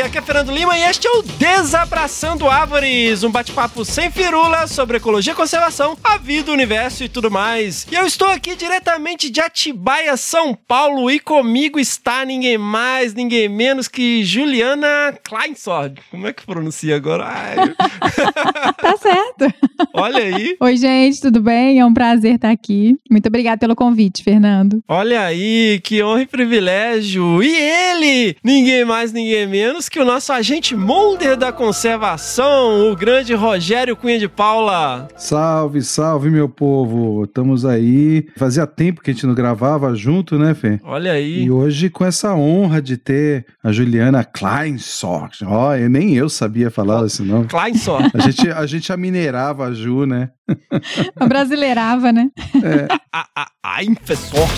Aqui é Fernando Lima e este é o Desabraçando Árvores, um bate-papo sem firula sobre ecologia, conservação, a vida, o universo e tudo mais. E eu estou aqui diretamente de Atibaia, São Paulo, e comigo está ninguém mais, ninguém menos que Juliana Kleinsord. Como é que pronuncia agora? Tá certo. olha aí. Oi, gente, tudo bem? É um prazer estar aqui. Muito obrigada pelo convite, Fernando. Olha aí, que honra e privilégio! E ele, ninguém mais, ninguém menos que o nosso agente Molder da conservação, o grande Rogério Cunha de Paula. Salve, salve, meu povo. Estamos aí. Fazia tempo que a gente não gravava junto, né, Fê? Olha aí. E hoje com essa honra de ter a Juliana Kleinsorg. Ó, eu- nem eu sabia falar esse nome. Klein só. A gente, a gente amineirava a Ju, né? Eu brasileirava, né? a, a, a infessor.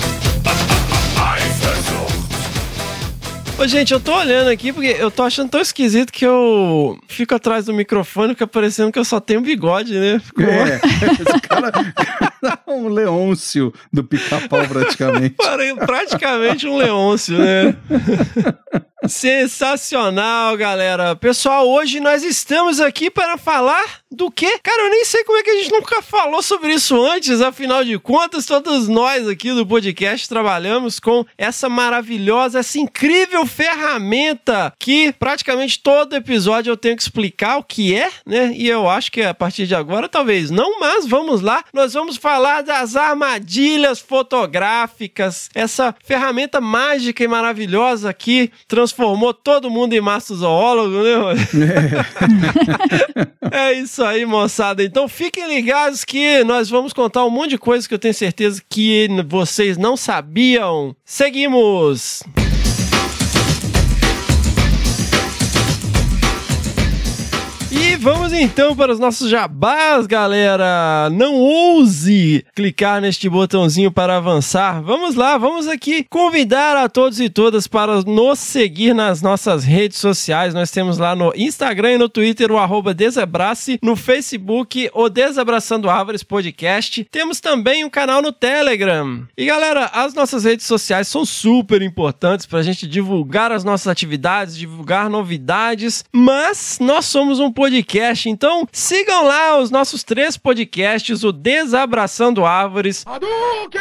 Ô, gente, eu tô olhando aqui porque eu tô achando tão esquisito que eu fico atrás do microfone, fica parecendo que eu só tenho bigode, né? Fico- É, esse cara, cara é um Leôncio do pica-pau praticamente. Praticamente um Leôncio, né? Sensacional, galera. Pessoal, hoje nós estamos aqui para falar do quê? Cara, eu nem sei como é que a gente nunca falou sobre isso antes, afinal de contas, todos nós aqui do podcast trabalhamos com essa maravilhosa, essa incrível ferramenta que praticamente todo episódio eu tenho que explicar o que é, né? E eu acho que a partir de agora talvez não, mas vamos lá. Nós vamos falar das armadilhas fotográficas, essa ferramenta mágica e maravilhosa que transformou todo mundo em mastozoólogo, né? É isso aí, moçada. Então fiquem ligados que nós vamos contar um monte de coisas que eu tenho certeza que vocês não sabiam. Seguimos! E vamos então para os nossos jabás, galera. Não ouse clicar neste botãozinho para avançar. Vamos lá, vamos aqui convidar a todos e todas para nos seguir nas nossas redes sociais. Nós temos lá no Instagram e no Twitter o arroba Desabrace, no Facebook o Desabraçando Árvores Podcast. Temos também um canal no Telegram. E galera, as nossas redes sociais são super importantes para a gente divulgar as nossas atividades, divulgar novidades, mas nós somos um podcast, então sigam lá os nossos três podcasts, o Desabraçando Árvores,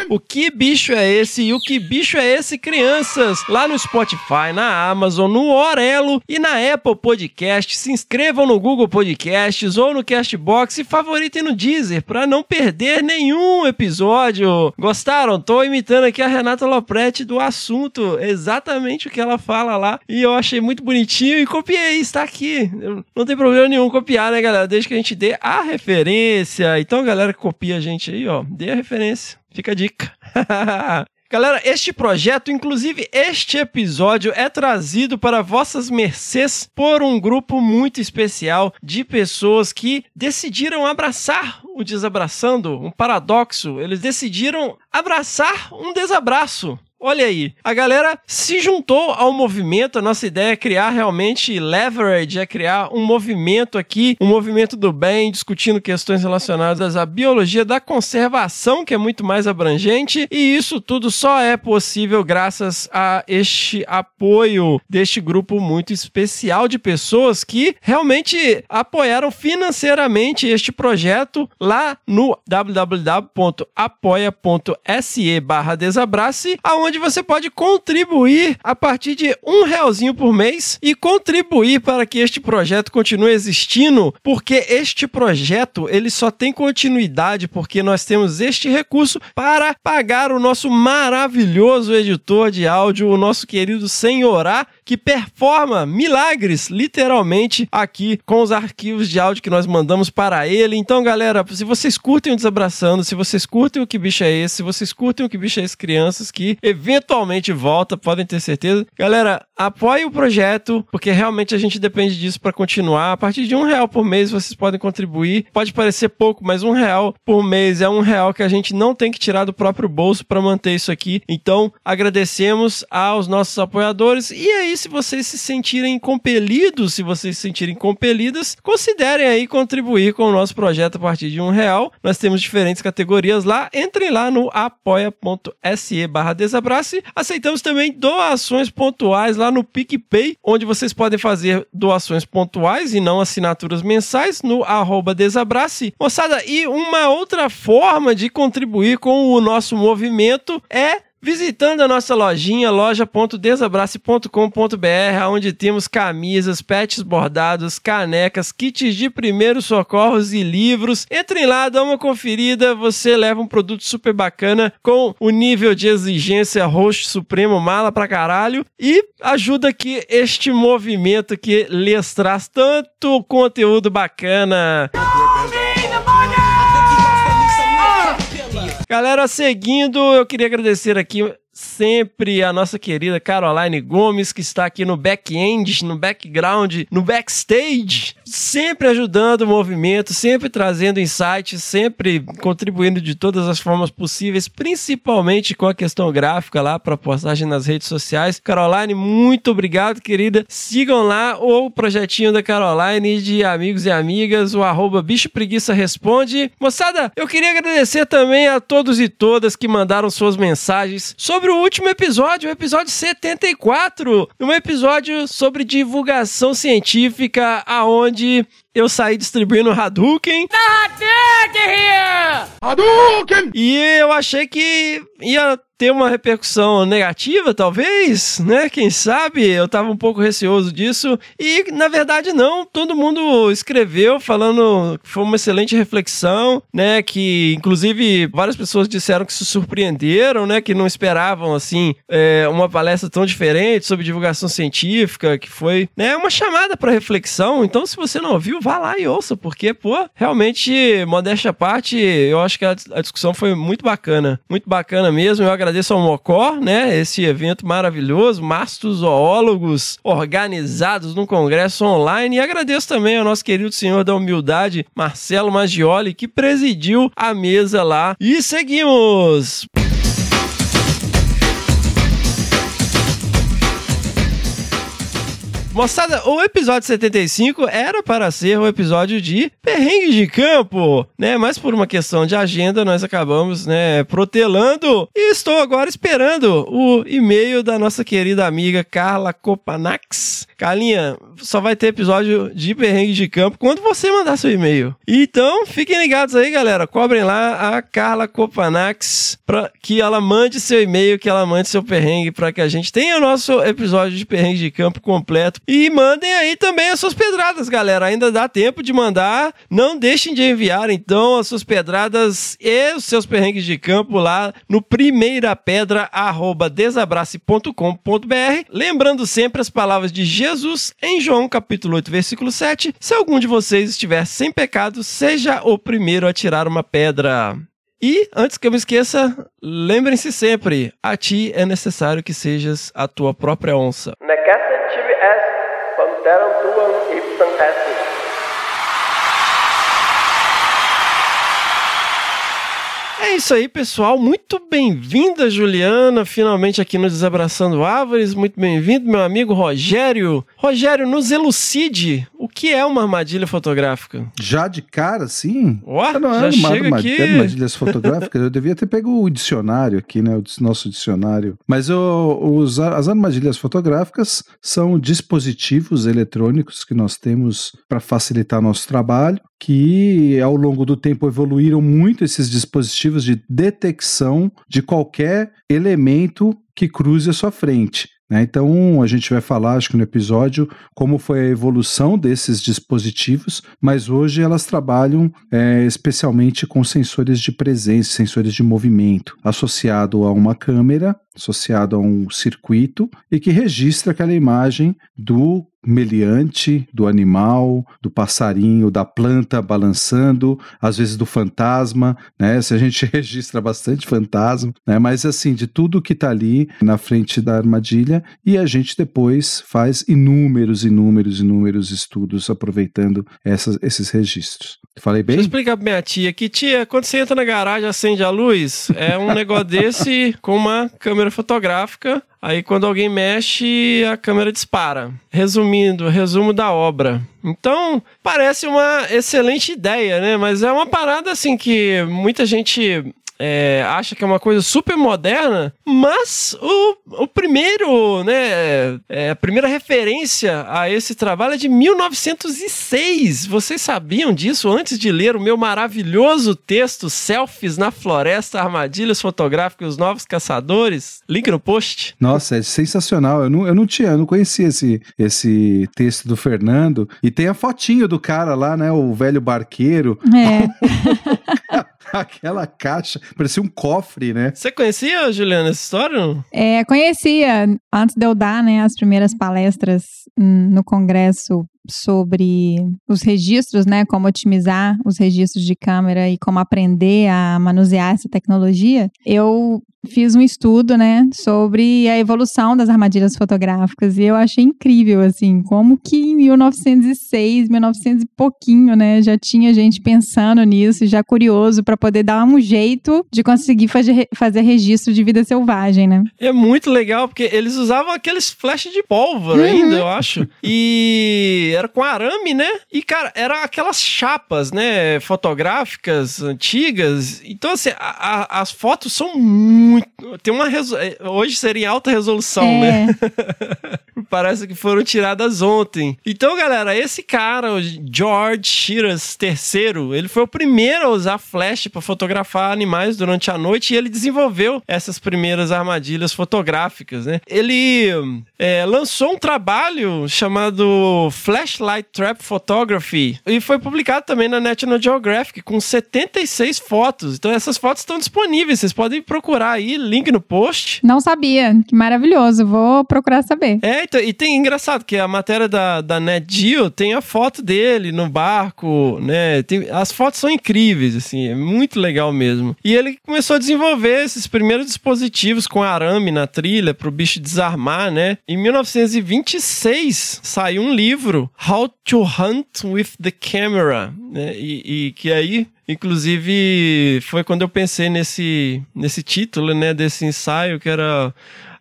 o Que Bicho é Esse e o Que Bicho é Esse Crianças, lá no Spotify, na Amazon, no Orelo e na Apple Podcast. Se inscrevam no Google Podcasts ou no Castbox e favoritem no Deezer para não perder nenhum episódio. Gostaram? Tô imitando aqui a Renata Lopretti do assunto, exatamente o que ela fala lá e eu achei muito bonitinho e copiei, está aqui. Não tem problema nenhum copiar, né, galera? Desde que a gente dê a referência. Então, galera que copia a gente aí, ó, dê a referência. Fica a dica. Galera, este projeto, inclusive este episódio, é trazido para vossas mercês por um grupo muito especial de pessoas que decidiram abraçar o desabraçando, um paradoxo. Eles decidiram abraçar um desabraço. Olha aí, a galera se juntou ao movimento. A nossa ideia é criar realmente leverage, é criar um movimento aqui, um movimento do bem, discutindo questões relacionadas à biologia da conservação, que é muito mais abrangente. E isso tudo só é possível graças a este apoio deste grupo muito especial de pessoas que realmente apoiaram financeiramente este projeto lá no www.apoia.se barra aonde você pode contribuir a partir de um realzinho por mês e contribuir para que este projeto continue existindo, porque este projeto ele só tem continuidade porque nós temos este recurso para pagar o nosso maravilhoso editor de áudio, o nosso querido Senhorá, que performa milagres, literalmente, aqui com os arquivos de áudio que nós mandamos para ele. Então, galera, se vocês curtem o Desabraçando, se vocês curtem o Que Bicho é Esse, se vocês curtem o Que Bicho é Esse Crianças, que eventualmente volta, podem ter certeza. Galera, apoie o projeto, porque realmente a gente depende disso para continuar. A partir de um real por mês vocês podem contribuir. Pode parecer pouco, mas um real por mês é um real que a gente não tem que tirar do próprio bolso para manter isso aqui. Então, agradecemos aos nossos apoiadores. E aí, se vocês se sentirem compelidos, se vocês se sentirem compelidas, considerem aí contribuir com o nosso projeto a partir de um real. Nós temos diferentes categorias lá. Entrem lá no apoia.se barra desabrace. Aceitamos também doações pontuais lá no PicPay, onde vocês podem fazer doações pontuais e não assinaturas mensais no arroba desabrace. Moçada, e uma outra forma de contribuir com o nosso movimento é visitando a nossa lojinha, loja.desabrace.com.br, onde temos camisas, pets bordados, canecas, kits de primeiros socorros e livros. Entrem lá, dá uma conferida, você leva um produto super bacana com o nível de exigência roxo supremo, mala pra caralho, e ajuda aqui este movimento que lhes traz tanto conteúdo bacana. Galera, seguindo, eu queria agradecer aqui sempre a nossa querida Caroline Gomes, que está aqui no back-end, no background, no backstage, sempre ajudando o movimento, sempre trazendo insights, sempre contribuindo de todas as formas possíveis, principalmente com a questão gráfica lá para postagem nas redes sociais. Caroline, muito obrigado, querida. Sigam lá o projetinho da Caroline de amigos e amigas, o arroba Bicho Preguiça Responde. Moçada, eu queria agradecer também a todos e todas que mandaram suas mensagens sobre o último episódio, o episódio 74, um episódio sobre divulgação científica, aonde eu saí distribuindo Hadouken. Hadouken! E eu achei que ia ter uma repercussão negativa, talvez, né? Quem sabe? Eu tava um pouco receoso disso. E, na verdade, não. Todo mundo escreveu falando que foi uma excelente reflexão, né? Que, inclusive, várias pessoas disseram que se surpreenderam, né? Que não esperavam, assim, é, uma palestra tão diferente sobre divulgação científica, que foi, né? Uma chamada para reflexão. Então, se você não ouviu, vá lá e ouça, porque, pô, realmente, modéstia à parte, eu acho que a, a discussão foi muito bacana. Muito bacana mesmo. Eu agradeço ao Mocó, né? Esse evento maravilhoso, mastozoólogos organizados num congresso online. E agradeço também ao nosso querido senhor da humildade, Marcelo Maggioli, que presidiu a mesa lá. E seguimos! Moçada, o episódio 75 era para ser o episódio de perrengue de campo, né? Mas por uma questão de agenda, nós acabamos, né, protelando. E estou agora esperando o e-mail da nossa querida amiga Carla Copanax. Carlinha, só vai ter episódio de perrengue de campo quando você mandar seu e-mail. Então, fiquem ligados aí, galera. Cobrem lá a Carla Copanax para que ela mande seu e-mail, que ela mande seu perrengue para que a gente tenha o nosso episódio de perrengue de campo completo e mandem aí também as suas pedradas, galera. Ainda dá tempo de mandar. Não deixem de enviar, então, as suas pedradas e os seus perrengues de campo lá no primeirapedra.desabrace.com.br. Lembrando sempre as palavras de Jesus em João capítulo 8, versículo 7. Se algum de vocês estiver sem pecado, seja o primeiro a tirar uma pedra. E, antes que eu me esqueça, lembrem-se sempre: a ti é necessário que sejas a tua própria onça. Necesse tibi est panteram tuam ipsam É isso aí, pessoal. Muito bem-vinda, Juliana, finalmente aqui no Desabraçando Árvores. Muito bem-vindo, meu amigo Rogério. Rogério, nos elucide o que é uma armadilha fotográfica. Já de cara, sim? Ó, não já era uma chega aqui. armadilha, armadilhas fotográficas. Eu devia ter pego o dicionário aqui, né? O nosso dicionário. Mas o- os- as armadilhas fotográficas são dispositivos eletrônicos que nós temos para facilitar nosso trabalho, que ao longo do tempo evoluíram muito esses dispositivos de detecção de qualquer elemento que cruze a sua frente. Né? Então, a gente vai falar, acho que no episódio, como foi a evolução desses dispositivos, mas hoje elas trabalham é, especialmente com sensores de presença, sensores de movimento, associado a uma câmera, associado a um circuito e que registra aquela imagem do meliante do animal, do passarinho, da planta balançando, às vezes do fantasma, né? Se a gente registra bastante fantasma, né? Mas assim, de tudo que tá ali na frente da armadilha e a gente depois faz inúmeros, inúmeros, inúmeros estudos aproveitando essas, esses registros. Falei bem? Deixa eu explicar pra minha tia que, tia, quando você entra na garagem, acende a luz, é um negócio desse com uma câmera fotográfica Aí quando alguém mexe, a câmera dispara. Resumindo, resumo da obra. Então, parece uma excelente ideia, né? Mas é uma parada assim que muita gente é, acha que é uma coisa super moderna, mas o, o primeiro, né, é, a primeira referência a esse trabalho é de 1906. Vocês sabiam disso antes de ler o meu maravilhoso texto Selfies na Floresta, Armadilhas Fotográficas os Novos Caçadores? Link no post. Nossa, é sensacional. Eu não, eu não tinha, eu não conhecia esse, esse texto do Fernando. E tem a fotinho do cara lá, né, o velho barqueiro. É. Aquela caixa, parecia um cofre, né? Você conhecia, Juliana, essa história? É, conhecia. Antes de eu dar né, as primeiras palestras no congresso sobre os registros, né, como otimizar os registros de câmera e como aprender a manusear essa tecnologia, eu fiz um estudo, né, sobre a evolução das armadilhas fotográficas e eu achei incrível, assim, como que em 1906, 1900 e pouquinho, né, já tinha gente pensando nisso, já curioso para poder dar um jeito de conseguir fazer, fazer registro de vida selvagem, né. É muito legal, porque eles usavam aqueles flash de pólvora uhum. ainda, eu acho, e era com arame, né, e cara, era aquelas chapas, né, fotográficas antigas, então assim, a, a, as fotos são muito muito. Tem uma. Resol... É, hoje seria em alta resolução, é. né? Parece que foram tiradas ontem. Então, galera, esse cara, o George Shiras III, ele foi o primeiro a usar flash para fotografar animais durante a noite e ele desenvolveu essas primeiras armadilhas fotográficas, né? Ele é, lançou um trabalho chamado Flashlight Trap Photography e foi publicado também na National Geographic com 76 fotos. Então, essas fotos estão disponíveis, vocês podem procurar aí aí, link no post. Não sabia, que maravilhoso, vou procurar saber. É, então, e tem engraçado que a matéria da, da tem a foto dele no barco, né? Tem, as fotos são incríveis, assim, é muito legal mesmo. E ele começou a desenvolver esses primeiros dispositivos com arame na trilha para o bicho desarmar, né? Em 1926 saiu um livro, How to Hunt with the Camera, né? e, e que aí Inclusive, foi quando eu pensei nesse, nesse título, né, desse ensaio, que era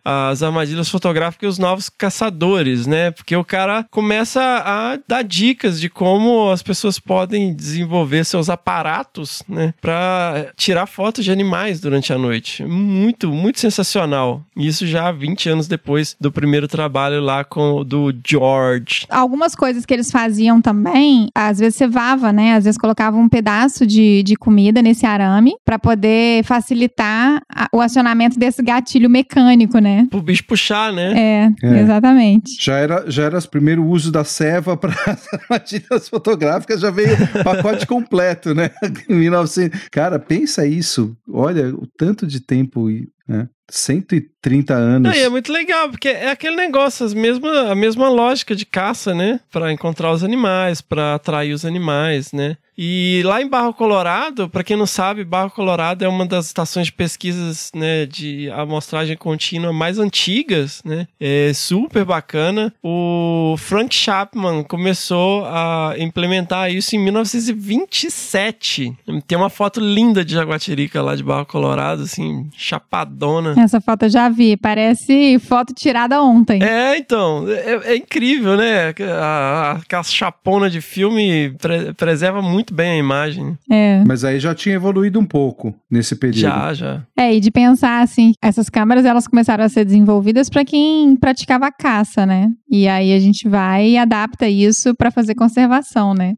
as armadilhas fotográficas e os novos caçadores, né? Porque o cara começa a dar dicas de como as pessoas podem desenvolver seus aparatos, né? Para tirar fotos de animais durante a noite. Muito, muito sensacional. Isso já 20 anos depois do primeiro trabalho lá com do George. Algumas coisas que eles faziam também, às vezes cevava, né? Às vezes colocava um pedaço de, de comida nesse arame para poder facilitar o acionamento desse gatilho mecânico, né? Né? Pro bicho puxar, né? É, é. exatamente. Já era, já era o primeiro uso da ceva para armadilhas fotográficas, já veio pacote completo, né? em 1900. Cara, pensa isso. Olha o tanto de tempo né? 130 anos. É, é muito legal, porque é aquele negócio, as mesma, a mesma lógica de caça, né? Para encontrar os animais, para atrair os animais, né? E lá em Barro Colorado, para quem não sabe, Barro Colorado é uma das estações de pesquisas né, de amostragem contínua mais antigas, né? É super bacana. O Frank Chapman começou a implementar isso em 1927. Tem uma foto linda de Jaguatirica lá de Barro Colorado, assim, chapadona. Essa foto eu já vi, parece foto tirada ontem. É, então, é, é incrível, né? A, aquela chapona de filme pre preserva muito muito bem a imagem. É. Mas aí já tinha evoluído um pouco nesse período. Já, já. É, e de pensar assim, essas câmeras elas começaram a ser desenvolvidas para quem praticava caça, né? E aí a gente vai e adapta isso para fazer conservação, né?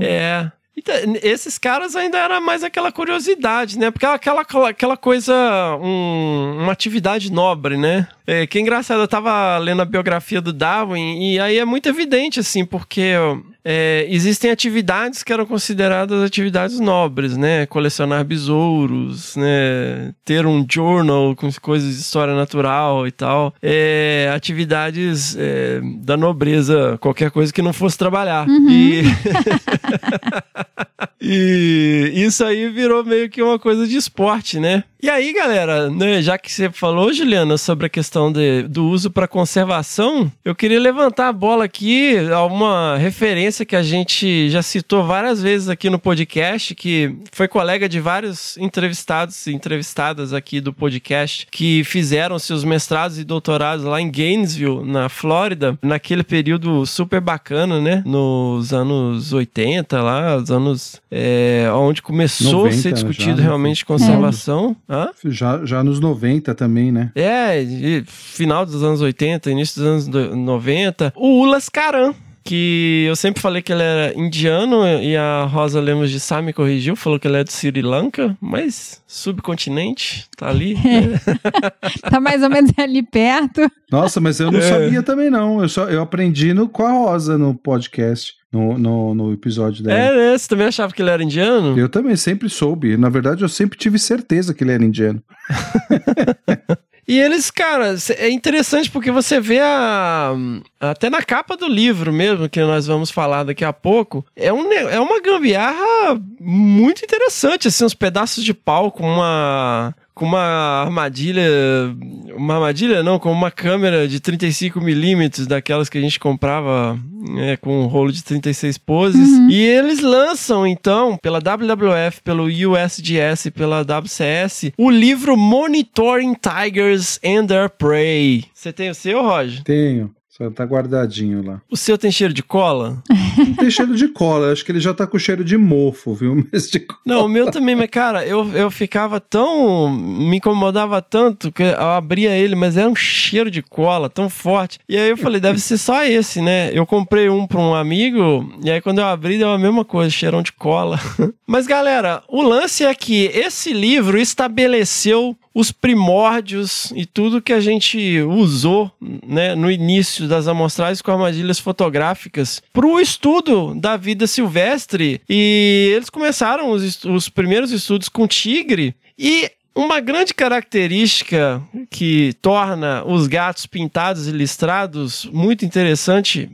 É. Então, esses caras ainda era mais aquela curiosidade, né? Porque aquela, aquela coisa, um, uma atividade nobre, né? É, que é engraçado, eu tava lendo a biografia do Darwin e aí é muito evidente, assim, porque é, existem atividades que eram consideradas atividades nobres, né? Colecionar besouros, né? Ter um journal com coisas de história natural e tal. É, atividades é, da nobreza, qualquer coisa que não fosse trabalhar. Uhum. E... e isso aí virou meio que uma coisa de esporte, né? E aí, galera, né, já que você falou, Juliana, sobre a questão de, do uso para conservação, eu queria levantar a bola aqui a uma referência que a gente já citou várias vezes aqui no podcast, que foi colega de vários entrevistados e entrevistadas aqui do podcast que fizeram seus mestrados e doutorados lá em Gainesville, na Flórida, naquele período super bacana, né? Nos anos 80, lá, os anos é, onde começou 90 a ser discutido já, né? realmente conservação. Hã? Já, já nos 90 também, né? É, e final dos anos 80, início dos anos do- 90. O Ulas Karan, que eu sempre falei que ele era indiano e a Rosa Lemos de Sá me corrigiu, falou que ele é do Sri Lanka, mas subcontinente, tá ali. né? Tá mais ou menos ali perto. Nossa, mas eu não É. sabia também, não. Eu, só, eu aprendi no, com a Rosa no podcast, no, no, no episódio dela. É, né? Você também achava que ele era indiano? Eu também sempre soube. Na verdade, eu sempre tive certeza que ele era indiano. E eles, cara, é interessante porque você vê a. Até na capa do livro mesmo, que nós vamos falar daqui a pouco, é, um, é uma gambiarra muito interessante, assim, uns pedaços de pau com uma. Com uma armadilha. Uma armadilha, não, com uma câmera de 35mm, daquelas que a gente comprava né, com um rolo de 36 poses. E eles lançam, então, pela WWF, pelo USGS, pela WCS, o livro Monitoring Tigers and Their Prey. Você tem o seu, Roger? Tenho. Só tá guardadinho lá. O seu tem cheiro de cola? Não tem cheiro de cola. Acho que ele já tá com cheiro de mofo, viu? Mas de cola. Não, o meu também, mas cara, eu, eu ficava tão. me incomodava tanto que eu abria ele, mas era um cheiro de cola tão forte. E aí eu falei, deve ser só esse, né? Eu comprei um pra um amigo, e aí quando eu abri deu a mesma coisa, cheirão de cola. mas galera, o lance é que esse livro estabeleceu os primórdios e tudo que a gente usou né, no início das amostragens com armadilhas fotográficas para o estudo da vida silvestre. E eles começaram os, os primeiros estudos com tigre e uma grande característica que torna os gatos pintados e listrados muito interessante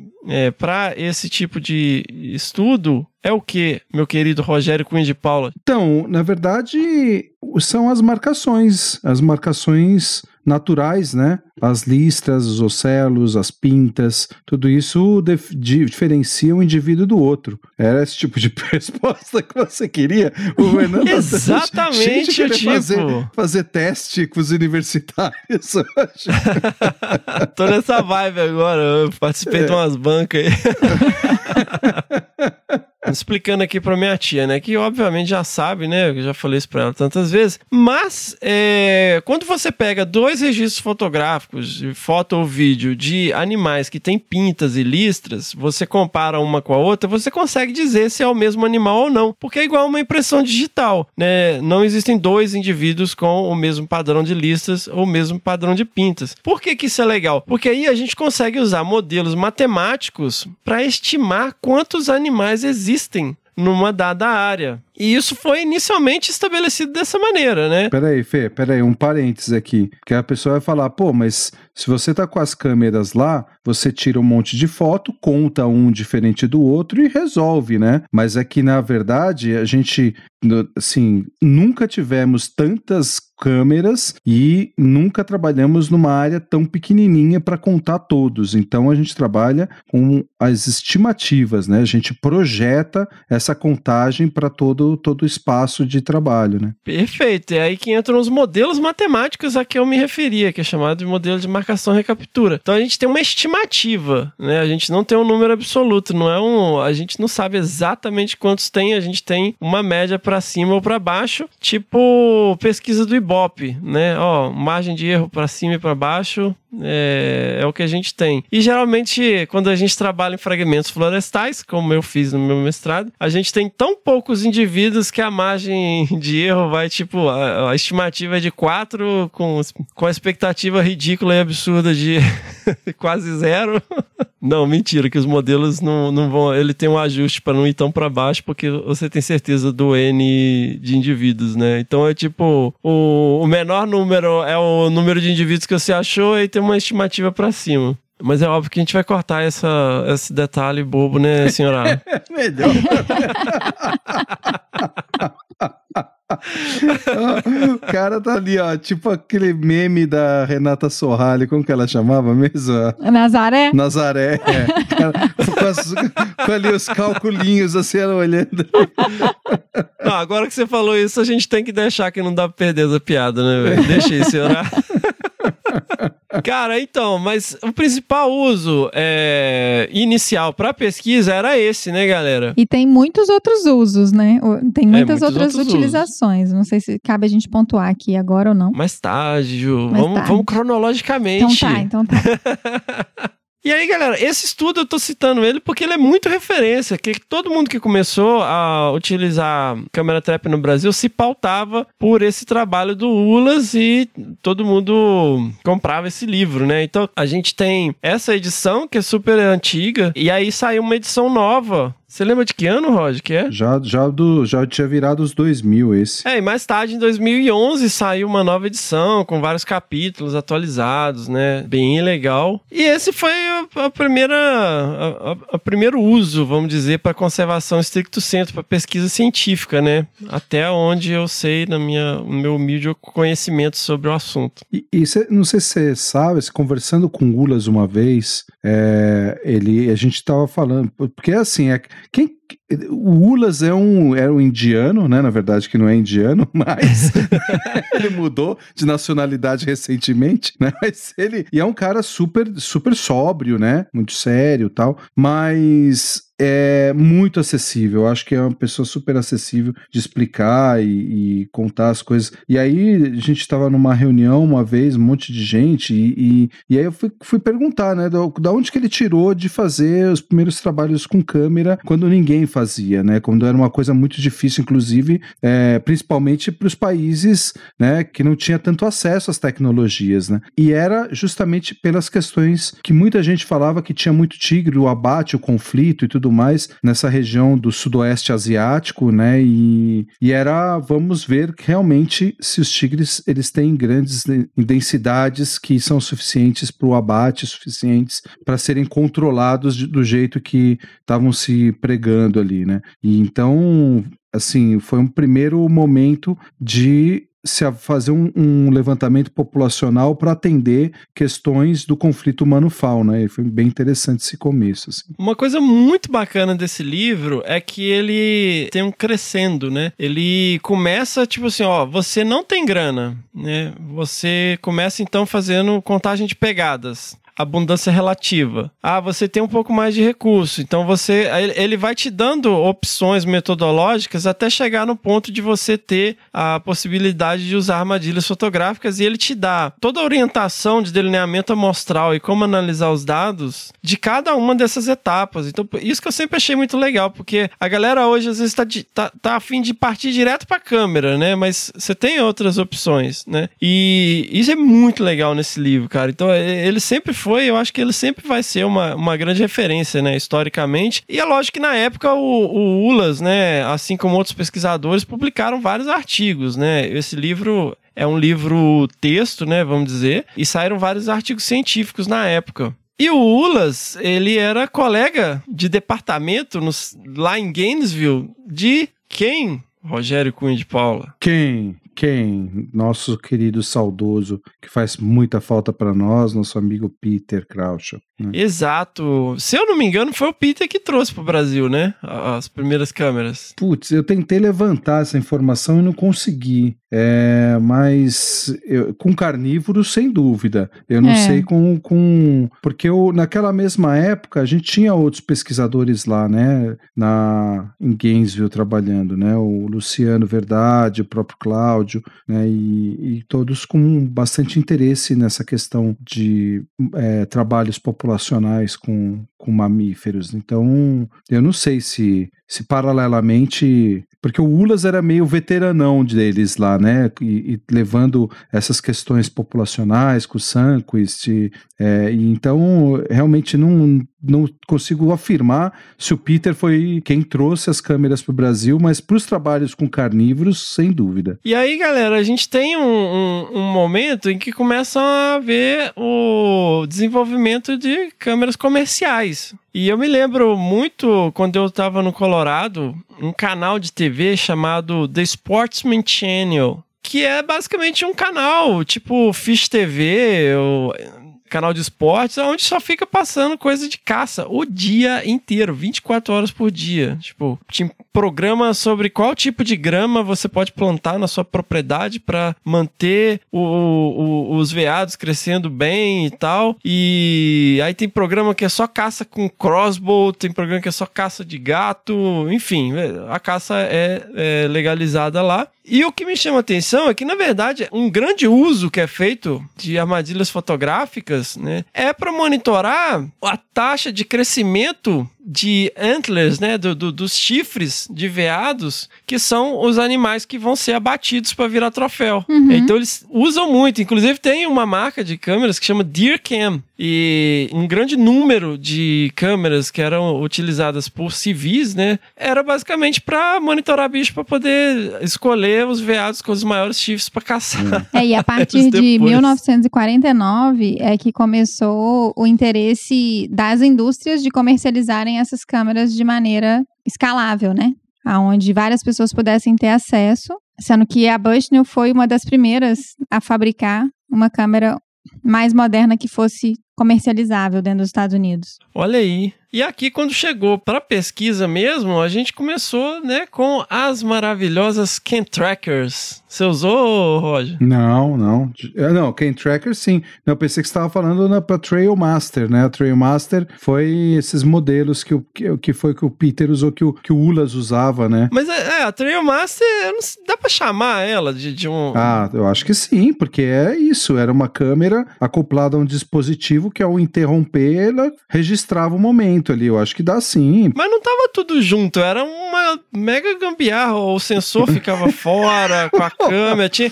para esse tipo de estudo é o que, meu querido Rogério Cunha de Paula? Então, na verdade, são as marcações, as marcações naturais, né? As listras, os ocelos, as pintas, tudo isso dif- di- diferencia um indivíduo do outro. Era esse tipo de resposta que você queria? O Fernando Exatamente, Gente, querer tipo. fazer, fazer teste com os universitários. Tô nessa vibe agora, eu participei de umas bancas aí. Explicando aqui pra minha tia, né? Que obviamente já sabe, né? Eu já falei isso pra ela tantas vezes. Mas, é, quando você pega dois registros fotográficos, de foto ou vídeo, de animais que têm pintas e listras, você compara uma com a outra, você consegue dizer se é o mesmo animal ou não. Porque é igual uma impressão digital, né? Não existem dois indivíduos com o mesmo padrão de listras ou o mesmo padrão de pintas. Por que, que isso é legal? Porque aí a gente consegue usar modelos matemáticos para estimar quantos animais existem numa dada área. E isso foi inicialmente estabelecido dessa maneira, né? Peraí, Fê, peraí, um parênteses aqui. Que a pessoa vai falar, pô, mas se você tá com as câmeras lá, você tira um monte de foto, conta um diferente do outro e resolve, né? Mas é que, na verdade, a gente, assim, nunca tivemos tantas câmeras e nunca trabalhamos numa área tão pequenininha para contar todos. Então a gente trabalha com as estimativas, né? A gente projeta essa contagem para todo todo, todo o espaço de trabalho, né? Perfeito. É aí que entram os modelos matemáticos a que eu me referia, que é chamado de modelo de marcação recaptura. Então a gente tem uma estimativa, né? A gente não tem um número absoluto, não é um, a gente não sabe exatamente quantos tem, a gente tem uma média para cima ou para baixo, tipo pesquisa do Ibope, né? Ó, margem de erro para cima e para baixo, é, é, o que a gente tem. E geralmente, quando a gente trabalha em fragmentos florestais, como eu fiz no meu mestrado, a gente tem tão poucos indivíduos que a margem de erro vai, tipo, a, a estimativa é de 4, com, com a expectativa ridícula e absurda de quase zero. Não, mentira, que os modelos não, não vão. Ele tem um ajuste para não ir tão para baixo, porque você tem certeza do N de indivíduos, né? Então é tipo: o, o menor número é o número de indivíduos que você achou e tem uma estimativa para cima. Mas é óbvio que a gente vai cortar essa, esse detalhe bobo, né, senhora? Melhor. o cara tá ali, ó, tipo aquele meme da Renata Sorrali, como que ela chamava mesmo? Nazaré? Nazaré, é. Cara, com, as, com ali os calculinhos, assim, ela olhando. Não, agora que você falou isso, a gente tem que deixar que não dá pra perder essa piada, né, velho? Deixa aí, senhora. Cara, então, mas o principal uso é, inicial para pesquisa era esse, né, galera? E tem muitos outros usos, né? Tem muitas muitos outras utilizações. Não sei se cabe a gente pontuar aqui agora ou não. Mais tarde, Ju. Mais vamos, tarde. vamos cronologicamente. Então tá, então tá. E aí, galera, esse estudo eu tô citando ele porque ele é muito referência, que todo mundo que começou a utilizar câmera trap no Brasil se pautava por esse trabalho do Ulas e todo mundo comprava esse livro, né? Então, a gente tem essa edição que é super antiga e aí saiu uma edição nova. Você lembra de que ano, Roger, que é? Já, já, do, já tinha virado os 2000 esse. É, e mais tarde, em 2011, saiu uma nova edição com vários capítulos atualizados, né? Bem legal. E esse foi a, a primeira, a, a- a primeiro uso, vamos dizer, para conservação estricto senso, para pesquisa científica, né? Até onde eu sei, na minha, no meu humilde conhecimento sobre o assunto. E, e cê- não sei se você sabe, conversando com o Gulas uma vez, é, ele, a gente tava falando, porque assim, é, quem, o Ulas é um, é um indiano, né? Na verdade, que não é indiano, mas ele mudou de nacionalidade recentemente, né? Mas ele e é um cara super, super sóbrio, né? Muito sério, e tal. Mas é muito acessível. Eu acho que é uma pessoa super acessível de explicar e, e contar as coisas. E aí a gente estava numa reunião uma vez, um monte de gente, e, e, e aí eu fui, fui perguntar, né, da, da onde que ele tirou de fazer os primeiros trabalhos com câmera quando ninguém fazia, né? Quando era uma coisa muito difícil, inclusive, é, principalmente para os países, né, que não tinha tanto acesso às tecnologias, né? E era justamente pelas questões que muita gente falava que tinha muito tigre, o abate, o conflito e tudo mais nessa região do sudoeste asiático, né? E, e era, vamos ver realmente se os tigres eles têm grandes de- densidades que são suficientes para o abate, suficientes para serem controlados de- do jeito que estavam se pregando ali, né? E então, assim, foi um primeiro momento de se a- fazer um, um levantamento populacional para atender questões do conflito humano-fauna. E foi bem interessante esse começo. Assim. Uma coisa muito bacana desse livro é que ele tem um crescendo, né? Ele começa tipo assim, ó, você não tem grana, né? Você começa então fazendo contagem de pegadas. Abundância relativa. Ah, você tem um pouco mais de recurso. Então você. ele- vai te dando opções metodológicas até chegar no ponto de você ter a possibilidade de usar armadilhas fotográficas e ele te dá toda a orientação de delineamento amostral e como analisar os dados de cada uma dessas etapas. Então, isso que eu sempre achei muito legal, porque a galera hoje às vezes tá, de- tá, tá afim de partir direto pra câmera, né? Mas você tem outras opções, né? E isso é muito legal nesse livro, cara. Então, ele sempre foi, eu acho que ele sempre vai ser uma, uma grande referência, né? Historicamente. E é lógico que na época o, o Ulas, né? Assim como outros pesquisadores, publicaram vários artigos, né? Esse livro é um livro texto, né? Vamos dizer. E saíram vários artigos científicos na época. E o Ulas, ele era colega de departamento nos- lá em Gainesville de quem? Rogério Cunha de Paula. Quem? Quem? Nosso querido saudoso, que faz muita falta para nós, nosso amigo Peter Crouch. Né? Exato. Se eu não me engano, foi o Peter que trouxe pro Brasil, né? As primeiras câmeras. Putz, eu tentei levantar essa informação e não consegui. É, mas eu, com carnívoros, sem dúvida. Eu não É. sei com. com porque eu, naquela mesma época a gente tinha outros pesquisadores lá, né? Na, em Gainesville trabalhando, né? O Luciano Verdade, o próprio Cláudio, né? E, e todos com bastante interesse nessa questão de é, trabalhos populacionais com, com mamíferos. Então, eu não sei se, se paralelamente. Porque o Ulas era meio veteranão deles lá, né? E, e levando essas questões populacionais com o Sanquist. É, então, realmente não, não consigo afirmar se o Peter foi quem trouxe as câmeras para o Brasil, mas para os trabalhos com carnívoros, sem dúvida. E aí, galera, a gente tem um, um- um momento em que começa a ver o desenvolvimento de câmeras comerciais. E eu me lembro muito quando eu estava no Colorado, um canal de TV chamado The Sportsman Channel, que é basicamente um canal tipo Fish TV, ou canal de esportes, onde só fica passando coisa de caça o dia inteiro, 24 horas por dia. Tipo, tinha programa sobre qual tipo de grama você pode plantar na sua propriedade para manter o- o- os veados crescendo bem e tal. E aí tem programa que é só caça com crossbow, tem programa que é só caça de gato, enfim, a caça é, é legalizada lá. E o que me chama a atenção é que, na verdade, um grande uso que é feito de armadilhas fotográficas né, é para monitorar a taxa de crescimento de antlers, né, do- do- dos chifres de veados, que são os animais que vão ser abatidos para virar troféu. Então eles usam muito. Inclusive tem uma marca de câmeras que chama Deer Cam. E um grande número de câmeras que eram utilizadas por civis, né, era basicamente para monitorar bicho para poder escolher os veados com os maiores chifres para caçar. É, e a partir de depois. 1949 é que começou o interesse das indústrias de comercializarem essas câmeras de maneira escalável, né? Aonde várias pessoas pudessem ter acesso, sendo que a Bushnell foi uma das primeiras a fabricar uma câmera mais moderna que fosse comercializável dentro dos Estados Unidos. Olha aí. E aqui, quando chegou para pesquisa mesmo, a gente começou né, com as maravilhosas Ken Trackers. Você usou, Roger? Não, não. É, Não, Ken Tracker sim. Eu pensei que você estava falando na pra Trail Master, né? A Trail Master foi esses modelos que, o, que, que foi que o Peter usou, que o, que o Ulas usava, né? Mas é, é, a Trailmaster, eu não sei- dá pra chamar ela de, de um. Ah, eu acho que sim, porque é isso. Era uma câmera acoplada a um dispositivo que, ao interromper, ela registrava o momento ali. Eu acho que dá sim. Mas não tava tudo junto, era uma mega gambiarra. O sensor ficava fora com a câmera. Tinha...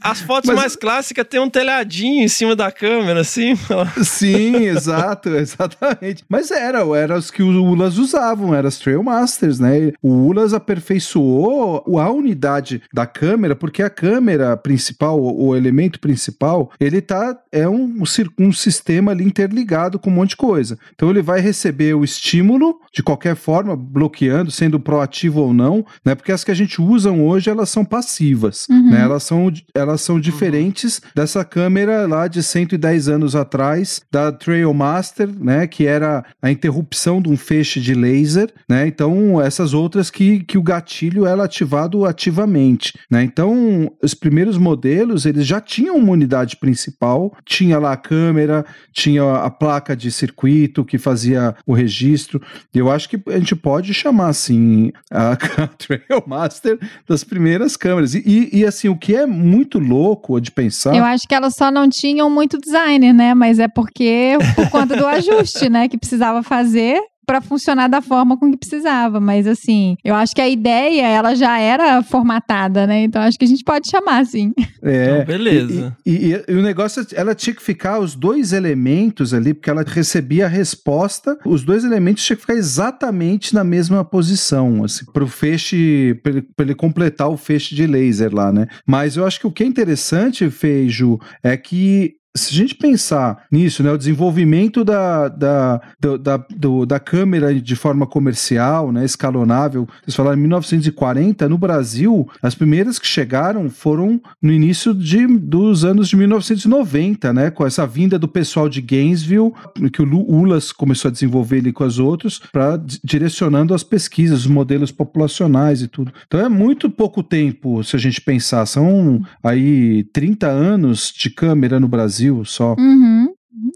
As fotos Mas- mais clássicas tem um telhadinho em cima da câmera, assim. Sim, exato, exatamente. Mas era, era os que os Ulas usavam, eram as Trailmasters, né? O Ulas aperfeiçoou a unidade da câmera, porque a câmera principal, o, o elemento principal, ele tá, é um, um um sistema ali interligado com um monte de coisa. Então ele vai receber o estímulo de qualquer forma, bloqueando, sendo proativo ou não, né? Porque as que a gente usa hoje, elas são passivas, Uhum. né? Elas são, elas são diferentes dessa câmera lá de 110 anos atrás, da Trailmaster, né? Que era a interrupção de um feixe de laser, né? Então, essas outras que, que o gatilho era ativado ativamente, né? Então, os primeiros modelos, eles já tinham uma unidade principal, tinha lá a câmera, tinha a placa de circuito que fazia o registro. Eu acho que a gente pode chamar assim a Trailmaster das primeiras câmeras. E, e, e, assim, o que é muito louco de pensar. Eu acho que elas só não tinham muito designer, né? Mas é porque por conta do ajuste, né, que precisava fazer para funcionar da forma com que precisava, mas assim, eu acho que a ideia ela já era formatada, né? Então acho que a gente pode chamar assim. É, Então, beleza. E, e- e- e o negócio, ela tinha que ficar os dois elementos ali, porque ela recebia a resposta, os dois elementos tinham que ficar exatamente na mesma posição, assim, para o feixe, para ele, pra ele completar o feixe de laser lá, né? Mas eu acho que o que é interessante, Feijo, é que se a gente pensar nisso, né, o desenvolvimento da, da, da, do, da câmera de forma comercial, né, escalonável, vocês falaram em 1940, no Brasil, as primeiras que chegaram foram no início de, dos anos de 1990, né, com essa vinda do pessoal de Gainesville, que o Ulas começou a desenvolver ali com os outros, para direcionando as pesquisas, os modelos populacionais e tudo. Então é muito pouco tempo, se a gente pensar, são aí 30 anos de câmera no Brasil só. Uhum.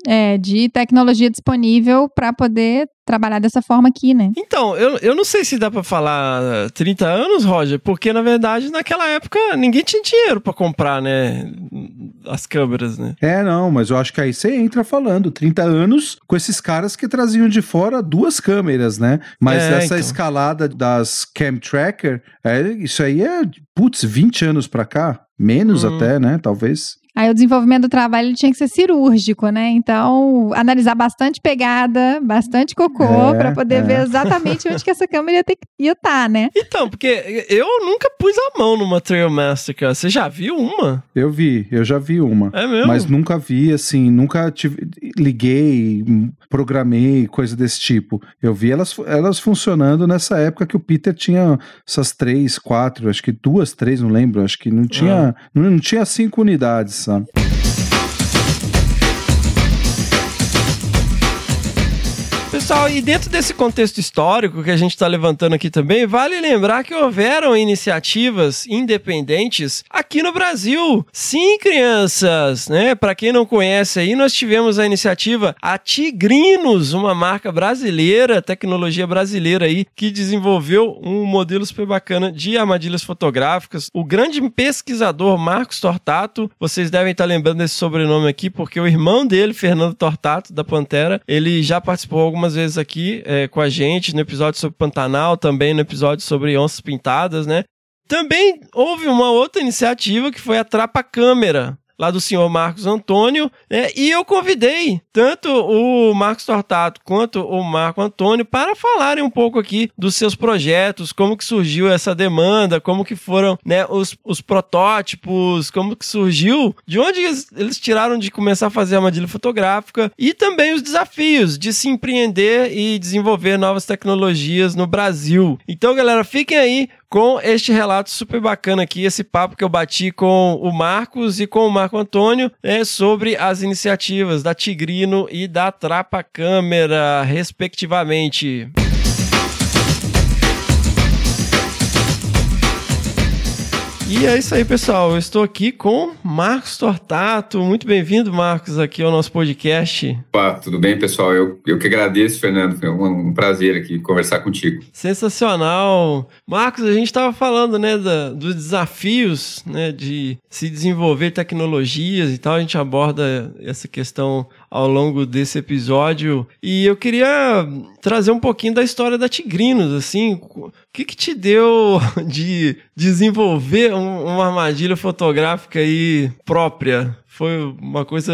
É, de tecnologia disponível para poder trabalhar dessa forma aqui, né? Então, eu, eu não sei se dá para falar 30 anos, Roger, porque na verdade naquela época ninguém tinha dinheiro para comprar, né, as câmeras, né? É, não, mas eu acho que aí você entra falando 30 anos com esses caras que traziam de fora duas câmeras, né? Mas É, essa então. escalada das Cam Tracker, é, isso aí é, putz, 20 anos pra cá, menos Hum. até, né, talvez. Aí o desenvolvimento do trabalho ele tinha que ser cirúrgico, né? Então, analisar bastante pegada, bastante cocô, É, para poder é. ver exatamente onde que essa câmera ia estar, ia tá, né? Então, porque eu nunca pus a mão numa Trailmaster, cara. Você já viu uma? Eu vi, eu já vi uma. É mesmo? Mas nunca vi, assim, nunca tive, liguei, programei, coisa desse tipo. Eu vi elas, elas funcionando nessa época que o Peter tinha essas três, quatro, acho que duas, três, não lembro, acho que não tinha, não, não tinha cinco unidades, sabe? Pessoal, e dentro desse contexto histórico que a gente está levantando aqui também, vale lembrar que houveram iniciativas independentes aqui no Brasil. Sim, crianças, né? Para quem não conhece aí, nós tivemos a iniciativa A Tigrinos, uma marca brasileira, tecnologia brasileira aí, que desenvolveu um modelo super bacana de armadilhas fotográficas. O grande pesquisador Marcos Tortato, vocês devem estar lembrando desse sobrenome aqui, porque o irmão dele, Fernando Tortato, da Pantera, ele já participou algumas vezes aqui é, com a gente, no episódio sobre Pantanal, também no episódio sobre onças pintadas, né? Também houve uma outra iniciativa que foi a Trapa Câmera, lá do senhor Marcos Antônio, né? e eu convidei tanto o Marcos Tortato quanto o Marco Antônio para falarem um pouco aqui dos seus projetos, como que surgiu essa demanda, como que foram né, os, os protótipos, como que surgiu, de onde eles, eles tiraram de começar a fazer armadilha fotográfica e também os desafios de se empreender e desenvolver novas tecnologias no Brasil. Então, galera, fiquem aí com este relato super bacana aqui, esse papo que eu bati com o Marcos e com o Marco Antônio né, sobre as iniciativas da Tigrino e da Trapa Câmera, respectivamente. E é isso aí, pessoal. Eu estou aqui com Marcos Tortato. Muito bem-vindo, Marcos, aqui ao nosso podcast. Opa, tudo bem, pessoal? Eu, eu que agradeço, Fernando. Foi um, um prazer aqui conversar contigo. Sensacional. Marcos, a gente estava falando, né, da, dos desafios, né, de se desenvolver tecnologias e tal. A gente aborda essa questão ao longo desse episódio. E eu queria trazer um pouquinho da história da Tigrinos, assim. O que que te deu de desenvolver um- uma armadilha fotográfica aí própria? Foi uma coisa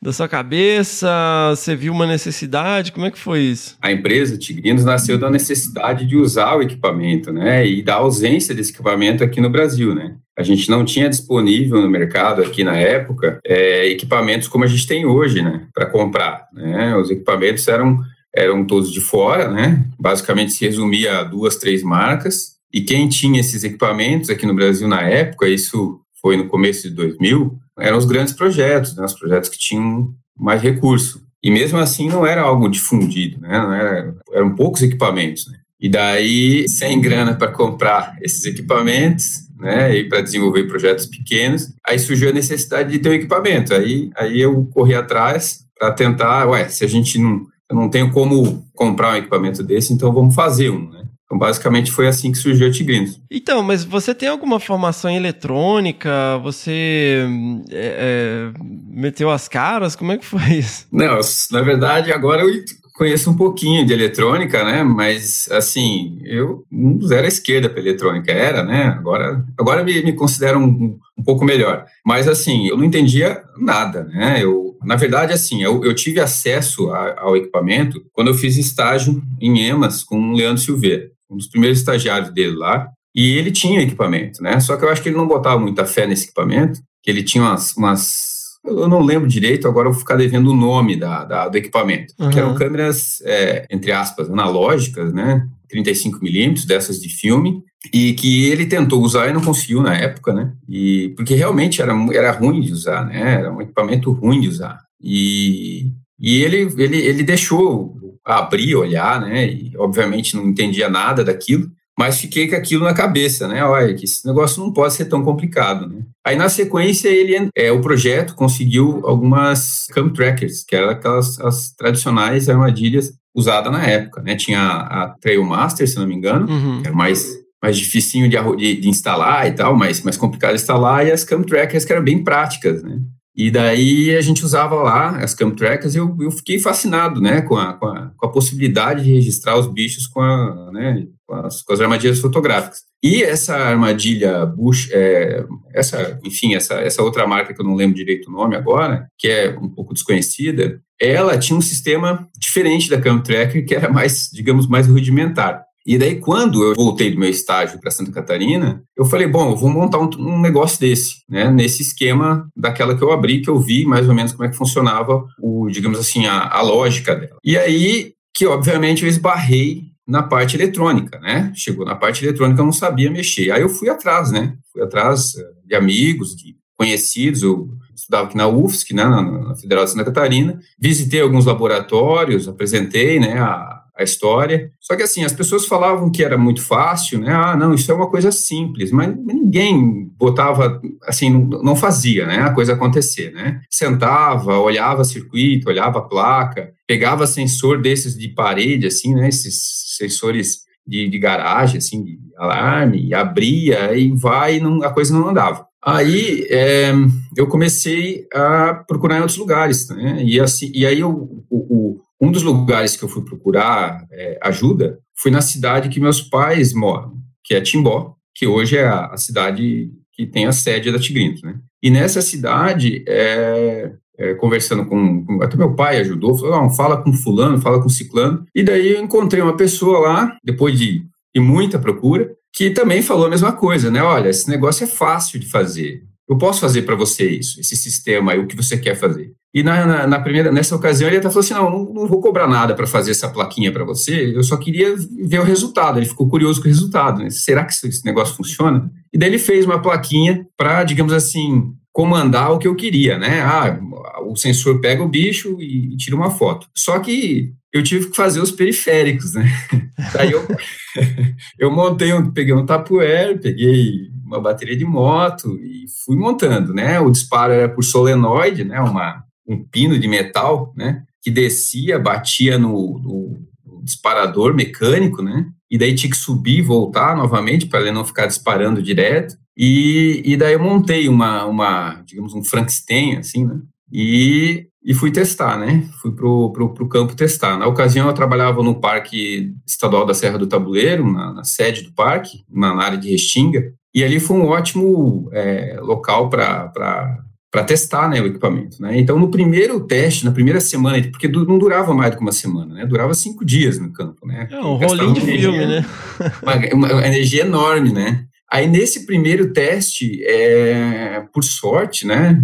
da sua cabeça? Você viu uma necessidade? Como é que foi isso? A empresa Tigrinos nasceu da necessidade de usar o equipamento, né? E da ausência desse equipamento aqui no Brasil, né? A gente não tinha disponível no mercado aqui na época é, equipamentos como a gente tem hoje, né? Para comprar, né? Os equipamentos eram eram todos de fora, né? Basicamente se resumia a duas, três marcas. E quem tinha esses equipamentos aqui no Brasil na época, isso foi no começo de 2000, eram os grandes projetos, né? Os projetos que tinham mais recurso. E mesmo assim não era algo difundido, né? Era, eram poucos equipamentos, né? E daí, sem grana para comprar esses equipamentos, né, e para desenvolver projetos pequenos, aí surgiu a necessidade de ter um equipamento. Aí, aí eu corri atrás para tentar, ué, se a gente não, não tenho como comprar um equipamento desse, então vamos fazer um, né? Então, basicamente, foi assim que surgiu a Tigrinos. Então, mas você tem alguma formação em eletrônica? Você é, é, meteu as caras? Como é que foi isso? Não, na verdade, agora eu conheço um pouquinho de eletrônica, né? Mas, assim, eu à esquerda para eletrônica, era, né? Agora, agora me, me considero um, um pouco melhor. Mas, assim, eu não entendia nada, né? Eu, na verdade, assim, eu, eu tive acesso a, ao equipamento quando eu fiz estágio em EMAS com o Leandro Silveira, um dos primeiros estagiários dele lá. E ele tinha equipamento, né? Só que eu acho que ele não botava muita fé nesse equipamento, que ele tinha umas, umas eu não lembro direito, agora eu vou ficar devendo o nome da, da do equipamento, Uhum. que eram câmeras, é, entre aspas, analógicas, né? 35 milímetros dessas de filme, e que ele tentou usar e não conseguiu na época, né? E porque realmente era, era ruim de usar, né? Era um equipamento ruim de usar. E, e ele, ele, ele deixou abrir, olhar, né? E obviamente não entendia nada daquilo, mas fiquei com aquilo na cabeça, né? Olha, que esse negócio não pode ser tão complicado, né? Aí na sequência ele, é, o projeto conseguiu algumas cam trackers, que eram aquelas as tradicionais armadilhas usadas na época, né? Tinha a Trailmaster, se não me engano, Uhum. que era mais mais dificinho de, de, de instalar e tal, mais, mais complicado de instalar, e as cam trackers que eram bem práticas, né? E daí a gente usava lá as cam trackers e eu, eu fiquei fascinado, né, com a, com, a, com a possibilidade de registrar os bichos com, a, né, com, as, com as armadilhas fotográficas. E essa armadilha Bush, é, essa, enfim, essa, essa outra marca que eu não lembro direito o nome agora, que é um pouco desconhecida, ela tinha um sistema diferente da cam tracker, que era mais, digamos, mais rudimentar. E daí, quando eu voltei do meu estágio para Santa Catarina, eu falei, bom, eu vou montar um, um negócio desse, né? Nesse esquema daquela que eu abri, que eu vi mais ou menos como é que funcionava, o, digamos assim, a, a lógica dela. E aí, que obviamente eu esbarrei na parte eletrônica, né? Chegou na parte eletrônica, eu não sabia mexer. Aí eu fui atrás, né? Fui atrás eh, de amigos, de conhecidos, eu estudava aqui na UFSC, né, na, na Federal de Santa Catarina, visitei alguns laboratórios, apresentei, né, a, a história. Só que assim, as pessoas falavam que era muito fácil, né? Ah, não, isso é uma coisa simples, mas ninguém botava, assim, não, fazia, né? A coisa acontecer, né? Sentava, olhava circuito, olhava placa, pegava sensor desses de parede, assim, né? Esses sensores de, de garagem, assim, de alarme, e abria e vai, e não, a coisa não andava. Aí é, eu comecei a procurar em outros lugares, né? E, assim, e aí eu, o, o, um dos lugares que eu fui procurar é, ajuda foi na cidade que meus pais moram, que é Timbó, que hoje é a, a cidade que tem a sede da Tigrinto, né? E nessa cidade, é, é, conversando com, com, até meu pai ajudou, falou, fala com fulano, fala com ciclano, e daí eu encontrei uma pessoa lá, depois de, de muita procura, que também falou a mesma coisa, né? Olha, esse negócio é fácil de fazer. Eu posso fazer para você isso, esse sistema aí, o que você quer fazer. E na, na, na primeira, nessa ocasião ele até falou assim, não, não, não vou cobrar nada para fazer essa plaquinha para você, eu só queria ver o resultado. Ele ficou curioso com o resultado, né? Será que esse negócio funciona? E daí ele fez uma plaquinha para, digamos assim, comandar o que eu queria, né? Ah, o sensor pega o bicho e, tira uma foto. Só que eu tive que fazer os periféricos, né? Daí eu, eu montei, um, peguei um tapuer, peguei uma bateria de moto e fui montando, né? O disparo era por solenoide, né? Uma, um pino de metal, né? Que descia, batia no, no, disparador mecânico, né? E daí tinha que subir e voltar novamente para ele não ficar disparando direto. E, e daí eu montei uma, uma, digamos, um Frankenstein, assim, né? E, e fui testar, né? Fui pro, pro, pro campo testar. Na ocasião eu trabalhava no Parque Estadual da Serra do Tabuleiro, na, na sede do parque, na, na área de Restinga. E ali foi um ótimo é, local para para testar né, o equipamento. Né? Então, no primeiro teste, na primeira semana, porque não durava mais do que uma semana, né? durava cinco dias no campo. Né? É um rolinho de filme, né? Uma, uma, energia enorme, né? Aí, nesse primeiro teste, é, por sorte, né,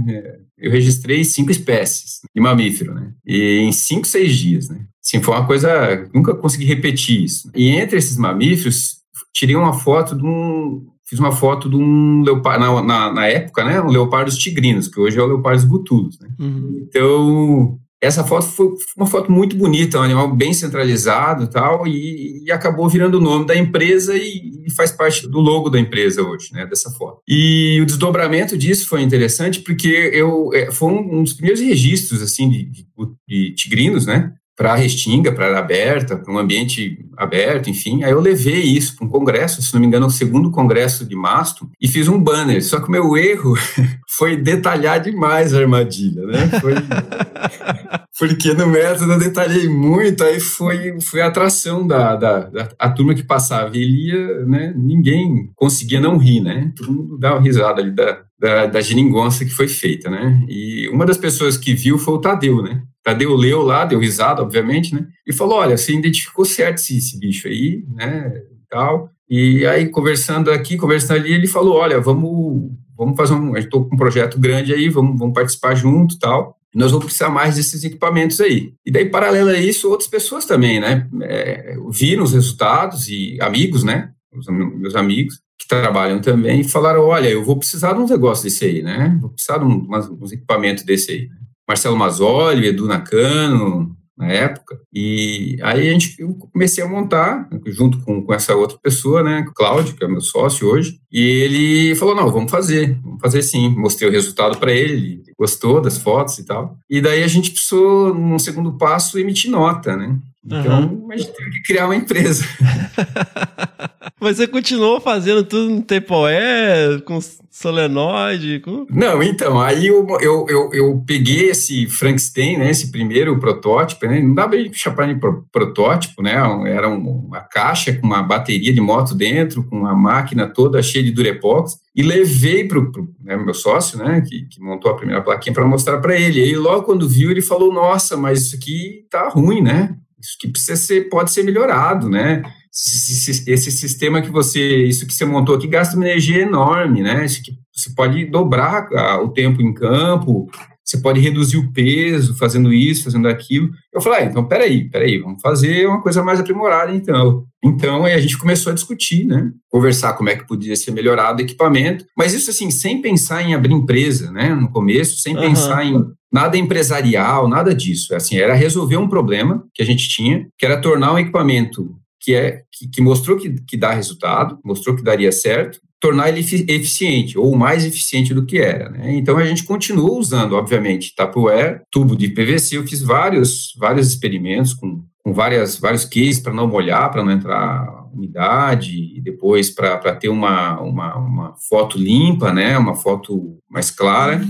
eu registrei cinco espécies de mamífero, né? E em cinco, seis dias, né? Assim, foi uma coisa... Nunca consegui repetir isso. E entre esses mamíferos, tirei uma foto de um, fiz uma foto de um leopardo, na, na, na, época, né, um leopardos tigrinos, que hoje é o leopardos butudos, né? Uhum. Então, essa foto foi uma foto muito bonita, um animal bem centralizado e tal, e, e acabou virando o nome da empresa e, e, faz parte do logo da empresa hoje, né, dessa foto. E o desdobramento disso foi interessante porque eu, foi um dos primeiros registros, assim, de, de, de tigrinos, né, para a Restinga, para a área aberta, para um ambiente aberto, enfim. Aí eu levei isso para um congresso, se não me engano, o segundo congresso de Masto, e fiz um banner. Só que o meu erro foi detalhar demais a armadilha, né? Foi... Porque no método eu detalhei muito, aí foi, foi a atração da, da, da a turma que passava e lia, né? Ninguém conseguia não rir, né? Todo mundo dava risada ali da, da, da geringonça que foi feita, né? E uma das pessoas que viu foi o Tadeu, né? Tadeu leu lá, deu risada, obviamente, né? E falou: olha, você identificou certo esse, esse bicho aí, né? E tal. E aí, conversando aqui, conversando ali, ele falou: olha, vamos, vamos fazer um, estou com um projeto grande aí, vamos, vamos participar junto tal. Nós vamos precisar mais desses equipamentos aí. E daí, paralelo a isso, outras pessoas também, né? É, viram os resultados e amigos, né? Os meus amigos que trabalham também falaram, olha, eu vou precisar de um negócio desse aí, né? Vou precisar de um, uns equipamentos desse aí. Marcelo Mazzoli, Edu Nakano, na época. E aí a gente, eu comecei a montar, junto com, com essa outra pessoa, né, Cláudio, que é meu sócio hoje, e ele falou, não, vamos fazer, vamos fazer sim. Mostrei o resultado para ele, ele gostou das fotos e tal. E daí a gente precisou, num segundo passo, emitir nota, né? Então, uhum. a gente teve que criar uma empresa. Mas você continuou fazendo tudo no Tapeoé, com solenoide? Com... Não, então, aí eu, eu, eu, eu, peguei esse Frankenstein, né, esse primeiro protótipo, né, não dá bem chamar de protótipo, né, era uma caixa com uma bateria de moto dentro, com uma máquina toda cheia de durepox, e levei para o né, meu sócio, né, que, que, montou a primeira plaquinha para mostrar para ele. E aí, logo quando viu, ele falou, nossa, mas isso aqui tá ruim, né, isso que precisa ser, pode ser melhorado, né, esse sistema que você, isso que você montou aqui gasta uma energia enorme, né? Isso que você pode dobrar o tempo em campo, você pode reduzir o peso fazendo isso, fazendo aquilo. Eu falei, ah, então peraí, peraí, vamos fazer uma coisa mais aprimorada então. Então aí a gente começou a discutir, né? Conversar como é que podia ser melhorado o equipamento, mas isso assim, sem pensar em abrir empresa, né? No começo, sem uhum. pensar em nada empresarial, nada disso. Assim, era resolver um problema que a gente tinha, que era tornar um equipamento que, é, que, que mostrou que, que dá resultado, mostrou que daria certo, tornar ele eficiente ou mais eficiente do que era. Né? Então a gente continua usando, obviamente, Tupperware, tubo de PVC. Eu fiz vários, vários experimentos com, com várias, vários cases para não molhar, para não entrar umidade, e depois para ter uma, uma, uma, foto limpa, né, uma foto mais clara,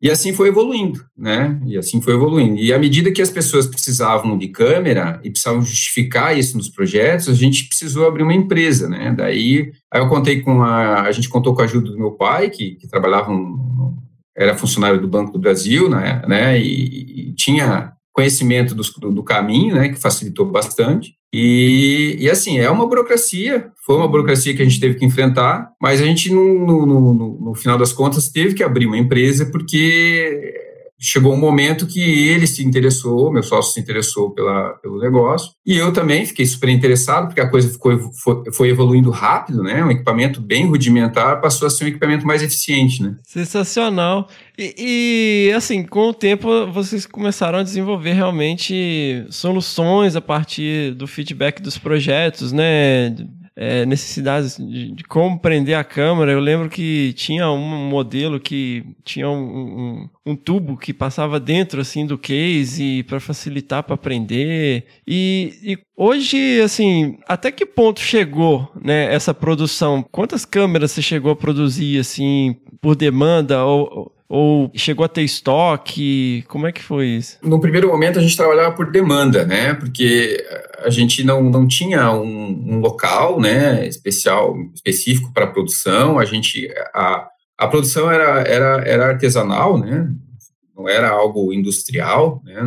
e assim foi evoluindo, né, e assim foi evoluindo. E à medida que as pessoas precisavam de câmera e precisavam justificar isso nos projetos, a gente precisou abrir uma empresa, né, daí aí eu contei com a, a gente contou com a ajuda do meu pai, que, que trabalhava, no, era funcionário do Banco do Brasil, né, né e, e tinha conhecimento do, do, caminho, né, que facilitou bastante. E, e, assim, é uma burocracia, foi uma burocracia que a gente teve que enfrentar, mas a gente, no, no, no, no final das contas, teve que abrir uma empresa porque chegou um momento que ele se interessou, meu sócio se interessou pela, pelo negócio, e eu também fiquei super interessado, porque a coisa ficou, foi, foi, evoluindo rápido, né? Um equipamento bem rudimentar passou a ser um equipamento mais eficiente, né? Sensacional. E, e assim, com o tempo vocês começaram a desenvolver realmente soluções a partir do feedback dos projetos, né? É, necessidades de, de, como prender a câmera. Eu lembro que tinha um modelo que tinha um, um, um tubo que passava dentro assim do case para facilitar para prender. E, e, hoje, assim, até que ponto chegou né, essa produção? Quantas câmeras você chegou a produzir assim por demanda ou ou chegou a ter estoque? Como é que foi isso? No primeiro momento a gente trabalhava por demanda, né? Porque a gente não, não tinha um, um local, né, especial, específico para produção. A gente a, a produção era, era, era artesanal, né? Não era algo industrial, né?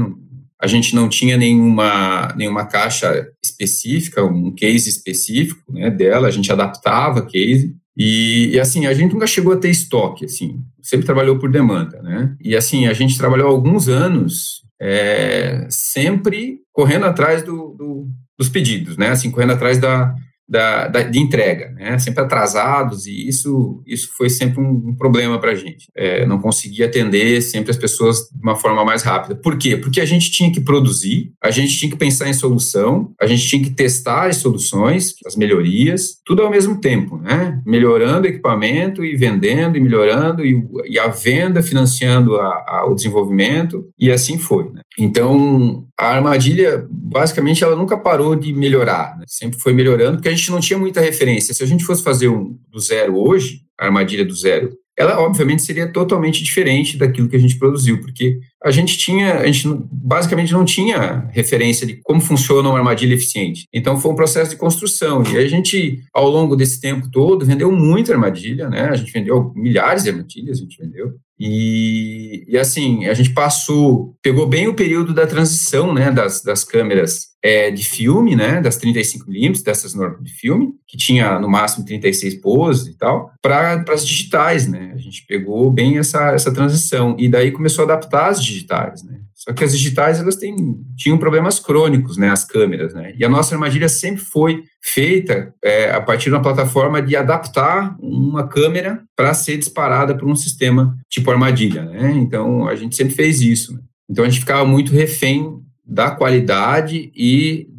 a gente não tinha nenhuma, nenhuma caixa específica, um case específico né, dela, a gente adaptava case. E, e, assim, a gente nunca chegou a ter estoque, assim, sempre trabalhou por demanda, né? E assim, a gente trabalhou alguns anos é, sempre correndo atrás do, do, dos pedidos, né? Assim, correndo atrás da, da, da, de entrega, né? sempre atrasados, e isso, isso foi sempre um, um problema para a gente. É, não conseguia atender sempre as pessoas de uma forma mais rápida. Por quê? Porque a gente tinha que produzir, a gente tinha que pensar em solução, a gente tinha que testar as soluções, as melhorias, tudo ao mesmo tempo, né? melhorando o equipamento e vendendo e melhorando, e, e a venda financiando a, a, o desenvolvimento, e assim foi. Né? Então, a armadilha, basicamente, ela nunca parou de melhorar, né? sempre foi melhorando, porque a não tinha muita referência. Se a gente fosse fazer um do zero hoje, a armadilha do zero, ela obviamente seria totalmente diferente daquilo que a gente produziu, porque a gente tinha, a gente basicamente não tinha referência de como funciona uma armadilha eficiente. Então foi um processo de construção e a gente, ao longo desse tempo todo, vendeu muita armadilha, né? A gente vendeu milhares de armadilhas, a gente vendeu. E, e assim, a gente passou, pegou bem o período da transição, né, das, das câmeras é, de filme, né, das 35mm, dessas normas de filme, que tinha no máximo 36 poses e tal, para as digitais, né? A gente pegou bem essa, essa transição e daí começou a adaptar as digitais, né? Só que as digitais elas têm, tinham problemas crônicos, né, as câmeras, né? E a nossa armadilha sempre foi feita é, a partir de uma plataforma de adaptar uma câmera para ser disparada por um sistema tipo armadilha, né? Então a gente sempre fez isso. Né? Então a gente ficava muito refém da qualidade e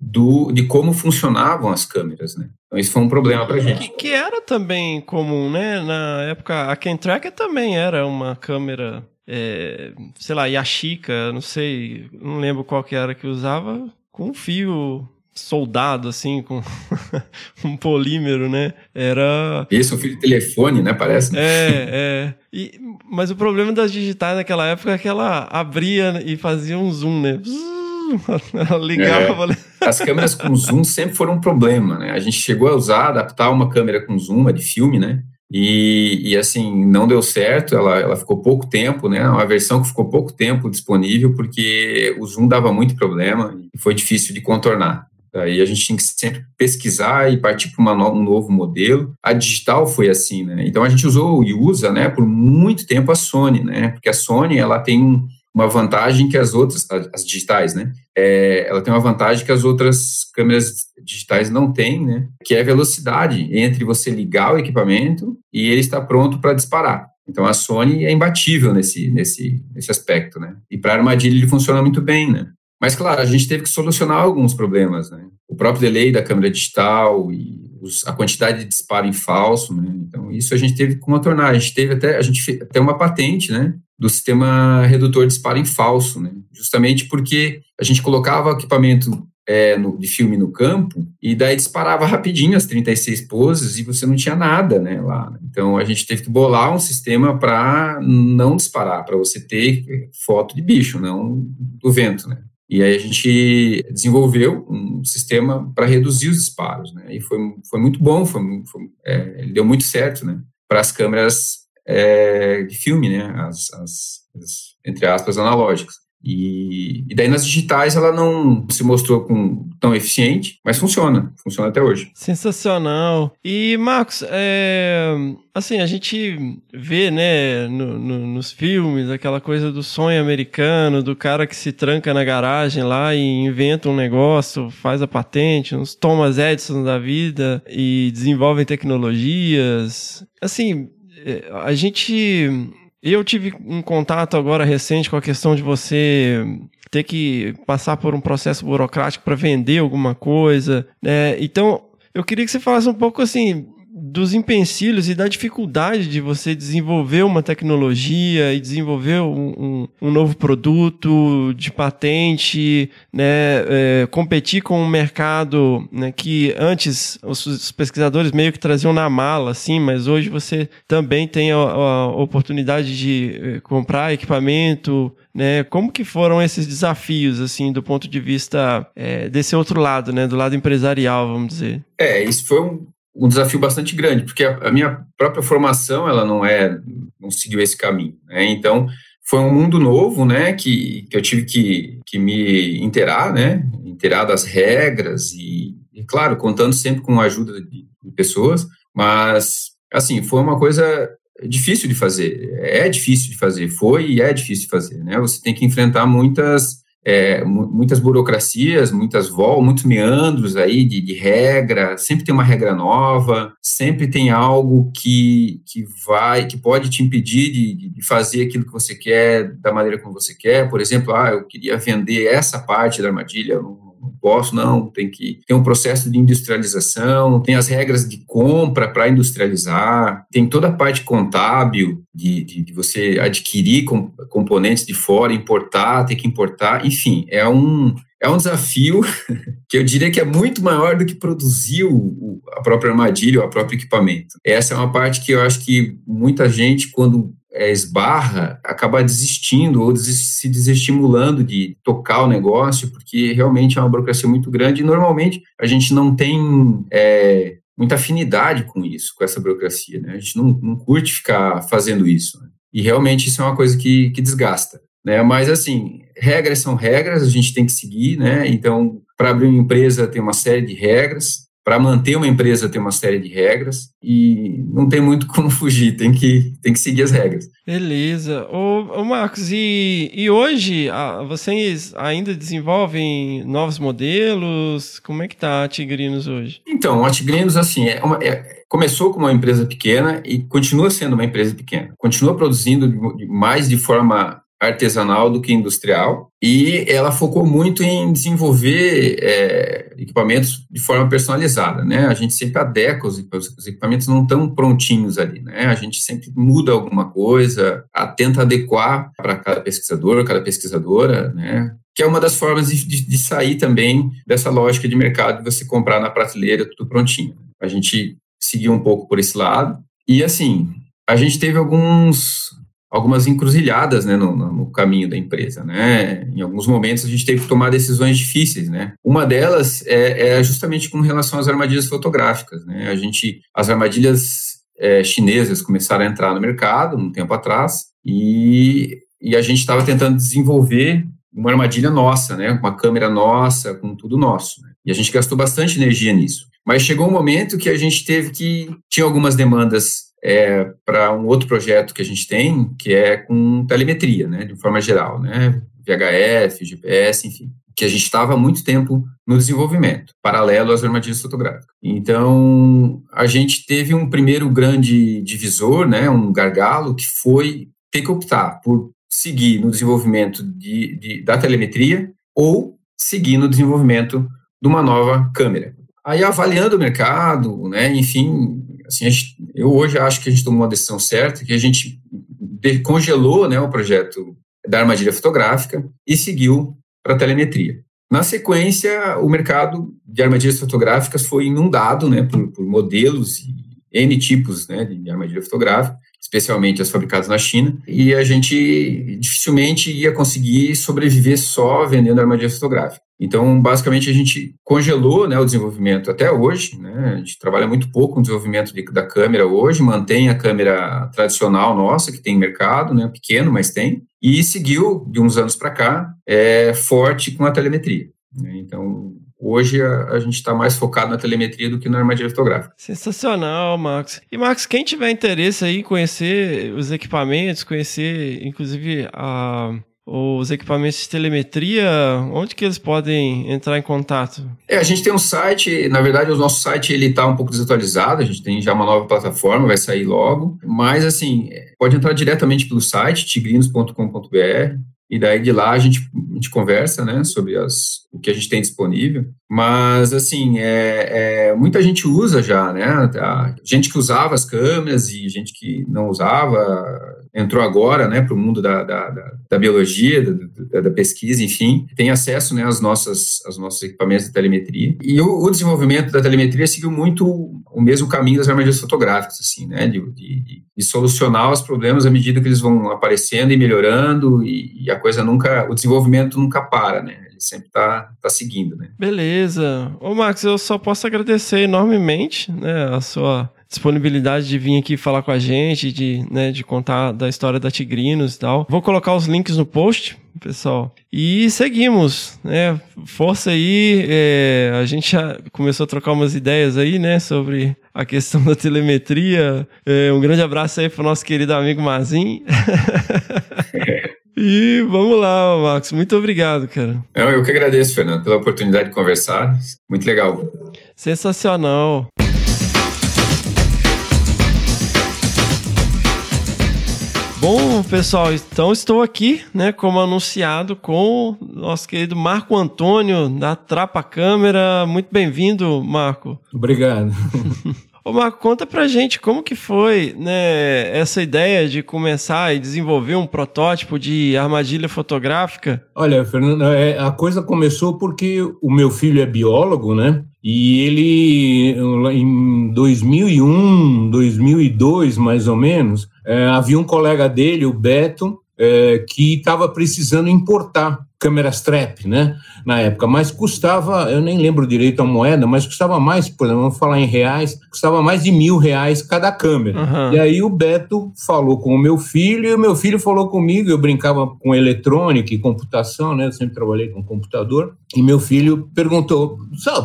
do, de como funcionavam as câmeras, né? Então isso foi um problema para gente. Que, que, era também comum, né? Na época, a Kentracker também era uma câmera, é, sei lá, Yashica, não sei, não lembro qual que era que usava, com um fio soldado, assim, com um polímero, né? Era. Esse é um fio de telefone, né? Parece. É, é. E, mas o problema das digitais naquela época é que ela abria e fazia um zoom, né? Ela ligava. É. As câmeras com zoom sempre foram um problema, né? A gente chegou a usar, adaptar uma câmera com zoom, uma de filme, né? E, e, assim, não deu certo, ela, ela ficou pouco tempo, né? Uma versão que ficou pouco tempo disponível, porque o zoom dava muito problema e foi difícil de contornar. Aí a gente tinha que sempre pesquisar e partir para um novo modelo. A digital foi assim, né? Então a gente usou e usa, né, por muito tempo a Sony, né? Porque a Sony ela tem um, uma vantagem que as outras, as digitais, né? É, ela tem uma vantagem que as outras câmeras digitais não têm, né? Que é a velocidade entre você ligar o equipamento e ele está pronto para disparar. Então a Sony é imbatível nesse, nesse, nesse aspecto, né? E para armadilha ele funciona muito bem, né? Mas, claro, a gente teve que solucionar alguns problemas, né? O próprio delay da câmera digital e os, a quantidade de disparo em falso, né? Então, isso a gente teve que contornar. A gente teve até, a gente até uma patente, né? Do sistema redutor de disparo em falso, né? Justamente porque a gente colocava o equipamento é, no, de filme no campo e daí disparava rapidinho as 36 poses e você não tinha nada, né, lá. Então, a gente teve que bolar um sistema para não disparar, para você ter foto de bicho, não do vento, né? E aí a gente desenvolveu um sistema para reduzir os disparos, né? E foi, foi muito bom, foi, foi é, deu muito certo, né? Para as câmeras é, de filme, né? As, as, as, entre aspas, analógicas. E, e, daí nas digitais ela não se mostrou com, tão eficiente, mas funciona, funciona até hoje. Sensacional. E Marcos, é, assim a gente vê, né, no, no, nos filmes aquela coisa do sonho americano, do cara que se tranca na garagem lá e inventa um negócio, faz a patente, uns Thomas Edison da vida e desenvolvem tecnologias. Assim, a gente eu tive um contato agora recente com a questão de você ter que passar por um processo burocrático para vender alguma coisa, né? Então, eu queria que você falasse um pouco assim dos empecilhos e da dificuldade de você desenvolver uma tecnologia e desenvolver um, um, um novo produto de patente, né, é, competir com um mercado né, que antes os, pesquisadores meio que traziam na mala, assim, mas hoje você também tem a, a oportunidade de é, comprar equipamento, né? Como que foram esses desafios, assim, do ponto de vista é, desse outro lado, né? Do lado empresarial, vamos dizer? É, isso foi um, um desafio bastante grande, porque a, a, minha própria formação, ela não é, não seguiu esse caminho, né? Então, foi um mundo novo, né, que, que eu tive que, que me inteirar, né, inteirar das regras e, e, claro, contando sempre com a ajuda de, de pessoas, mas, assim, foi uma coisa difícil de fazer, é difícil de fazer, foi e é difícil de fazer, né, você tem que enfrentar muitas é, muitas burocracias, muitas vol, muitos meandros aí de, de, regra, sempre tem uma regra nova, sempre tem algo que, que vai, que pode te impedir de, de fazer aquilo que você quer da maneira como você quer. Por exemplo, ah, eu queria vender essa parte da armadilha, não posso, não, tem que ter um processo de industrialização, tem as regras de compra para industrializar, tem toda a parte contábil de, de, de você adquirir com, componentes de fora, importar, ter que importar, enfim, é um, é um desafio que eu diria que é muito maior do que produzir o, a própria armadilha, o próprio equipamento. Essa é uma parte que eu acho que muita gente, quando é, esbarra, acaba desistindo ou se desestimulando de tocar o negócio, porque realmente é uma burocracia muito grande e normalmente a gente não tem é, muita afinidade com isso, com essa burocracia, né? A gente não, não curte ficar fazendo isso. Né? E realmente isso é uma coisa que, que desgasta. Né? Mas, assim, regras são regras, a gente tem que seguir, né? Então, para abrir uma empresa tem uma série de regras, para manter uma empresa tem uma série de regras e não tem muito como fugir, tem que, tem que seguir as regras. Beleza. Ô, ô Marcos, e, e hoje ah, vocês ainda desenvolvem novos modelos? Como é que tá a Tigrinos hoje? Então, a Tigrinos, assim, é uma, é, começou como uma empresa pequena e continua sendo uma empresa pequena. Continua produzindo mais de forma artesanal do que industrial e ela focou muito em desenvolver é, equipamentos de forma personalizada, né? A gente sempre adequa os, os equipamentos não estão prontinhos ali, né? A gente sempre muda alguma coisa, tenta adequar para cada pesquisador, cada pesquisadora, né? Que é uma das formas de, de sair também dessa lógica de mercado de você comprar na prateleira tudo prontinho. A gente seguiu um pouco por esse lado e assim a gente teve alguns algumas encruzilhadas né, no, no, caminho da empresa. Né? Em alguns momentos a gente teve que tomar decisões difíceis. Né? Uma delas é, é justamente com relação às armadilhas fotográficas. Né? A gente, as armadilhas é, chinesas começaram a entrar no mercado um tempo atrás e, e a gente estava tentando desenvolver uma armadilha nossa, né? uma câmera nossa, com tudo nosso. Né? E a gente gastou bastante energia nisso. Mas chegou um momento que a gente teve que. Tinha algumas demandas é, para um outro projeto que a gente tem, que é com telemetria, né, de forma geral, né, VHF, GPS, enfim, que a gente estava há muito tempo no desenvolvimento, paralelo às armadilhas fotográficas. Então, a gente teve um primeiro grande divisor, né, um gargalo, que foi ter que optar por seguir no desenvolvimento de, de da telemetria ou seguir no desenvolvimento de uma nova câmera. Aí, avaliando o mercado, né, enfim, Assim, gente, eu hoje acho que a gente tomou uma decisão certa, que a gente congelou né, o projeto da armadilha fotográfica e seguiu para a telemetria. Na sequência, o mercado de armadilhas fotográficas foi inundado né, por, por modelos e N tipos né, de armadilha fotográfica, especialmente as fabricadas na China, e a gente dificilmente ia conseguir sobreviver só vendendo armadilha fotográfica. Então, basicamente, a gente congelou né, o desenvolvimento até hoje. Né? A gente trabalha muito pouco no desenvolvimento de, da câmera hoje, mantém a câmera tradicional nossa, que tem mercado, né, pequeno, mas tem, e seguiu, de uns anos para cá, é, forte com a telemetria. Né? Então, Hoje a, a gente está mais focado na telemetria do que na armadilha fotográfica. Sensacional, Max. E Max, quem tiver interesse aí em conhecer os equipamentos, conhecer inclusive a, os equipamentos de telemetria, onde que eles podem entrar em contato? É, a gente tem um site, na verdade o nosso site ele está um pouco desatualizado, a gente tem já uma nova plataforma, vai sair logo, mas assim, pode entrar diretamente pelo site tigrinos.com.br e daí de lá a gente, a gente conversa, né, sobre as, o que a gente tem disponível. Mas, assim, é, é, muita gente usa já, né, a gente que usava as câmeras e gente que não usava, entrou agora, né, para o mundo da, da, da, da biologia, da, da, pesquisa, enfim, tem acesso, né, às nossas, aos nossos equipamentos de telemetria. E o, o, desenvolvimento da telemetria seguiu muito o mesmo caminho das armadilhas fotográficas, assim, né, de, de, de solucionar os problemas à medida que eles vão aparecendo e melhorando e, e a coisa nunca, o desenvolvimento nunca para, né? Ele sempre está tá seguindo, né? Beleza. Ô, Max, eu só posso agradecer enormemente, né, a sua disponibilidade de vir aqui falar com a gente, de, né, de contar da história da Tigrinos e tal. Vou colocar os links no post, pessoal. E seguimos, né? Força aí. É, a gente já começou a trocar umas ideias aí, né, sobre a questão da telemetria. É, um grande abraço aí pro nosso querido amigo Mazin. E vamos lá, Max. Muito obrigado, cara. Eu, eu que agradeço, Fernando, pela oportunidade de conversar. Muito legal. Sensacional. Bom, pessoal, então estou aqui, né, como anunciado, com nosso querido Marco Antônio da Trapa Câmera. Muito bem-vindo, Marco. Obrigado. Ô Marco, conta pra gente como que foi né, essa ideia de começar e desenvolver um protótipo de armadilha fotográfica? Olha, Fernando, é, a coisa começou porque o meu filho é biólogo, né? E ele, em 2001, 2002, mais ou menos, é, havia um colega dele, o Beto, é, que estava precisando importar câmeras trap, né? Na época, mas custava, eu nem lembro direito a moeda, mas custava mais, por exemplo, vamos falar em reais, custava mais de mil reais cada câmera. Uhum. E aí o Beto falou com o meu filho e o meu filho falou comigo. Eu brincava com eletrônica e computação, né? Eu sempre trabalhei com computador. E meu filho perguntou: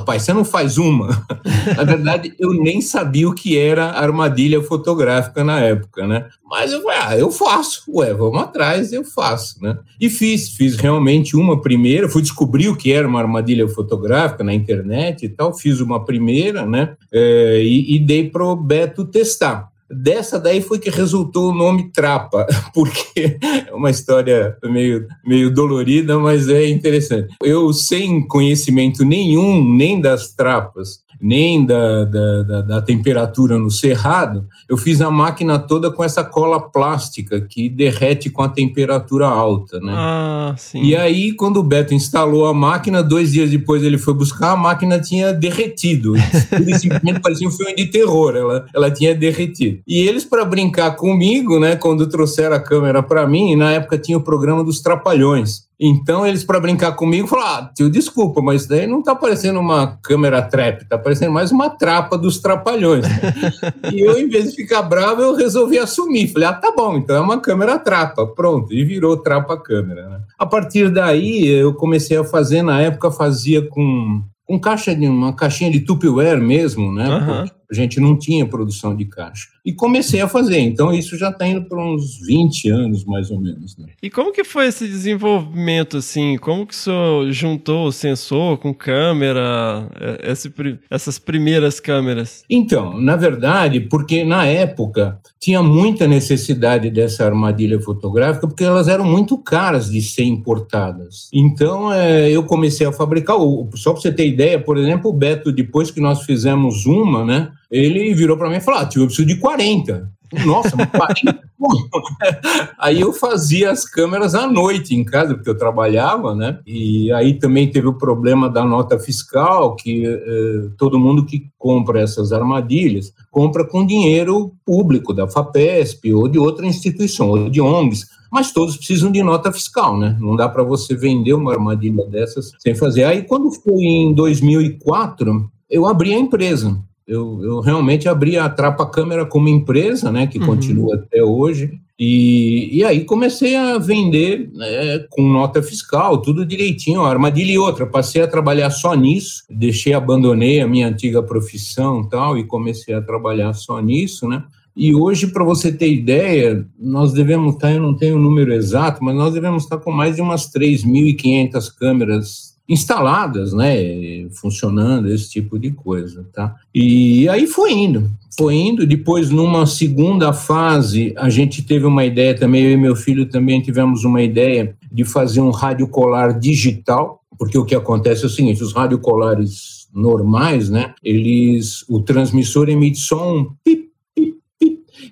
pai, você não faz uma? na verdade, eu nem sabia o que era armadilha fotográfica na época, né? Mas eu falei, ah, eu faço, ué, vamos atrás, eu faço, né? E fiz, fiz realmente uma primeira, fui descobrir o que era uma armadilha fotográfica na internet e tal, fiz uma primeira, né? É, e, e dei para o Beto testar. Dessa daí foi que resultou o nome Trapa, porque é uma história meio, meio dolorida, mas é interessante. Eu, sem conhecimento nenhum, nem das trapas, nem da, da, da, da, temperatura no cerrado, eu fiz a máquina toda com essa cola plástica que derrete com a temperatura alta, né? Ah, sim. E aí, quando o Beto instalou a máquina, dois dias depois ele foi buscar, a máquina tinha derretido. Tudo simplesmente parecia um filme de terror, ela, ela tinha derretido. E eles, para brincar comigo, né, quando trouxeram a câmera para mim, na época tinha o programa dos Trapalhões. Então, eles, para brincar comigo, falaram: ah, tio, desculpa, mas isso daí não está parecendo uma câmera trap, está parecendo mais uma trapa dos trapalhões. e eu, em vez de ficar bravo, eu resolvi assumir. Falei: ah, tá bom, então é uma câmera trapa. Pronto, e virou trapa câmera. Né? A partir daí, eu comecei a fazer, na época, fazia com, com caixa de uma caixinha de Tupperware mesmo, né? Uhum. A gente não tinha produção de caixa. E comecei a fazer. Então, isso já está indo para uns 20 anos, mais ou menos. Né? E como que foi esse desenvolvimento, assim? Como que o senhor juntou o sensor com câmera, é, esse, essas primeiras câmeras? Então, na verdade, porque na época tinha muita necessidade dessa armadilha fotográfica, porque elas eram muito caras de ser importadas. Então, é, eu comecei a fabricar. Só para você ter ideia, por exemplo, o Beto, depois que nós fizemos uma, né? Ele virou para mim e falou: ah, tio, eu preciso de 40. Nossa, 40? aí eu fazia as câmeras à noite em casa, porque eu trabalhava, né? E aí também teve o problema da nota fiscal, que eh, todo mundo que compra essas armadilhas compra com dinheiro público, da FAPESP ou de outra instituição, ou de ONGs mas todos precisam de nota fiscal, né? Não dá para você vender uma armadilha dessas sem fazer. Aí, quando foi em 2004, eu abri a empresa eu, eu realmente abri a Trapa Câmera como empresa, né, que uhum. continua até hoje, e, e aí comecei a vender né, com nota fiscal, tudo direitinho, armadilha e outra. Passei a trabalhar só nisso, deixei, abandonei a minha antiga profissão tal, e comecei a trabalhar só nisso, né? E hoje, para você ter ideia, nós devemos estar, eu não tenho o número exato, mas nós devemos estar com mais de umas 3.500 câmeras instaladas, né, funcionando, esse tipo de coisa, tá? E aí foi indo, foi indo. Depois, numa segunda fase, a gente teve uma ideia também, eu e meu filho também tivemos uma ideia de fazer um rádio colar digital, porque o que acontece é o seguinte, os radiocolares normais, né, eles, o transmissor emite só um pip,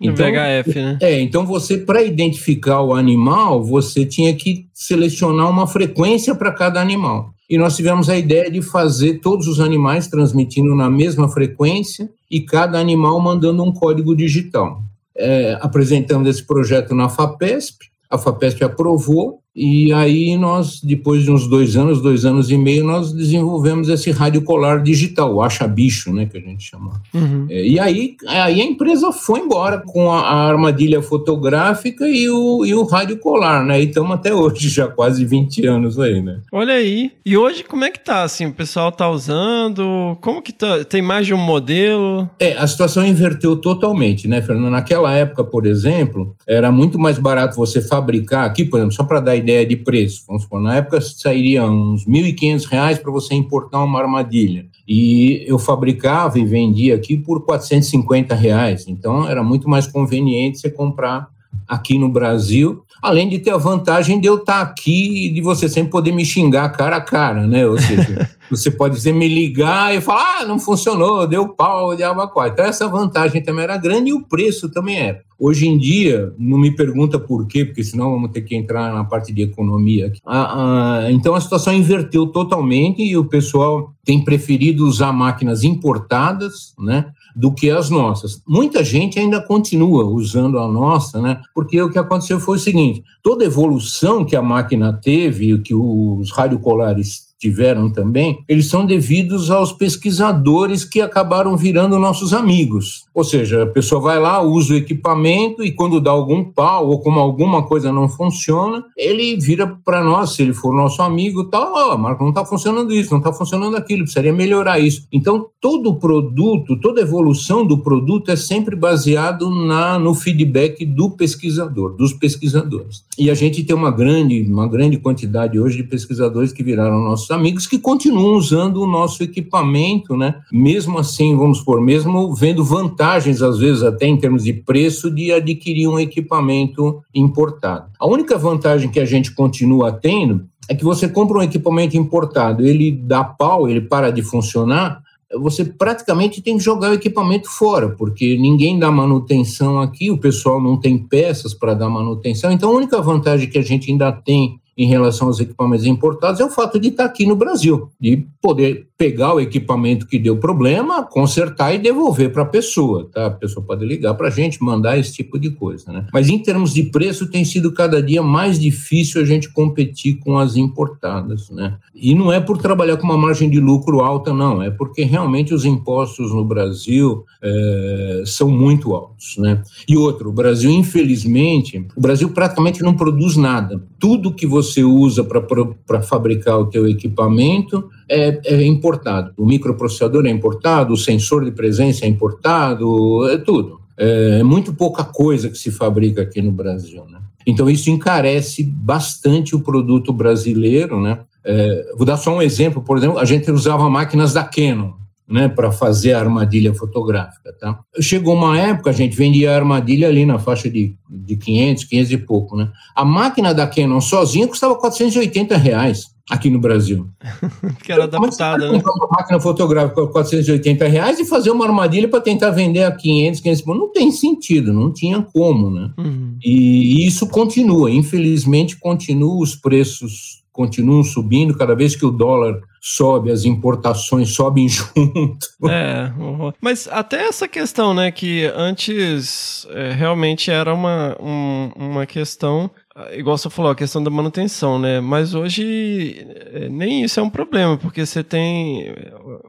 então, VHF, né? É, então você, para identificar o animal, você tinha que selecionar uma frequência para cada animal e nós tivemos a ideia de fazer todos os animais transmitindo na mesma frequência e cada animal mandando um código digital. É, apresentamos esse projeto na FAPESP, a FAPESP aprovou e aí nós, depois de uns dois anos, dois anos e meio, nós desenvolvemos esse rádio colar digital, o acha bicho, né, que a gente chama. Uhum. É, e aí, aí a empresa foi embora com a, a, armadilha fotográfica e o, e o rádio colar, né? E estamos até hoje, já quase 20 anos aí, né? Olha aí. E hoje como é que tá, assim? O pessoal tá usando? Como que tá? Tem mais de um modelo? É, a situação inverteu totalmente, né, Fernando? Naquela época, por exemplo, era muito mais barato você fabricar aqui, por exemplo, só para dar ideia de preço. Vamos supor, na época sairia uns R$ 1.500 para você importar uma armadilha. E eu fabricava e vendia aqui por 450 reais. Então era muito mais conveniente você comprar aqui no Brasil, além de ter a vantagem de eu estar aqui e de você sempre poder me xingar cara a cara, né? Ou seja, você pode dizer, me ligar e falar, ah, não funcionou, deu pau, de abacuá. Então essa vantagem também era grande e o preço também era. Hoje em dia, não me pergunta por quê, porque senão vamos ter que entrar na parte de economia. Aqui. Ah, ah, então a situação inverteu totalmente e o pessoal tem preferido usar máquinas importadas, né? Do que as nossas. Muita gente ainda continua usando a nossa, né? Porque o que aconteceu foi o seguinte: toda evolução que a máquina teve, que os radiocolares tiveram também, eles são devidos aos pesquisadores que acabaram virando nossos amigos. Ou seja, a pessoa vai lá, usa o equipamento e quando dá algum pau ou como alguma coisa não funciona, ele vira para nós, se ele for nosso amigo, tal, ó, Marco, não está funcionando isso, não está funcionando aquilo, precisaria melhorar isso. Então, todo produto, toda evolução do produto é sempre baseado na, no feedback do pesquisador, dos pesquisadores. E a gente tem uma grande, uma grande quantidade hoje de pesquisadores que viraram nossos amigos que continuam usando o nosso equipamento, né? Mesmo assim, vamos supor, mesmo vendo vantagens, às vezes até em termos de preço, de adquirir um equipamento importado. A única vantagem que a gente continua tendo é que você compra um equipamento importado, ele dá pau, ele para de funcionar, você praticamente tem que jogar o equipamento fora, porque ninguém dá manutenção aqui, o pessoal não tem peças para dar manutenção. Então, a única vantagem que a gente ainda tem em relação aos equipamentos importados é o fato de estar aqui no Brasil, de poder pegar o equipamento que deu problema, consertar e devolver para a pessoa, tá? A pessoa pode ligar para a gente, mandar esse tipo de coisa, né? Mas em termos de preço, tem sido cada dia mais difícil a gente competir com as importadas, né? E não é por trabalhar com uma margem de lucro alta, não, é porque realmente os impostos no Brasil é, são muito altos, né? E outro, o Brasil, infelizmente, o Brasil praticamente não produz nada. Tudo que você usa para fabricar o teu equipamento é, é, importado. O microprocessador é importado, o sensor de presença é importado, é tudo. É, é muito pouca coisa que se fabrica aqui no Brasil, né? Então isso encarece bastante o produto brasileiro, né? É, vou dar só um exemplo, por exemplo, a gente usava máquinas da Canon, né, para fazer a armadilha fotográfica, tá? Chegou uma época, a gente vendia a armadilha ali na faixa de, de 500, 500 e pouco, né? A máquina da Canon sozinha custava 480 reais aqui no Brasil. que era adaptada, né? Uma máquina fotográfica por 480 reais e fazer uma armadilha para tentar vender a 500, 500, não tem sentido, não tinha como, né? Uhum. E isso continua, infelizmente continua, os preços continuam subindo, cada vez que o dólar sobe, as importações sobem junto. É, mas até essa questão, né, que antes é, realmente era uma, um, uma questão igual você falou, a questão da manutenção, né? Mas hoje é, nem isso é um problema, porque você tem,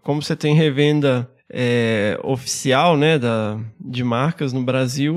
como você tem revenda é, oficial, né, da, de marcas no Brasil,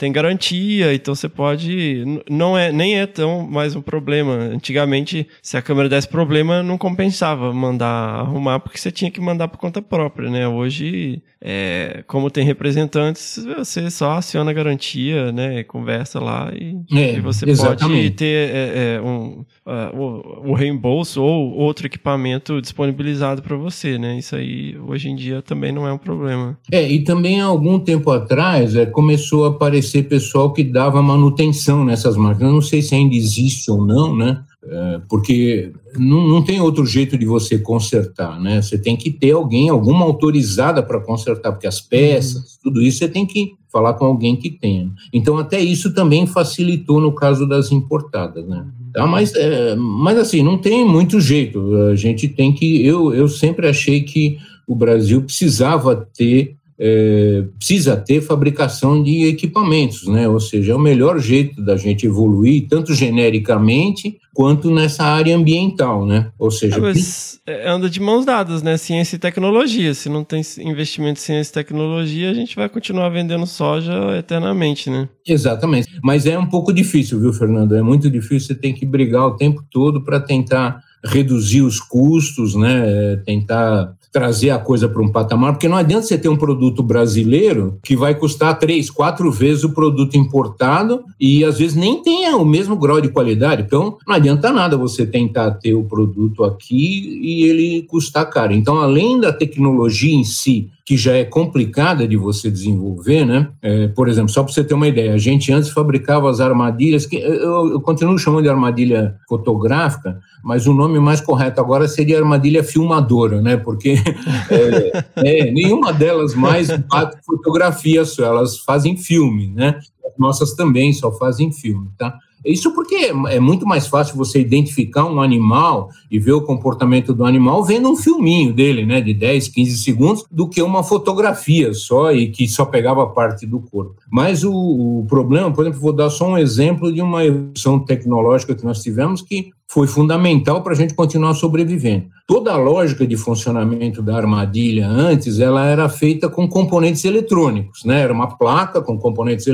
tem garantia, então você pode. Não é, nem é tão mais um problema. Antigamente, se a câmera desse problema, não compensava mandar arrumar, porque você tinha que mandar por conta própria, né? Hoje, é, como tem representantes, você só aciona a garantia, né? Conversa lá e, é, e você exatamente. pode ter é, é um, uh, o, o, reembolso ou outro equipamento disponibilizado para você, né? Isso aí, hoje em dia, também não é um problema. É, e também há algum tempo atrás é, começou a aparecer ser pessoal que dava manutenção nessas máquinas. não sei se ainda existe ou não, né? É, porque não, não tem outro jeito de você consertar, né? Você tem que ter alguém, alguma autorizada para consertar, porque as peças, uhum. tudo isso você tem que falar com alguém que tenha. Então, até isso também facilitou no caso das importadas, né? Tá, mas, é, mas assim, não tem muito jeito. A gente tem que. Eu, eu sempre achei que o Brasil precisava ter é, precisa ter fabricação de equipamentos, né? Ou seja, é o melhor jeito da gente evoluir, tanto genericamente quanto nessa área ambiental, né? Ou seja, é, mas é, anda de mãos dadas, né? Ciência e tecnologia. Se não tem investimento em ciência e tecnologia, a gente vai continuar vendendo soja eternamente, né? Exatamente. Mas é um pouco difícil, viu, Fernando? É muito difícil. Você tem que brigar o tempo todo para tentar reduzir os custos, né? Tentar trazer a coisa para um patamar, porque não adianta você ter um produto brasileiro que vai custar três, quatro vezes o produto importado e às vezes nem tenha o mesmo grau de qualidade. Então, não adianta nada você tentar ter o produto aqui e ele custar caro. Então, além da tecnologia em si, que já é complicada de você desenvolver, né? É, por exemplo, só para você ter uma ideia, a gente antes fabricava as armadilhas, que eu, eu continuo chamando de armadilha fotográfica, mas o nome mais correto agora seria armadilha filmadora, né? Porque é, é, nenhuma delas mais bate fotografia só, elas fazem filme, né? As nossas também só fazem filme, tá? Isso porque é muito mais fácil você identificar um animal e ver o comportamento do animal vendo um filminho dele, né, de 10, 15 segundos, do que uma fotografia só e que só pegava parte do corpo. Mas o, o problema, por exemplo, vou dar só um exemplo de uma evolução tecnológica que nós tivemos que foi fundamental para a gente continuar sobrevivendo. Toda a lógica de funcionamento da armadilha antes, ela era feita com componentes eletrônicos, né? Era uma placa com componentes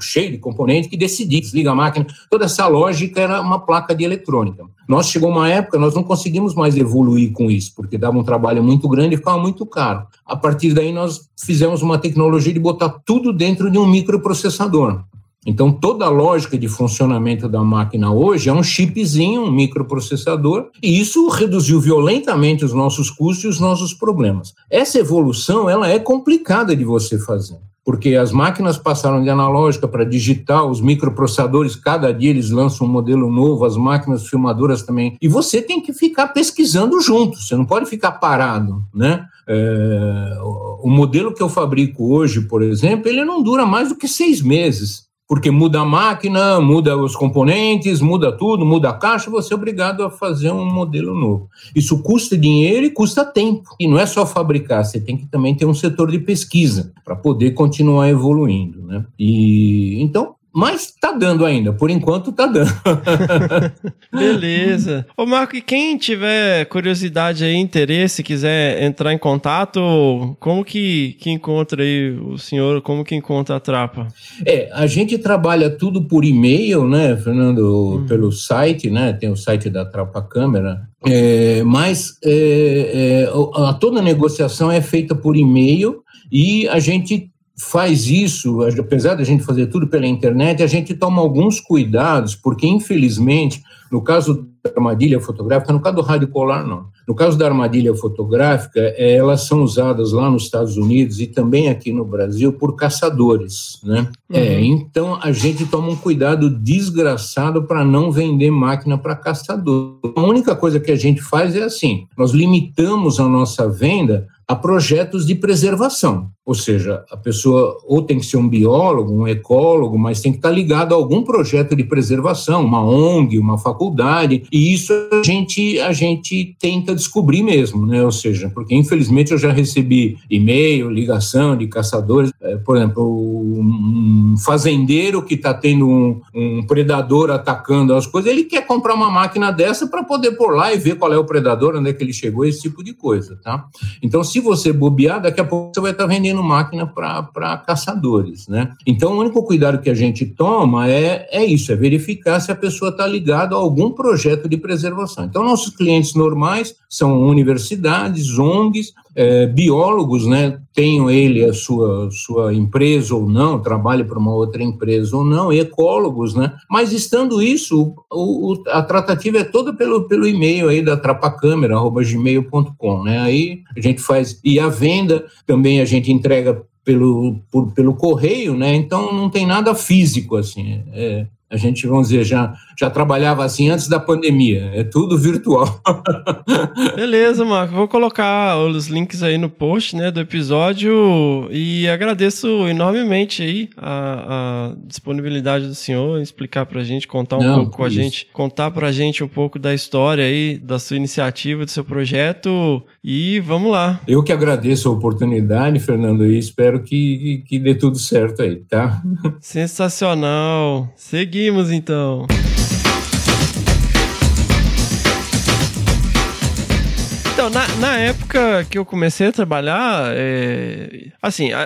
cheio de componentes que decidia, desliga a máquina. Toda essa lógica era uma placa de eletrônica. Nós chegou uma época, nós não conseguimos mais evoluir com isso, porque dava um trabalho muito grande e ficava muito caro. A partir daí nós fizemos uma tecnologia de botar tudo dentro de um microprocessador. Então, toda a lógica de funcionamento da máquina hoje é um chipzinho, um microprocessador, e isso reduziu violentamente os nossos custos e os nossos problemas. Essa evolução, ela é complicada de você fazer, porque as máquinas passaram de analógica para digital, os microprocessadores, cada dia eles lançam um modelo novo, as máquinas filmadoras também, e você tem que ficar pesquisando junto, você não pode ficar parado, né? É, o modelo que eu fabrico hoje, por exemplo, ele não dura mais do que seis meses porque muda a máquina, muda os componentes, muda tudo, muda a caixa, você é obrigado a fazer um modelo novo. Isso custa dinheiro e custa tempo. E não é só fabricar, você tem que também ter um setor de pesquisa para poder continuar evoluindo, né? E então mas tá dando ainda, por enquanto tá dando. Beleza. Ô Marco, e quem tiver curiosidade aí, interesse, quiser entrar em contato, como que, que encontra aí o senhor, como que encontra a Trapa? É, a gente trabalha tudo por e-mail, né, Fernando, hum. pelo site, né, tem o site da Trapa Câmera, é, mas é, é, a, toda a negociação é feita por e-mail e a gente faz isso, apesar da gente fazer tudo pela internet, a gente toma alguns cuidados, porque infelizmente, no caso da armadilha fotográfica, no caso do rádio polar não. No caso da armadilha fotográfica, eh, elas são usadas lá nos Estados Unidos e também aqui no Brasil por caçadores, né? Uhum. É, então a gente toma um cuidado desgraçado para não vender máquina para caçador. A única coisa que a gente faz é assim: nós limitamos a nossa venda a projetos de preservação. Ou seja, a pessoa ou tem que ser um biólogo, um ecólogo, mas tem que estar ligado a algum projeto de preservação, uma ONG, uma faculdade, e isso a gente, a gente tenta descobrir mesmo, né? Ou seja, porque infelizmente eu já recebi e-mail, ligação de caçadores, é, por exemplo, um fazendeiro que está tendo um, um, predador atacando as coisas, ele quer comprar uma máquina dessa para poder pôr lá e ver qual é o predador, onde é que ele chegou, esse tipo de coisa, tá? Então, se você bobear, daqui a pouco você vai estar vendendo máquina para caçadores, né? Então, o único cuidado que a gente toma é, é isso, é verificar se a pessoa está ligada a algum projeto de preservação. Então, nossos clientes normais são universidades, ONGs, é, biólogos, né? Tenham ele a sua, sua empresa ou não, trabalhe para uma outra empresa ou não, ecólogos, né? Mas estando isso, o, o, a tratativa é toda pelo, pelo e-mail aí da trapacâmera.gmail.com, né? Aí a gente faz, e a venda também a gente entrega pelo, por, pelo correio, né? Então não tem nada físico assim. É, a gente, vamos dizer, já, já trabalhava assim antes da pandemia. É tudo virtual. Beleza, Marco. Vou colocar os links aí no post né, do episódio e agradeço enormemente aí a, a disponibilidade do senhor em explicar pra gente, contar um Não, pouco com a gente, contar pra gente um pouco da história aí, da sua iniciativa, do seu projeto e vamos lá. Eu que agradeço a oportunidade, Fernando, e espero que, que dê tudo certo aí, tá? Sensacional. Seguir Seguimos então. Então, na, na, época que eu comecei a trabalhar, é, assim, a,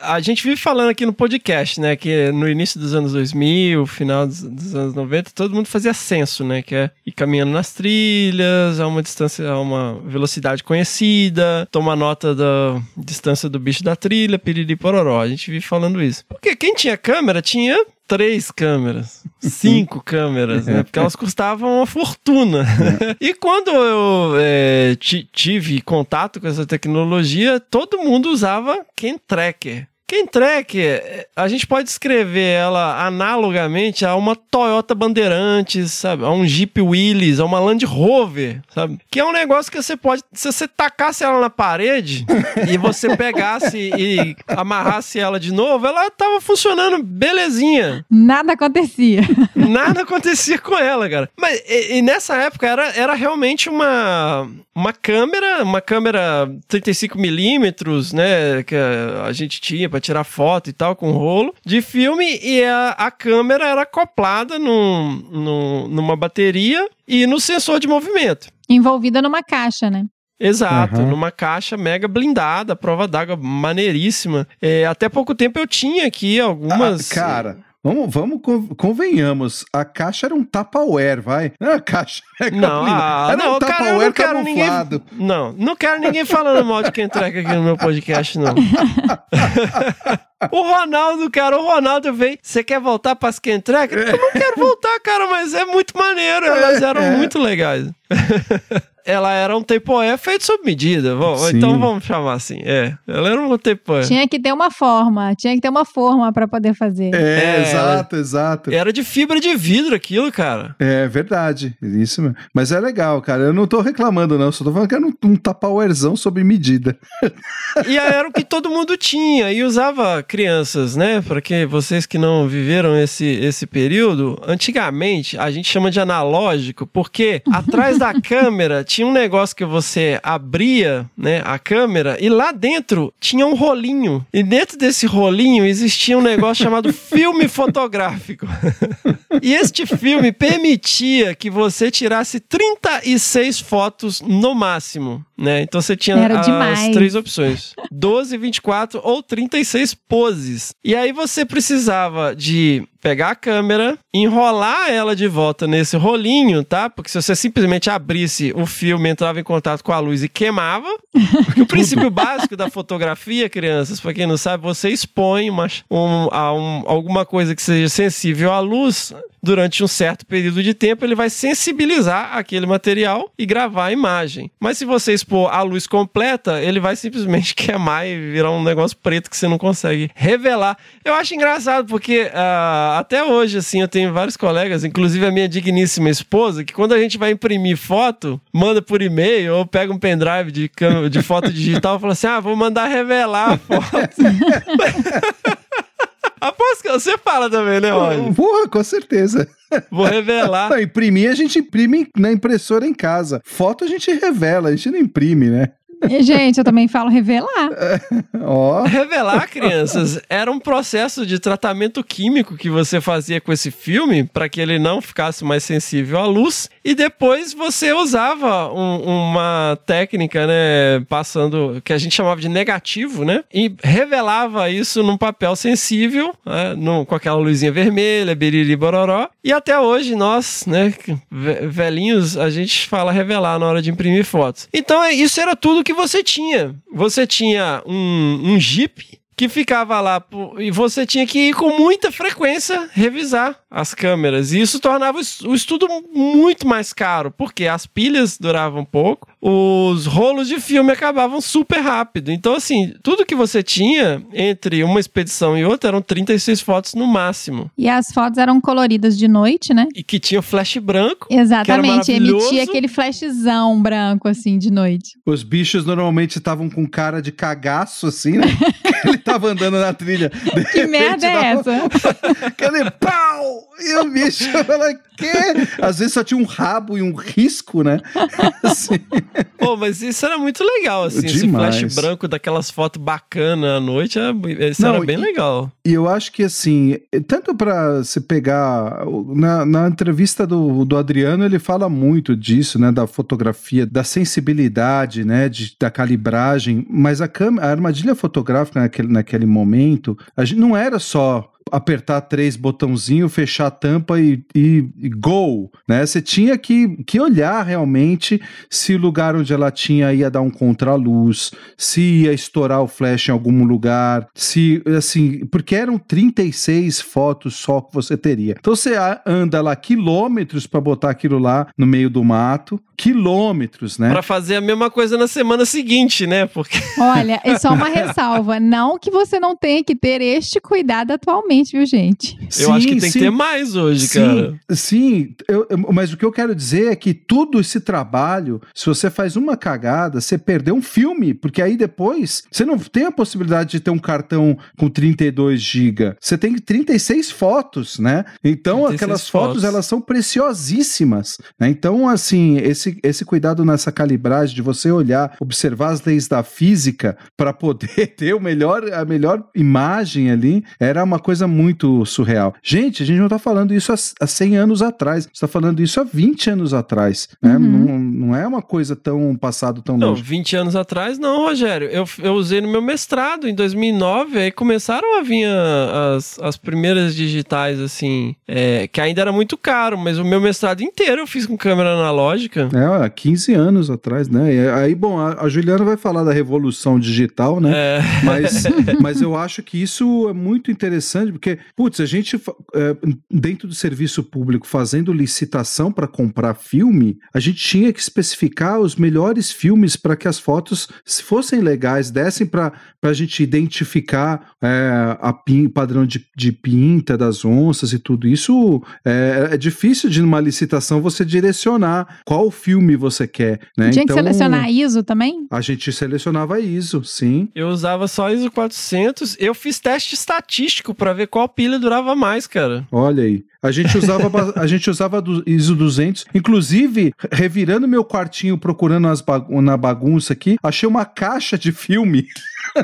a, a, gente vive falando aqui no podcast, né, que no início dos anos 2000, final dos, dos, anos 90, todo mundo fazia censo, né, que é ir caminhando nas trilhas, a uma distância, a uma velocidade conhecida, tomar nota da distância do bicho da trilha, piriri pororó. A gente vive falando isso. Porque quem tinha câmera tinha três câmeras, cinco câmeras, né? Porque elas custavam uma fortuna. É. e quando eu é, tive contato com essa tecnologia, todo mundo usava Ken Tracker. Kentrek, a gente pode escrever ela analogamente a uma Toyota Bandeirantes, sabe? A um Jeep Willys, a uma Land Rover, sabe? Que é um negócio que você pode, se você tacasse ela na parede e você pegasse e amarrasse ela de novo, ela tava funcionando belezinha. Nada acontecia. Nada acontecia com ela, cara. Mas e, e nessa época era, era realmente uma, uma câmera, uma câmera 35mm, né? Que a, a gente tinha para tirar foto e tal, com rolo de filme, e a, a câmera era acoplada num, num, numa bateria e no sensor de movimento. Envolvida numa caixa, né? Exato, Aham. numa caixa mega blindada, prova d'água maneiríssima. É, até pouco tempo eu tinha aqui algumas. Ah, cara, vamos, vamos con- convenhamos. A caixa era um Tupperware, vai. Não era a caixa. Não, ah, era não, um Tupperware não quero ninguém. camuflado. Não, não quero ninguém falando mal de quem treca aqui no meu podcast, não. o Ronaldo, cara, o Ronaldo veio. Você quer voltar para as Kentrek? Eu não quero voltar, cara, mas é muito maneiro. Elas eram É. muito legais. Ela era um Tupperware feito sob medida. Sim. então vamos chamar assim. É, ela era um Tupperware. Tinha que ter uma forma, tinha que ter uma forma pra poder fazer. É, É, exato, exato. Era de fibra de vidro aquilo, cara. É verdade, isso mesmo. Mas é legal, cara. Eu não tô reclamando, não. Só tô falando que era um, um Tupperwarezão sob medida. E era o que todo mundo tinha e usava crianças, né? Para que vocês que não viveram esse, esse período, antigamente a gente chama de analógico, porque atrás da câmera tinha um negócio que você abria, né, a câmera e lá dentro tinha um rolinho. E dentro desse rolinho existia um negócio chamado filme fotográfico. E este filme permitia que você tirasse 36 fotos no máximo, né? Então você tinha as três opções: 12, 24 ou 36 poses. E aí você precisava de pegar a câmera, enrolar ela de volta nesse rolinho, tá? Porque se você simplesmente abrisse o filme, entrava em contato com a luz e queimava. Porque o princípio básico da fotografia, crianças, pra quem não sabe, você expõe uma, um- a um- alguma coisa que seja sensível à luz durante um certo período de tempo, ele vai sensibilizar aquele material e gravar a imagem. Mas se você expor a luz completa, ele vai simplesmente queimar e virar um negócio preto que você não consegue revelar. Eu acho engraçado porque ah, até hoje, assim, eu tenho vários colegas, inclusive a minha digníssima esposa, que quando a gente vai imprimir foto, manda por e-mail ou pega um pendrive de, câmera- de foto digital e fala assim: ah, vou mandar revelar a foto. Aposto que você fala também, né, Rony? Porra, com certeza. Vou revelar. Não, imprimir a gente imprime na impressora em casa. Foto a gente revela, a gente não imprime, né? Gente, eu também falo revelar. Ó. Revelar, crianças, era um processo de tratamento químico que você fazia com esse filme para que ele não ficasse mais sensível à luz. E depois você usava um- uma técnica, né, passando, que a gente chamava de negativo, né? E revelava isso num papel sensível, né, num- com aquela luzinha vermelha, beriri bororó. E até hoje, nós, né, ve- velhinhos, a gente fala revelar na hora de imprimir fotos. Então, é, isso era tudo que você tinha. Você tinha um, um Jeep que ficava lá e você tinha que ir com muita frequência revisar as câmeras. E isso tornava o es- o estudo muito mais caro, porque as pilhas duravam pouco, os rolos de filme acabavam super rápido. Então, assim, tudo que você tinha entre uma expedição e outra eram 36 fotos no máximo. E as fotos eram coloridas de noite, né? E que tinha flash branco. Exatamente, emitia aquele flashzão branco, assim, de noite. Os bichos normalmente estavam com cara de cagaço, assim, né? Tava andando na trilha. De Que repente, merda é essa? Aquele pau! E o bicho fala, quê? Às vezes só tinha um rabo e um risco, né? Assim. Pô, mas isso era muito legal, assim, esse Demais. flash branco daquelas fotos bacanas à noite, era, isso Não, era bem e- legal. E eu acho que assim, tanto para se pegar na, na entrevista do, do Adriano, ele fala muito disso, né, da fotografia, da sensibilidade, né, de, da calibragem, mas a, câmera, a armadilha fotográfica naquele, naquele momento, a gente não era só apertar três botãozinhos, fechar a tampa e, e, e go, né? Você tinha que, que olhar realmente se o lugar onde ela tinha ia dar um contraluz, se ia estourar o flash em algum lugar, se, assim, porque eram 36 fotos só que você teria. Então você anda lá quilômetros para botar aquilo lá no meio do mato, quilômetros, né? Pra fazer a mesma coisa na semana seguinte, né? Porque Olha, é só uma ressalva. Não que você não tenha que ter este cuidado atualmente, viu, gente? eu acho que Sim, tem sim. que ter mais hoje, Sim, cara. sim, eu- eu- mas o que eu quero dizer é que todo esse trabalho, se você faz uma cagada, você perdeu um filme, porque aí depois você não tem a possibilidade de ter um cartão com 32 GB. Você tem 36 fotos, né? Então 36 aquelas fotos, fotos. elas são preciosíssimas, né? Então assim, esse, esse cuidado nessa calibragem de você olhar, observar as leis da física para poder ter o melhor a melhor imagem ali, era uma coisa muito surreal. Gente, a gente não tá falando isso há, há 100 anos atrás, a gente tá falando isso há 20 anos atrás, né? Uhum. Não, não é uma coisa tão passado tão Não, longe. 20 anos atrás, não, Rogério. Eu, eu usei no meu mestrado em 2009, aí começaram a vir a- as, as primeiras digitais, assim, é, que ainda era muito caro, mas o meu mestrado inteiro eu fiz com câmera analógica. É, há 15 anos atrás, né? E aí, bom, a, a Juliana vai falar da revolução digital, né? É, Mas, mas eu acho que isso é muito interessante, porque, putz, a gente, é, dentro do serviço público, fazendo licitação para comprar filme, a gente tinha que especificar os melhores filmes para que as fotos, se fossem legais, dessem para a gente identificar é, a pin- padrão de, de pinta das onças e tudo isso. É, é difícil de, numa licitação, você direcionar qual filme você quer. Né? Tinha então, que selecionar a ISO também? A gente selecionava ISO, sim. eu usava só ISO 400. Eu fiz teste estatístico pra ver qual pilha durava mais, cara. Olha aí. A gente usava, a gente usava do ISO 200. Inclusive, revirando meu quartinho procurando as bagu- na bagunça aqui, achei uma caixa de filme.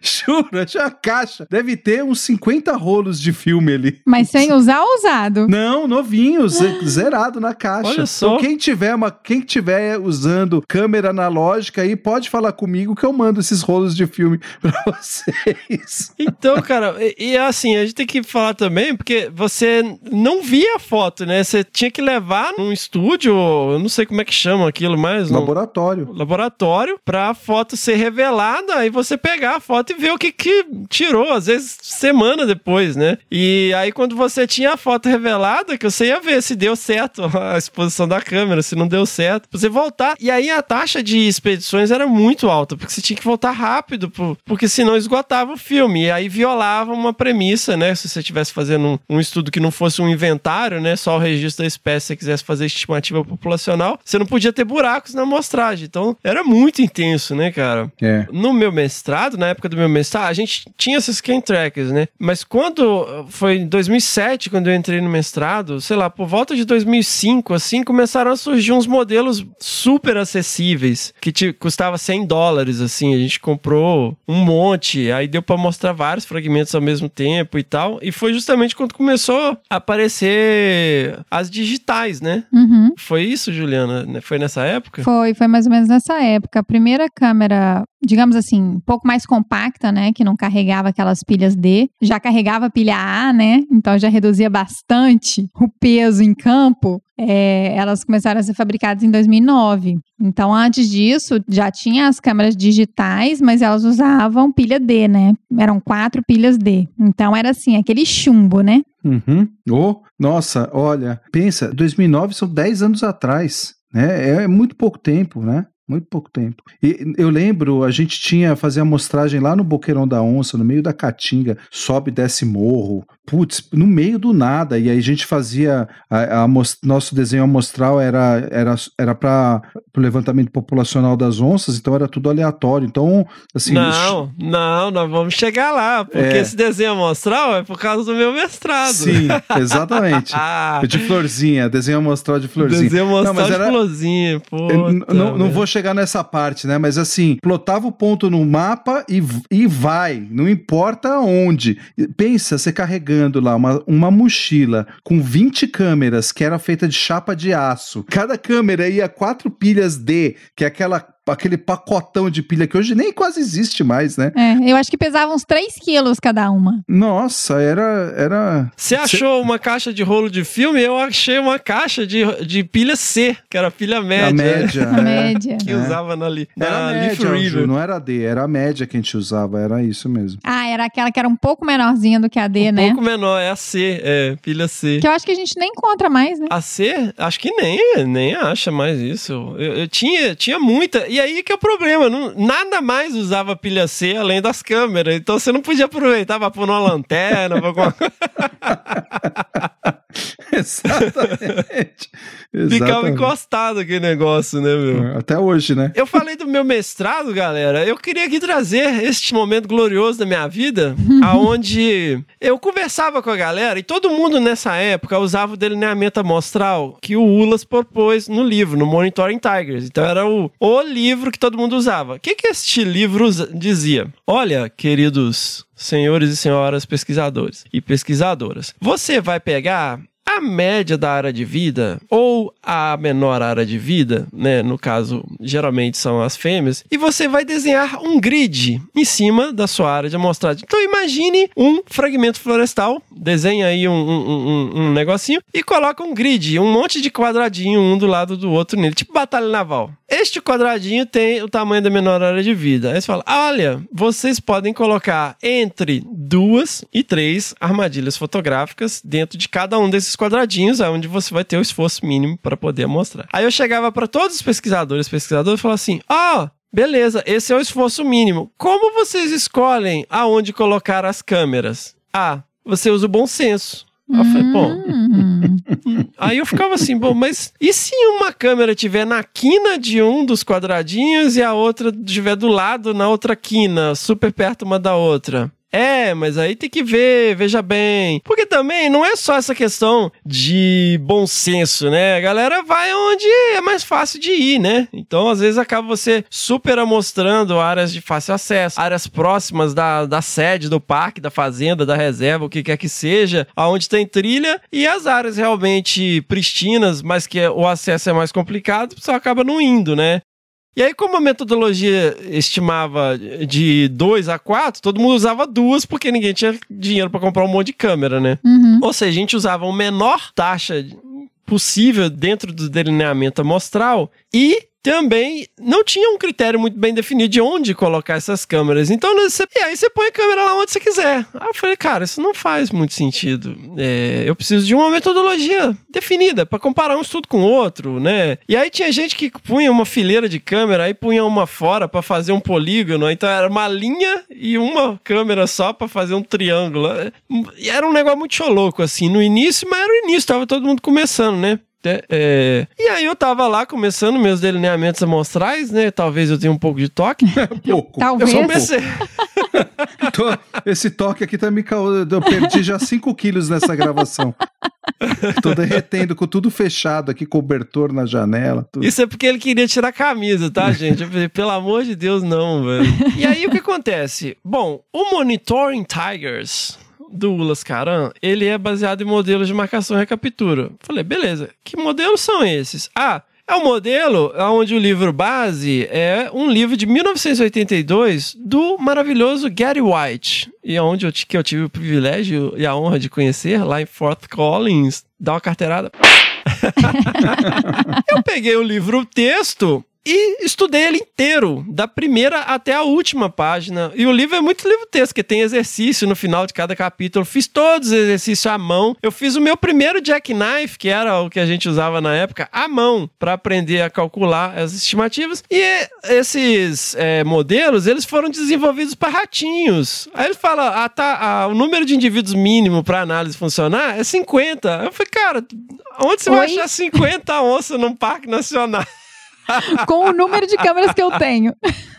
Juro, achei uma caixa. Deve ter uns 50 rolos de filme ali. Mas sem usar ou usado? Não, novinho, ze- zerado na caixa. Olha só. Então, quem tiver, uma, quem tiver usando câmera analógica aí, pode falar comigo que eu mando esses rolos de filme pra vocês. Então, cara, e, e assim, a gente tem que falar também, porque você não via a foto, né? Você tinha que levar num estúdio, eu não sei como é que chama aquilo mais. Laboratório. laboratório pra foto ser revelada aí você pegar a foto e ver o que que tirou, às vezes semana depois, né? E aí quando você tinha a foto revelada, que você ia ver se deu certo a exposição da câmera, se não deu certo, você voltar. E aí a taxa de expedições era muito alta, porque você tinha que voltar rápido, por- porque senão esgotava o filme. E aí violava uma premissa, né? Se você estivesse fazendo um, um estudo que não fosse um inventário, né? Só o registro da espécie, se você quisesse fazer estimativa populacional, você não podia ter buracos na amostragem. Então era muito intenso, né, cara? É. No meu mestrado, na época do meu mestrado, a gente tinha esses scan trackers, né? Mas quando foi em 2007, quando eu entrei no mestrado, sei lá, por volta de 2005, assim, começaram a surgir uns modelos super acessíveis, que te custava 100 dólares, assim. A gente comprou um monte, aí deu pra mostrar vários fragmentos ao mesmo tempo e tal. E foi justamente quando começou a aparecer as digitais, né? Uhum. Foi isso, Juliana? Né? Foi nessa época? Foi, foi mais ou menos nessa época. A primeira câmera, digamos assim, um pouco mais compacta, né? Que não carregava aquelas pilhas D. Já carregava pilha A, né? Então já reduzia bastante o peso em campo. É, elas começaram a ser fabricadas em 2009. Então, antes disso, já tinha as câmeras digitais, mas elas usavam pilha D, né? Eram quatro pilhas D. Então, era assim, aquele chumbo, né? Uhum. Oh, nossa, olha, pensa, 2009 são 10 anos atrás, né? É muito pouco tempo, né? Muito pouco tempo. E eu lembro, a gente tinha fazer amostragem lá no Boqueirão da Onça, no meio da Caatinga, sobe e desce morro, putz, no meio do nada. E aí a gente fazia, a, a nosso desenho amostral era era era para o levantamento populacional das onças, então era tudo aleatório. Então, assim, não, não, nós vamos chegar lá, porque É. esse desenho amostral é por causa do meu mestrado. sim, exatamente. Ah, De florzinha, desenho amostral de florzinha. desenho amostral Não, mas de era- florzinha, pô. Não, não vou chegar nessa parte, né? Mas assim, plotava o ponto no mapa e, e vai, não importa onde. Pensa, você carregando lá uma, uma mochila com 20 câmeras que era feita de chapa de aço. Cada câmera ia quatro pilhas D, que é aquela aquele pacotão de pilha que hoje nem quase existe mais, né? É, eu acho que pesava uns 3 quilos cada uma. Nossa, era. era... Você achou uma caixa de rolo de filme? Eu achei uma caixa de, de pilha C, que era pilha média. A média. A média. Que É. usava na, li, Era na a Leaf média, Reader. Ju, não era a D, era a média que a gente usava, era isso mesmo. Ah, era aquela que era um pouco menorzinha do que a D, Um né? pouco menor, é a C, é, pilha C. Que eu acho que a gente nem encontra mais, né? A C, acho que nem, nem acha mais isso. Eu, eu tinha, tinha muita. E aí que é o problema. não- nada mais usava pilha C além das câmeras. Então você não podia aproveitar pra pôr uma lanterna, pra. Exatamente. Ficava encostado aquele negócio, né, meu? Até hoje, né? Eu falei do meu mestrado, galera. Eu queria aqui trazer este momento glorioso da minha vida, aonde eu conversava com a galera e todo mundo nessa época usava o delineamento amostral que o Ulas propôs no livro, no Monitoring Tigers. Então era o, o livro que todo mundo usava. O que, que este livro dizia? Olha, queridos senhores e senhoras pesquisadores e pesquisadoras, você vai pegar a média da área de vida ou a menor área de vida, né, no caso, geralmente são as fêmeas, e você vai desenhar um grid em cima da sua área de amostragem. Então imagine um fragmento florestal, desenha aí um, um- um- um negocinho e coloca um grid, um monte de quadradinho um do lado do outro nele, tipo batalha naval. Este quadradinho tem o tamanho da menor área de vida. Aí você fala: olha, vocês podem colocar entre duas e três armadilhas fotográficas dentro de cada um desses quadradinhos, é onde você vai ter o esforço mínimo para poder mostrar. Aí eu chegava para todos os pesquisadores, pesquisadores, e falava assim: ó. Beleza, esse é o esforço mínimo. Como vocês escolhem aonde colocar as câmeras? Ah, você usa o bom senso. Aí eu falei, bom, Hum. Aí eu ficava assim, bom, mas e se uma câmera estiver na quina de um dos quadradinhos e a outra estiver do lado na outra quina, super perto uma da outra? É, mas aí tem que ver, veja bem. Porque também não é só essa questão de bom senso, né? A galera vai onde é mais fácil de ir, né? Então, às vezes, acaba você super amostrando áreas de fácil acesso, áreas próximas da, da sede, do parque, da fazenda, da reserva, o que quer que seja, aonde tem trilha, e as áreas realmente pristinas, mas que o acesso é mais complicado, você acaba não indo, né? E aí, como a metodologia estimava de 2 a 4, todo mundo usava duas porque ninguém tinha dinheiro para comprar um monte de câmera, né? Uhum. Ou seja, a gente usava a menor taxa possível dentro do delineamento amostral e também não tinha um critério muito bem definido de onde colocar essas câmeras. Então, né, você- e aí você põe a câmera lá onde você quiser. Aí eu falei, cara, isso não faz muito sentido. É, eu preciso de uma metodologia definida para comparar um estudo com o outro, né? E aí tinha gente que punha uma fileira de câmera, aí punha uma fora para fazer um polígono. Então era uma linha e uma câmera só para fazer um triângulo. E era um negócio muito louco, assim, no início, mas era o início, tava todo mundo começando, né? É, é. E aí eu tava lá começando meus delineamentos amostrais, né? Talvez eu tenha um pouco de toque. Pouco. Talvez. Eu comecei. Tô- esse toque aqui tá me causando. Eu perdi já 5 quilos nessa gravação. Tô derretendo com tudo fechado aqui, cobertor na janela. Tudo. Isso é porque ele queria tirar a camisa, tá, gente? Eu falei, pelo amor de Deus, não, velho. E aí o que acontece? Bom, o Monitoring Tigers do Ulas Caran, ele é baseado em modelos de marcação e recaptura. Falei, beleza, que modelos são esses? Ah, é um modelo onde o livro base é um livro de 1982 do maravilhoso Gary White, e onde eu, que eu tive o privilégio e a honra de conhecer lá em Fort Collins, dar uma carteirada. Eu peguei o livro texto e estudei ele inteiro, da primeira até a última página. E o livro é muito livro-texto, que tem exercício no final de cada capítulo. Fiz todos os exercícios à mão. Eu fiz o meu primeiro jackknife, que era o que a gente usava na época, à mão, para aprender a calcular as estimativas. E esses é, modelos, eles foram desenvolvidos para ratinhos. Aí ele fala, ah, tá, ah, o número de indivíduos mínimo para análise funcionar é 50. Eu falei, cara, onde você vai Oi? achar 50 onças num parque nacional? Com o número de câmeras que eu tenho.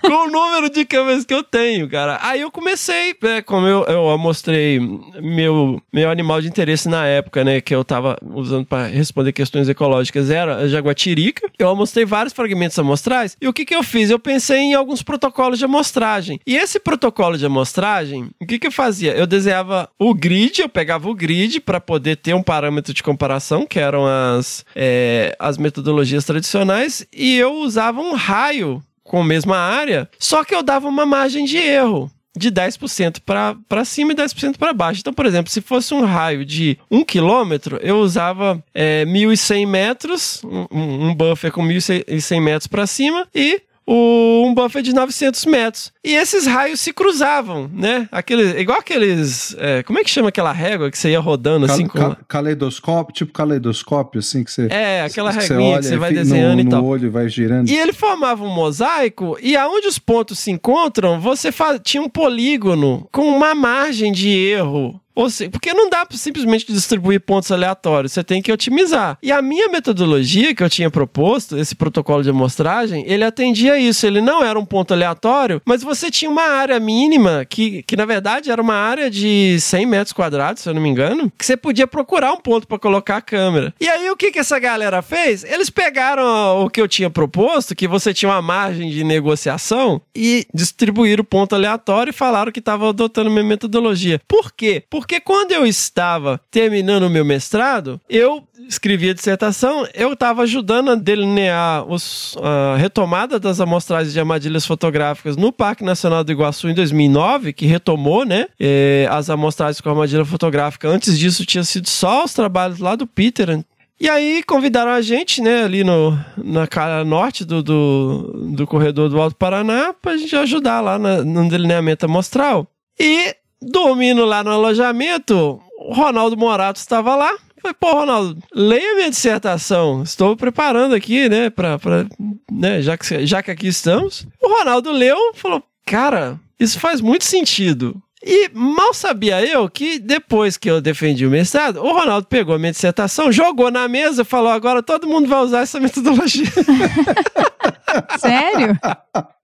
Com o número de câmeras que eu tenho, cara. Aí eu comecei, é, como eu, eu mostrei meu, meu animal de interesse na época, né, que eu tava usando para responder questões ecológicas, era a jaguatirica. Eu mostrei vários fragmentos amostrais. E o que que eu fiz? Eu pensei em alguns protocolos de amostragem. E esse protocolo de amostragem, o que que eu fazia? Eu desenhava o grid, eu pegava o grid para poder ter um parâmetro de comparação, que eram as, é, as metodologias tradicionais, e eu usava um raio com a mesma área, só que eu dava uma margem de erro de 10% para cima e 10% para baixo. Então, por exemplo, se fosse um raio de 1 quilômetro, eu usava é, 1.100 metros, um, um buffer com 1.100 metros para cima e o, um buffer de 900 metros. E esses raios se cruzavam, né? Aquele, igual aqueles. É, como é que chama aquela régua que você ia rodando assim? Cal. Caleidoscópio, tipo caleidoscópio, assim, que você. É, aquela réguinha que você vai desenhando no, e tal. No olho vai girando. E ele formava um mosaico, e aonde os pontos se encontram, você faz, tinha um polígono com uma margem de erro ou porque não dá para simplesmente distribuir pontos aleatórios, você tem que otimizar. E a minha metodologia que eu tinha proposto, esse protocolo de amostragem, ele atendia isso. Ele não era um ponto aleatório, mas você tinha uma área mínima, que, que na verdade era uma área de 100 metros quadrados, se eu não me engano, que você podia procurar um ponto para colocar a câmera. E aí o que, que essa galera fez? Eles pegaram o que eu tinha proposto, que você tinha uma margem de negociação, e distribuíram o ponto aleatório e falaram que estava adotando minha metodologia. Por quê? Porque porque quando eu estava terminando o meu mestrado, eu escrevi a dissertação, eu estava ajudando a delinear os, a retomada das amostragens de armadilhas fotográficas no Parque Nacional do Iguaçu em 2009, que retomou, né, eh, as amostragens com armadilha fotográfica. Antes disso tinha sido só os trabalhos lá do Peter, e aí convidaram a gente, né, ali no, na cara norte do, do, do corredor do Alto Paraná, para a gente ajudar lá na, no delineamento amostral. E Dormindo lá no alojamento, o Ronaldo Morato estava lá. Falei, pô, Ronaldo, leia minha dissertação. Estou preparando aqui, né, pra, pra, né já, que, já que aqui estamos. O Ronaldo leu falou, cara, isso faz muito sentido. E mal sabia eu que depois que eu defendi o mestrado, o Ronaldo pegou a minha dissertação, jogou na mesa e falou: agora todo mundo vai usar essa metodologia. Sério?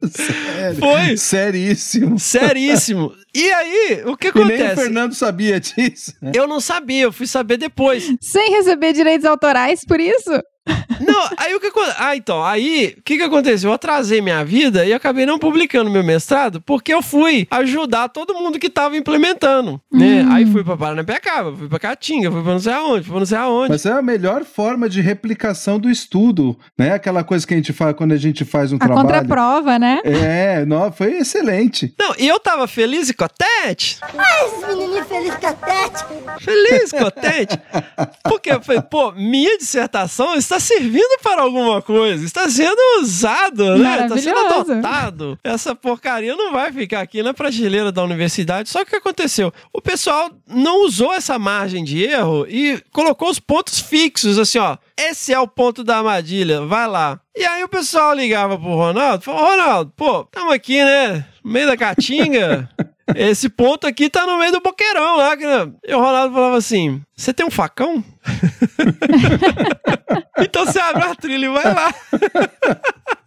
Sério? Foi. Seríssimo. Seríssimo. E aí, o que acontece? E nem o Fernando sabia disso. Né? Eu não sabia, eu fui saber depois. Sem receber direitos autorais por isso? Não, aí o que Ah, então, aí o que, que aconteceu? Eu atrasei minha vida e acabei não publicando meu mestrado porque eu fui ajudar todo mundo que tava implementando, né? Hum. Aí fui pra Paranapiacaba, fui pra Caatinga, fui pra não sei aonde, fui pra não sei aonde. Mas é a melhor forma de replicação do estudo, né? Aquela coisa que a gente faz quando a gente faz um A trabalho. contraprova, né? É, não, foi excelente. Não, e eu tava feliz e contente. Ai, esses menininhos felizes catete. Feliz, contente. Porque eu falei, pô, minha dissertação está servindo para alguma coisa, está sendo usado, né? Está sendo adotado. Essa porcaria não vai ficar aqui na prateleira da universidade. Só que o que aconteceu? O pessoal não usou essa margem de erro e colocou os pontos fixos, assim, ó. Esse é o ponto da armadilha, vai lá. E aí o pessoal ligava pro Ronaldo, falou, Ronaldo, pô, estamos aqui, né? No meio da caatinga. Esse ponto aqui tá no meio do boqueirão lá. que- E o Ronaldo falava assim: Você tem um facão? então você abre a trilha e vai lá.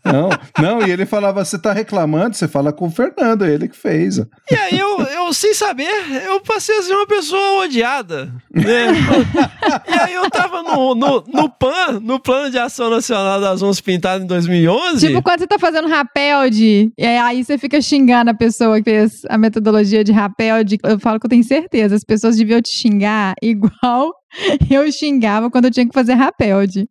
Não, não, e ele falava, você tá reclamando, você fala com o Fernando, ele que fez. E aí eu, eu sem saber, eu passei a ser uma pessoa odiada. Né? e aí eu tava no, no, no PAN, no Plano de Ação Nacional das Onças Pintadas em 2011. Tipo, quando você tá fazendo rapel de. E aí você fica xingando a pessoa que fez a metodologia de rapel de. Eu falo que eu tenho certeza, as pessoas deviam te xingar igual eu xingava quando eu tinha que fazer rapel de.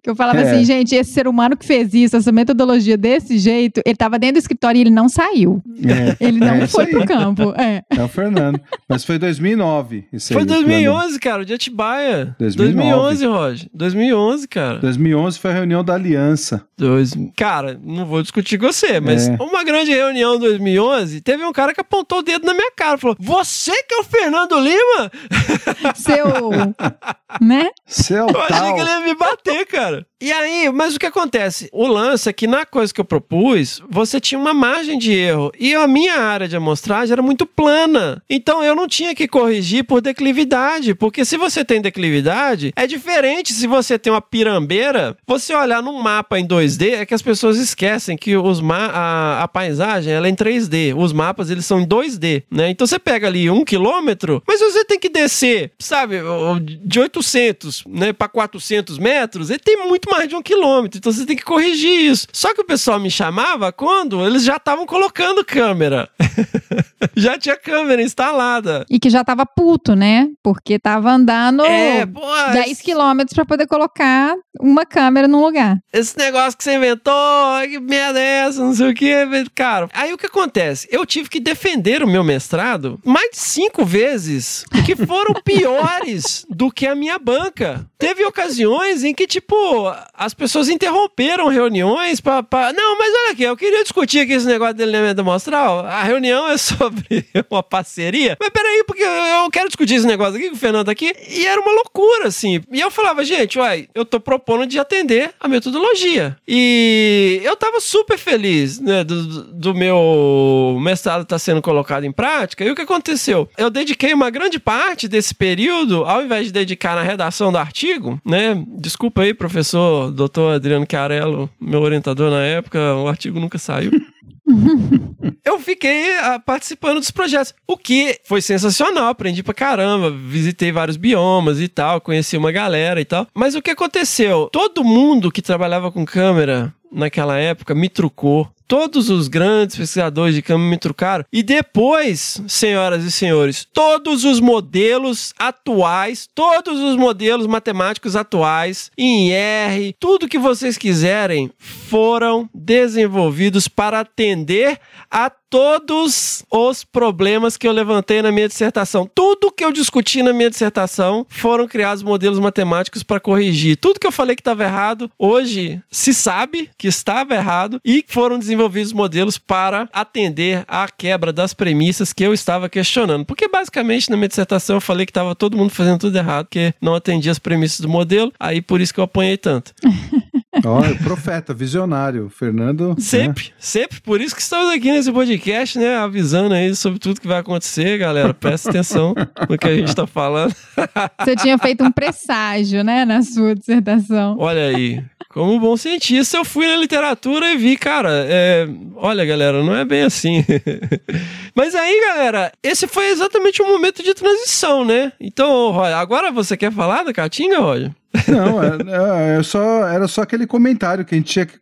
Que eu falava É. assim, gente, esse ser humano que fez isso, essa metodologia desse jeito, ele tava dentro do escritório e ele não saiu. É, Ele não é foi pro campo. É. É o Fernando. Mas foi 2009. Isso Foi aí, 2011, cara, o de Atibaia. 2009. 2011, Roger. 2011, cara. 2011 foi a reunião da Aliança. Dois... Cara, não vou discutir com você, mas É. uma grande reunião em 2011, teve um cara que apontou o dedo na minha cara, falou: Você que é o Fernando Lima? Seu. Né? Céu Eu achei tal. que ele ia me bater, cara. E aí, mas o que acontece? O lance é que na coisa que eu propus, você tinha uma margem de erro. E a minha área de amostragem era muito plana. Então eu não tinha que corrigir por declividade. Porque se você tem declividade, é diferente se você tem uma pirambeira. Você olhar num mapa em 2D, é que as pessoas esquecem que os a, a paisagem ela é em 3D. Os mapas eles são em 2D, né? Então você pega ali um quilômetro, mas você tem que descer, sabe, de 800 né, para 400 metros, ele tem muito mais de um quilômetro. Então você tem que corrigir isso. Só que o pessoal me chamava quando eles já estavam colocando câmera. já tinha câmera instalada. E que já tava puto, né? Porque tava andando É, pô, 10 quilômetros pra poder colocar uma câmera num lugar. esse negócio que você inventou, que merda é essa, não sei o que, cara. Aí o que acontece? Eu tive que defender o meu mestrado mais de cinco vezes, que foram piores do que a minha banca. Teve ocasiões em que, tipo, as pessoas interromperam reuniões pra, pra- Não, mas olha aqui, eu queria discutir aqui esse negócio de elemento amostral. A reunião é sobre uma parceria. Mas peraí, porque eu quero discutir esse negócio aqui com o Fernando aqui. E era uma loucura, assim. E eu falava, gente, uai, eu tô propondo de atender a metodologia. E eu tava super feliz, né, do, do meu mestrado estar sendo colocado em prática. E o que aconteceu? Eu dediquei uma grande parte desse período, ao invés de dedicar na redação do artigo, né? Desculpa aí, professor doutor Adriano Carello, meu orientador na época, o artigo nunca saiu. eu fiquei ah, participando dos projetos, o que foi sensacional, aprendi pra caramba, visitei vários biomas e tal, conheci uma galera e tal. Mas o que aconteceu? Todo mundo que trabalhava com câmera naquela época me trucou. Todos os grandes pesquisadores de câmera me trucaram. E depois, senhoras e senhores, todos os modelos atuais, todos os modelos matemáticos atuais, em R, tudo que vocês quiserem, foram desenvolvidos para atender a todos os problemas que eu levantei na minha dissertação. Tudo que eu discuti na minha dissertação foram criados modelos matemáticos para corrigir. Tudo que eu falei que estava errado, hoje se sabe que estava errado e foram desenvolvidos modelos para atender à quebra das premissas que eu estava questionando. Porque basicamente na minha dissertação eu falei que estava todo mundo fazendo tudo errado, que não atendia as premissas do modelo, aí por isso que eu apanhei tanto. Olha, profeta, visionário, Fernando. né? Sempre, sempre. Por isso que estamos aqui nesse podcast, né? Avisando aí sobre tudo que vai acontecer, galera. Presta atenção no que a gente tá falando. Você tinha feito um presságio, né, na sua dissertação. Olha aí. Como bom cientista, eu fui na literatura e vi, cara, é... olha, galera, não é bem assim. Mas aí, galera, esse foi exatamente o momento de transição, né? Então, Roger, agora você quer falar da Caatinga, Roger? Não, é, é só, era só aquele comentário que a gente tinha que,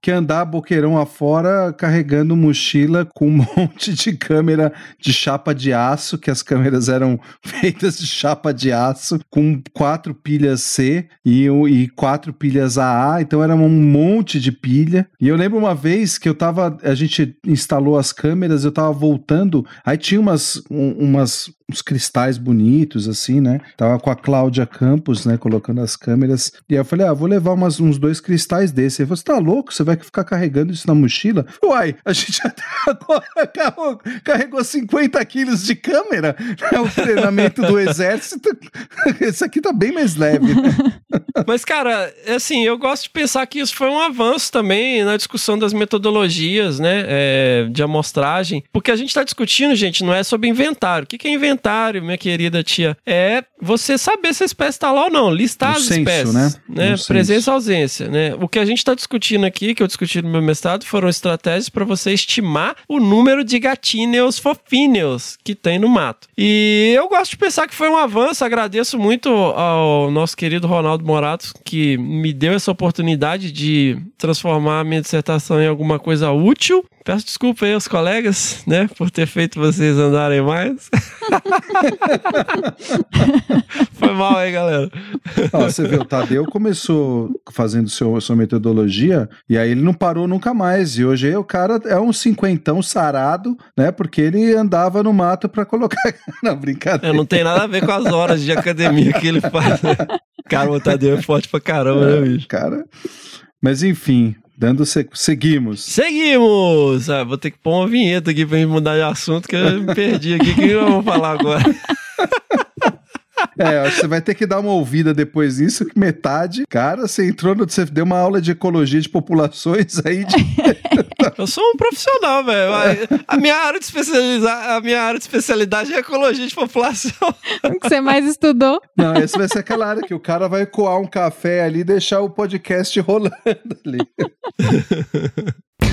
que andar boqueirão afora carregando mochila com um monte de câmera de chapa de aço, que as câmeras eram feitas de chapa de aço, com quatro pilhas C e, e quatro pilhas AA, então era um monte de pilha. E eu lembro uma vez que eu tava, a gente instalou as câmeras, eu tava voltando, aí tinha umas, um- umas uns cristais bonitos, assim, né? Tava com a Cláudia Campos, né? Colocando as câmeras. E aí eu falei, ah, vou levar umas, uns dois cristais desses. Ele falou, você tá louco? Você vai ficar carregando isso na mochila? Uai, a gente até agora carregou, carregou 50 quilos de câmera. É o treinamento do exército. Esse aqui tá bem mais leve, né? Mas, cara, assim, eu gosto de pensar que isso foi um avanço também na discussão das metodologias, né, é, de amostragem. Porque a gente está discutindo, gente, não é sobre inventário. O que é inventário, minha querida tia? É você saber se a espécie está lá ou não, listar Um as censo, espécies, né? né? Presença e ausência, né? O que a gente está discutindo aqui, que eu discuti no meu mestrado, foram estratégias para você estimar o número de gatinhos fofinhos que tem no mato. E eu gosto de pensar que foi um avanço, agradeço muito ao nosso querido Ronaldo Morato, que me deu essa oportunidade de transformar a minha dissertação em alguma coisa útil. Peço desculpa aí aos colegas, né, por ter feito vocês andarem mais. Foi mal aí, galera. Ó, você vê, o Tadeu começou fazendo seu, sua metodologia e aí ele não parou nunca mais. E hoje o cara é um cinquentão sarado, né? Porque ele andava no mato pra colocar. Não, brincadeira. É, não tem nada a ver com as horas de academia que ele faz. né? Cara, o Tadeu é forte pra caramba, né, bicho? Cara. Mas enfim, dando se- seguimos. Seguimos! Ah, vou ter que pôr uma vinheta aqui pra gente mudar de assunto, que eu me perdi aqui. O que eu vou falar agora? É, acho que você vai ter que dar uma ouvida depois disso, que metade, cara, você entrou no. Você deu uma aula de ecologia de populações aí de. Eu sou um profissional, velho. A minha área de especializar, a minha área de especialidade é ecologia de população. O que você mais estudou? Não, esse vai ser aquela área que o cara vai coar um café ali e deixar o podcast rolando ali.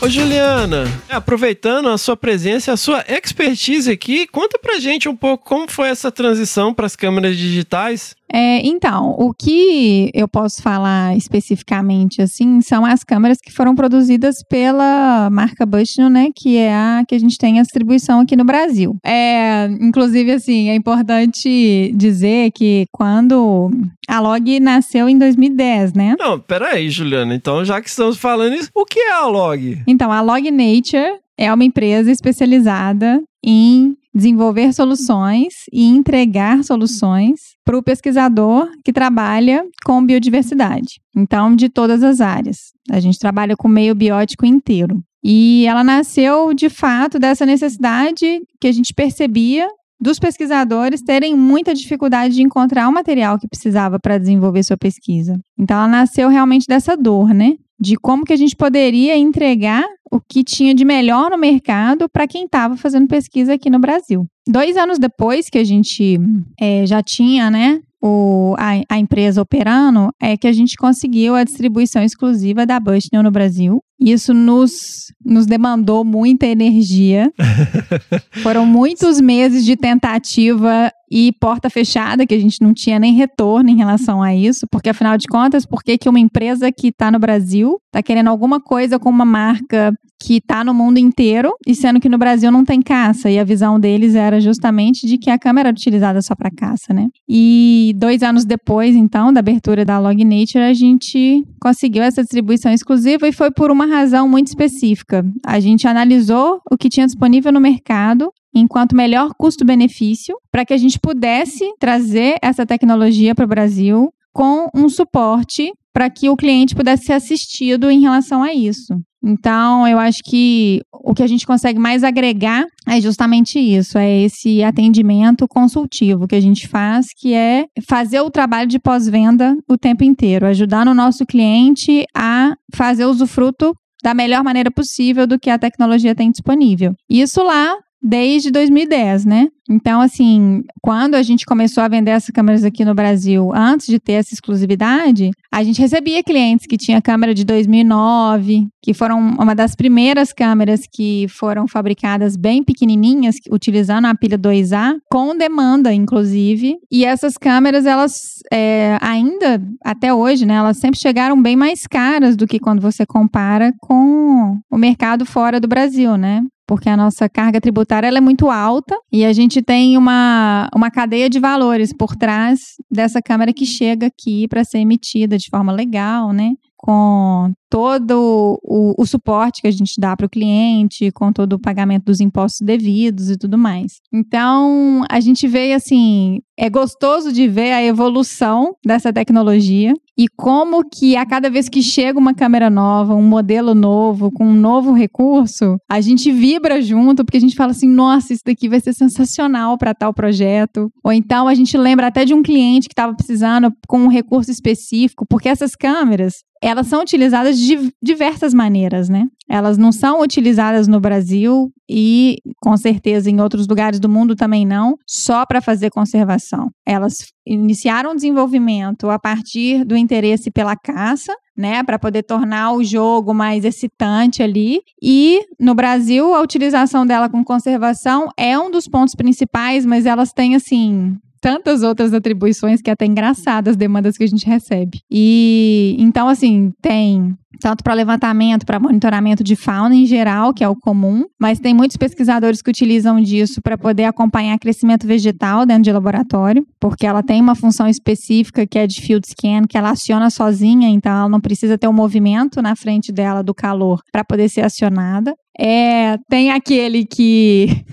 Ô Juliana, aproveitando a sua presença a sua expertise aqui, conta pra gente um pouco como foi essa transição para as câmeras digitais. É, então, o que eu posso falar especificamente, assim, são as câmeras que foram produzidas pela marca Bushnell, né, que é a que a gente tem a distribuição aqui no Brasil. É, inclusive, assim, é importante dizer que quando a Log nasceu em 2010, né? Não, peraí, Juliana. Então, já que estamos falando isso, o que é a Log? Então, a Log Nature é uma empresa especializada em desenvolver soluções e entregar soluções para o pesquisador que trabalha com biodiversidade. Então, de todas as áreas. A gente trabalha com o meio biótico inteiro. E ela nasceu, de fato, dessa necessidade que a gente percebia dos pesquisadores terem muita dificuldade de encontrar o material que precisava para desenvolver sua pesquisa. Então, ela nasceu realmente dessa dor, né? De como que a gente poderia entregar o que tinha de melhor no mercado para quem estava fazendo pesquisa aqui no Brasil. Dois anos depois que a gente é, já tinha, né, o, a, a, empresa operando, é que a gente conseguiu a distribuição exclusiva da Bushnell no Brasil. Isso nos, nos demandou muita energia. Foram muitos meses de tentativa e porta fechada, que a gente não tinha nem retorno em relação a isso, porque afinal de contas, por que, que uma empresa que está no Brasil está querendo alguma coisa com uma marca que está no mundo inteiro, e sendo que no Brasil não tem caça, e a visão deles era justamente de que a câmera era utilizada só para caça, né? E dois anos depois, então, da abertura da Log Nature, a gente conseguiu essa distribuição exclusiva e foi por uma razão muito específica. A gente analisou o que tinha disponível no mercado enquanto melhor custo-benefício para que a gente pudesse trazer essa tecnologia para o Brasil com um suporte para que o cliente pudesse ser assistido em relação a isso. Então, eu acho que o que a gente consegue mais agregar é justamente isso, é esse atendimento consultivo que a gente faz, que é fazer o trabalho de pós-venda o tempo inteiro, ajudar no nosso cliente a fazer usufruto da melhor maneira possível do que a tecnologia tem disponível. Isso lá desde 2010, né? Então, assim, quando a gente começou a vender essas câmeras aqui no Brasil, antes de ter essa exclusividade, a gente recebia clientes que tinha câmera de 2009, que foram uma das primeiras câmeras que foram fabricadas bem pequenininhas, utilizando a pilha 2A, com demanda, inclusive. E essas câmeras, elas é, ainda, até hoje, né, elas sempre chegaram bem mais caras do que quando você compara com o mercado fora do Brasil, né? Porque a nossa carga tributária é muito alta e a gente tem uma, uma cadeia de valores por trás dessa câmera que chega aqui para ser emitida de forma legal, né? Com todo o, o suporte que a gente dá para o cliente, com todo o pagamento dos impostos devidos e tudo mais. Então, a gente vê assim, é gostoso de ver a evolução dessa tecnologia e como que a cada vez que chega uma câmera nova, um modelo novo, com um novo recurso, a gente vibra junto, porque a gente fala assim, nossa, isso daqui vai ser sensacional para tal projeto. Ou então a gente lembra até de um cliente que estava precisando com um recurso específico, porque essas câmeras, elas são utilizadas de diversas maneiras, né? Elas não são utilizadas no Brasil e, com certeza, em outros lugares do mundo também não, só para fazer conservação. Elas iniciaram o desenvolvimento a partir do interesse pela caça, né, para poder tornar o jogo mais excitante ali. E no Brasil, a utilização dela com conservação é um dos pontos principais, mas elas têm assim tantas outras atribuições que é até engraçadas as demandas que a gente recebe. E então, assim, tem tanto para levantamento, para monitoramento de fauna em geral, que é o comum, mas tem muitos pesquisadores que utilizam disso para poder acompanhar crescimento vegetal dentro de laboratório, porque ela tem uma função específica que é de field scan, que ela aciona sozinha, então ela não precisa ter um movimento na frente dela do calor para poder ser acionada. É, tem aquele que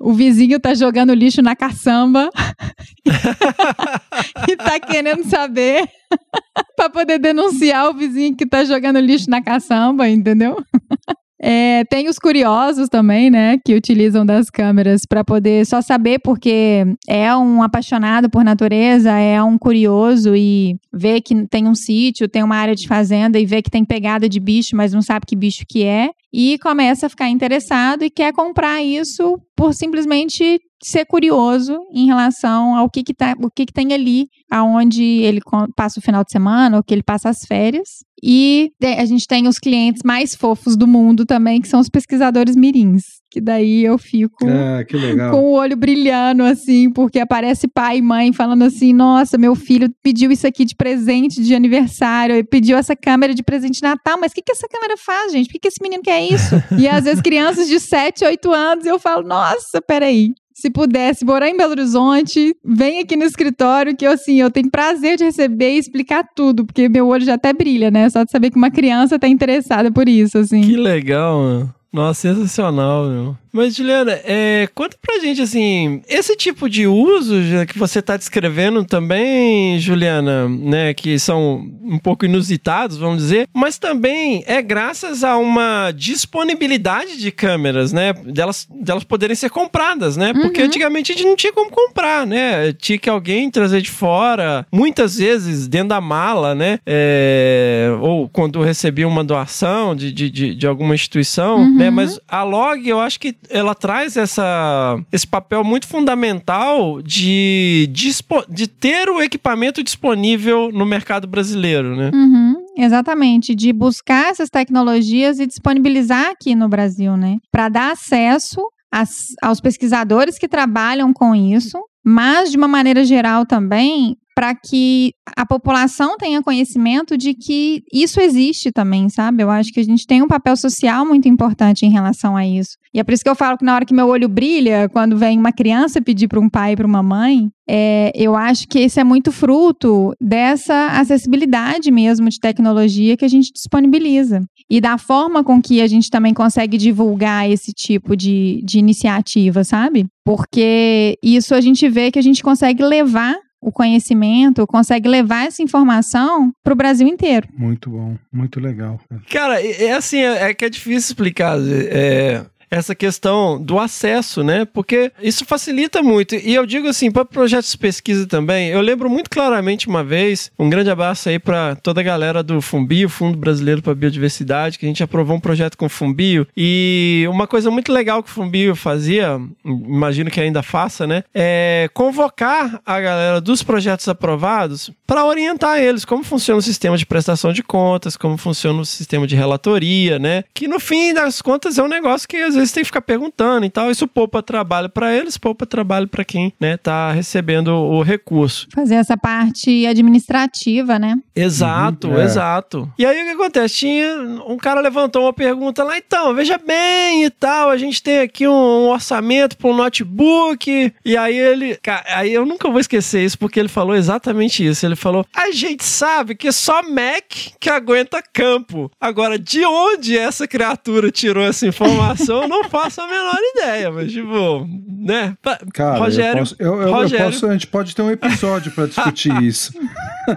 o vizinho tá jogando lixo na caçamba e tá querendo saber para poder denunciar o vizinho que tá jogando lixo na caçamba, entendeu? É, tem os curiosos também, né, que utilizam das câmeras para poder só saber porque é um apaixonado por natureza, é um curioso e vê que tem um sítio, tem uma área de fazenda e vê que tem pegada de bicho, mas não sabe que bicho que é e começa a ficar interessado e quer comprar isso por simplesmente ser curioso em relação ao que que, tá, o que, que tem ali, aonde ele passa o final de semana, ou que ele passa as férias. E a gente tem os clientes mais fofos do mundo também, que são os pesquisadores mirins, que daí eu fico Ah, que legal. com o olho brilhando, assim, porque aparece pai e mãe falando assim: nossa, meu filho pediu isso aqui de presente de aniversário, e pediu essa câmera de presente de Natal, mas o que, que essa câmera faz, gente? Por que, que esse menino quer isso? e às vezes crianças de 7, 8 anos, e eu falo: nossa, peraí. Se pudesse morar em Belo Horizonte, vem aqui no escritório que eu, assim, eu tenho prazer de receber e explicar tudo, porque meu olho já até brilha, né? Só de saber que uma criança tá interessada por isso, assim. Que legal, mano. Nossa, sensacional, meu. Mas, Juliana, é, conta pra gente, assim, esse tipo de uso que você tá descrevendo também, Juliana, né, que são um pouco inusitados, vamos dizer, mas também é graças a uma disponibilidade de câmeras, né, delas, delas poderem ser compradas, né, porque Uhum. antigamente a gente não tinha como comprar, né, tinha que alguém trazer de fora, muitas vezes dentro da mala, né, é, ou quando recebia uma doação de, de, de, de alguma instituição, Uhum. né, mas a log, eu acho que ela traz essa, esse papel muito fundamental de, dispo, de ter o equipamento disponível no mercado brasileiro, né? Uhum, exatamente, de buscar essas tecnologias e disponibilizar aqui no Brasil, né? Para dar acesso às- aos pesquisadores que trabalham com isso, mas de uma maneira geral também para que a população tenha conhecimento de que isso existe também, sabe? Eu acho que a gente tem um papel social muito importante em relação a isso. E é por isso que eu falo que na hora que meu olho brilha, quando vem uma criança pedir para um pai e para uma mãe, é, eu acho que esse é muito fruto dessa acessibilidade mesmo de tecnologia que a gente disponibiliza. E da forma com que a gente também consegue divulgar esse tipo de, de iniciativa, sabe? Porque isso a gente vê que a gente consegue levar o conhecimento, consegue levar essa informação para o Brasil inteiro. Muito bom, muito legal. cara. É, é assim, é, é que é difícil explicar é, essa questão do acesso, né? Porque isso facilita muito. E eu digo assim, para projetos de pesquisa também, eu lembro muito claramente uma vez, um grande abraço aí para toda a galera do Fumbio, Fundo Brasileiro para Biodiversidade, que a gente aprovou um projeto com o Fumbio. E uma coisa muito legal que o Fumbio fazia, imagino que ainda faça, né? É convocar a galera dos projetos aprovados para orientar eles como funciona o sistema de prestação de contas, como funciona o sistema de relatoria, né? Que no fim das contas é um negócio que às vezes tem que ficar perguntando e tal. Isso poupa trabalho para eles, poupa trabalho para quem, né, tá recebendo o recurso. Fazer essa parte administrativa, né? Exato, Uhum, é. exato. E aí o que acontece? Tinha um cara levantou uma pergunta lá, então, veja bem e tal, a gente tem aqui um, um orçamento para um notebook. E aí ele, cara, aí eu nunca vou esquecer isso porque ele falou exatamente isso. Ele falou: "A gente sabe que só Mac que aguenta campo. Agora de onde essa criatura tirou essa informação, não faço a menor ideia, mas tipo, né? Cara, Rogério, eu posso, eu, eu- eu Rogério. posso- a gente pode ter um episódio para discutir isso.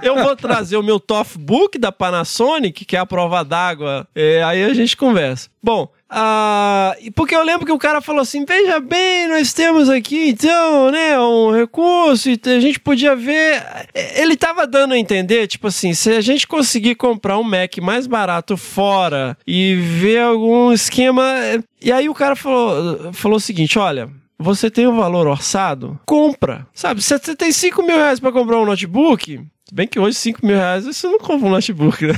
Eu vou trazer o meu Toughbook da Panasonic, que é a prova d'água, é, aí a gente conversa. Bom, ah, porque eu lembro que o cara falou assim: veja bem, nós temos aqui então, né, um recurso, e a gente podia ver. Ele tava dando a entender, tipo assim, se a gente conseguir comprar um Mac mais barato fora e ver algum esquema. E aí o cara falou, falou o seguinte: olha. Você tem o valor orçado? Compra. Sabe, você tem 5 mil reais pra comprar um notebook, bem que hoje 5 mil reais você não compra um notebook, né?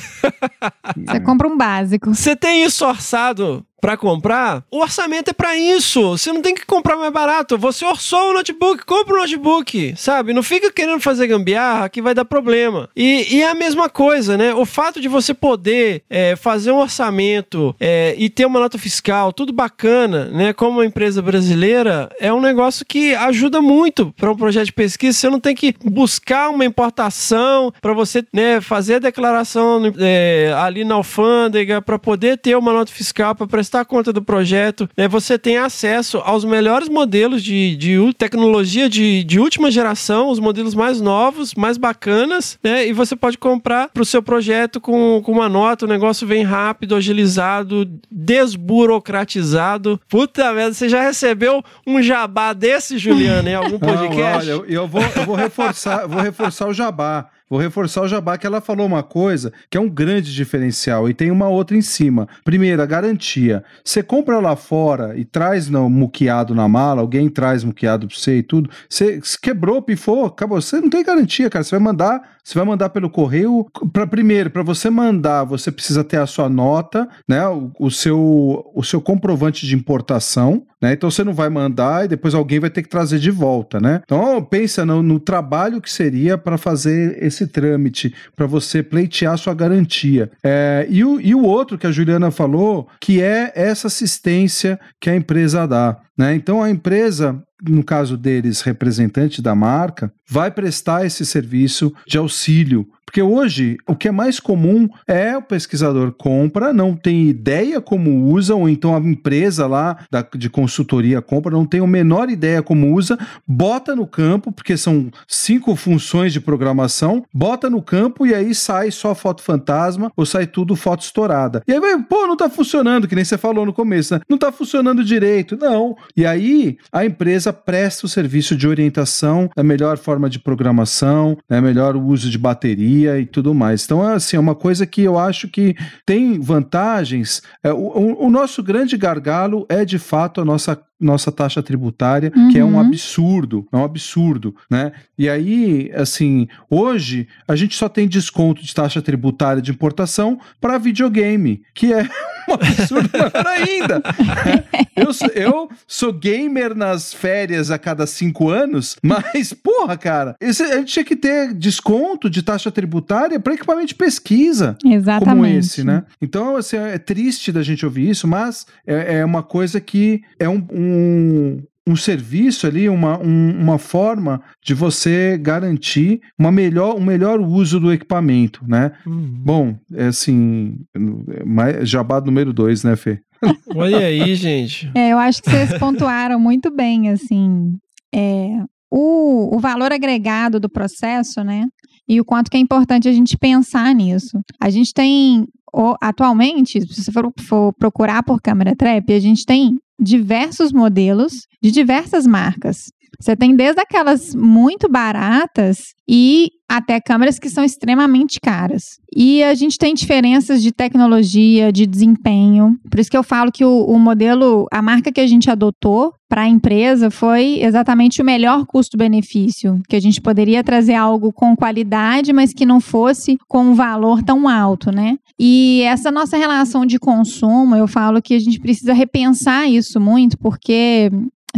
Você compra um básico. Você tem isso orçado pra comprar? O orçamento é pra isso. Você não tem que comprar mais barato. Você orçou o notebook, compra o notebook, sabe? Não fica querendo fazer gambiarra que vai dar problema. E, e é a mesma coisa, né? O fato de você poder é, fazer um orçamento é, e ter uma nota fiscal, tudo bacana, né? Como uma empresa brasileira, é um negócio que ajuda muito para um projeto de pesquisa. Você não tem que buscar uma importação para você né, fazer a declaração é, ali na alfândega para poder ter uma nota fiscal para prestar conta do projeto. Né? Você tem acesso aos melhores modelos de, de tecnologia de, de última geração, os modelos mais novos, mais bacanas, né? E você pode comprar para o seu projeto com, com uma nota, o negócio vem rápido, agilizado, desburocratizado. Puta merda, você já recebeu um jabá desse, Juliana, em algum Não, podcast? olha, eu, eu vou, eu vou reforçar, vou reforçar o jabá. Vou reforçar o jabá que ela falou uma coisa que é um grande diferencial e tem uma outra em cima. Primeiro, a garantia. Você compra lá fora e traz no muqueado na mala, alguém traz muqueado pra você e tudo. Você quebrou, pifou, acabou. Você não tem garantia, cara. Você vai mandar, você vai mandar pelo correio. Para primeiro, para você mandar, você precisa ter a sua nota, né? O, o seu o seu comprovante de importação, né? Então você não vai mandar e depois alguém vai ter que trazer de volta, né? Então pensa no, no trabalho que seria para fazer esse trâmite, para você pleitear sua garantia. É, e, o, e o outro que a Juliana falou, que é essa assistência que a empresa dá. Né? Então a empresa, no caso deles, representante da marca, vai prestar esse serviço de auxílio porque hoje o que é mais comum é o pesquisador compra, não tem ideia como usa, ou então a empresa lá da, de consultoria compra, não tem a menor ideia como usa, bota no campo, porque são cinco funções de programação, bota no campo e aí sai só foto fantasma ou sai tudo foto estourada. E aí pô, não tá funcionando, que nem você falou no começo, né? Não tá funcionando direito. Não. E aí a empresa presta o serviço de orientação, a melhor forma de programação, né, melhor uso de bateria e tudo mais. Então, é assim, é uma coisa que eu acho que tem vantagens. É, o, o nosso grande gargalo é, de fato, a nossa nossa taxa tributária, uhum. que é um uhum. absurdo, é um absurdo, né? E aí, assim, hoje a gente só tem desconto de taxa tributária de importação para videogame, que é um absurdo maior ainda. Eu sou, eu sou gamer nas férias a cada cinco anos, mas, porra, cara, esse, a gente tinha que ter desconto de taxa tributária para equipamento de pesquisa Exatamente. como esse, né? Então, assim, é triste da gente ouvir isso, mas é, é uma coisa que é um, um um serviço ali, uma, um, uma forma de você garantir uma melhor, um melhor uso do equipamento, né? Uhum. Bom, é assim, jabá número dois, né, Fê? Olha aí, gente. É, eu acho que vocês pontuaram muito bem, assim, é, o, o valor agregado do processo, né? E o quanto que é importante a gente pensar nisso. A gente tem, atualmente, se você for, for procurar por câmera trap, a gente tem diversos modelos de diversas marcas. Você tem desde aquelas muito baratas e até câmeras que são extremamente caras. E a gente tem diferenças de tecnologia, de desempenho. Por isso que eu falo que o, o modelo, a marca que a gente adotou para a empresa foi exatamente o melhor custo-benefício, que a gente poderia trazer algo com qualidade, mas que não fosse com um valor tão alto, né? E essa nossa relação de consumo, eu falo que a gente precisa repensar isso muito, porque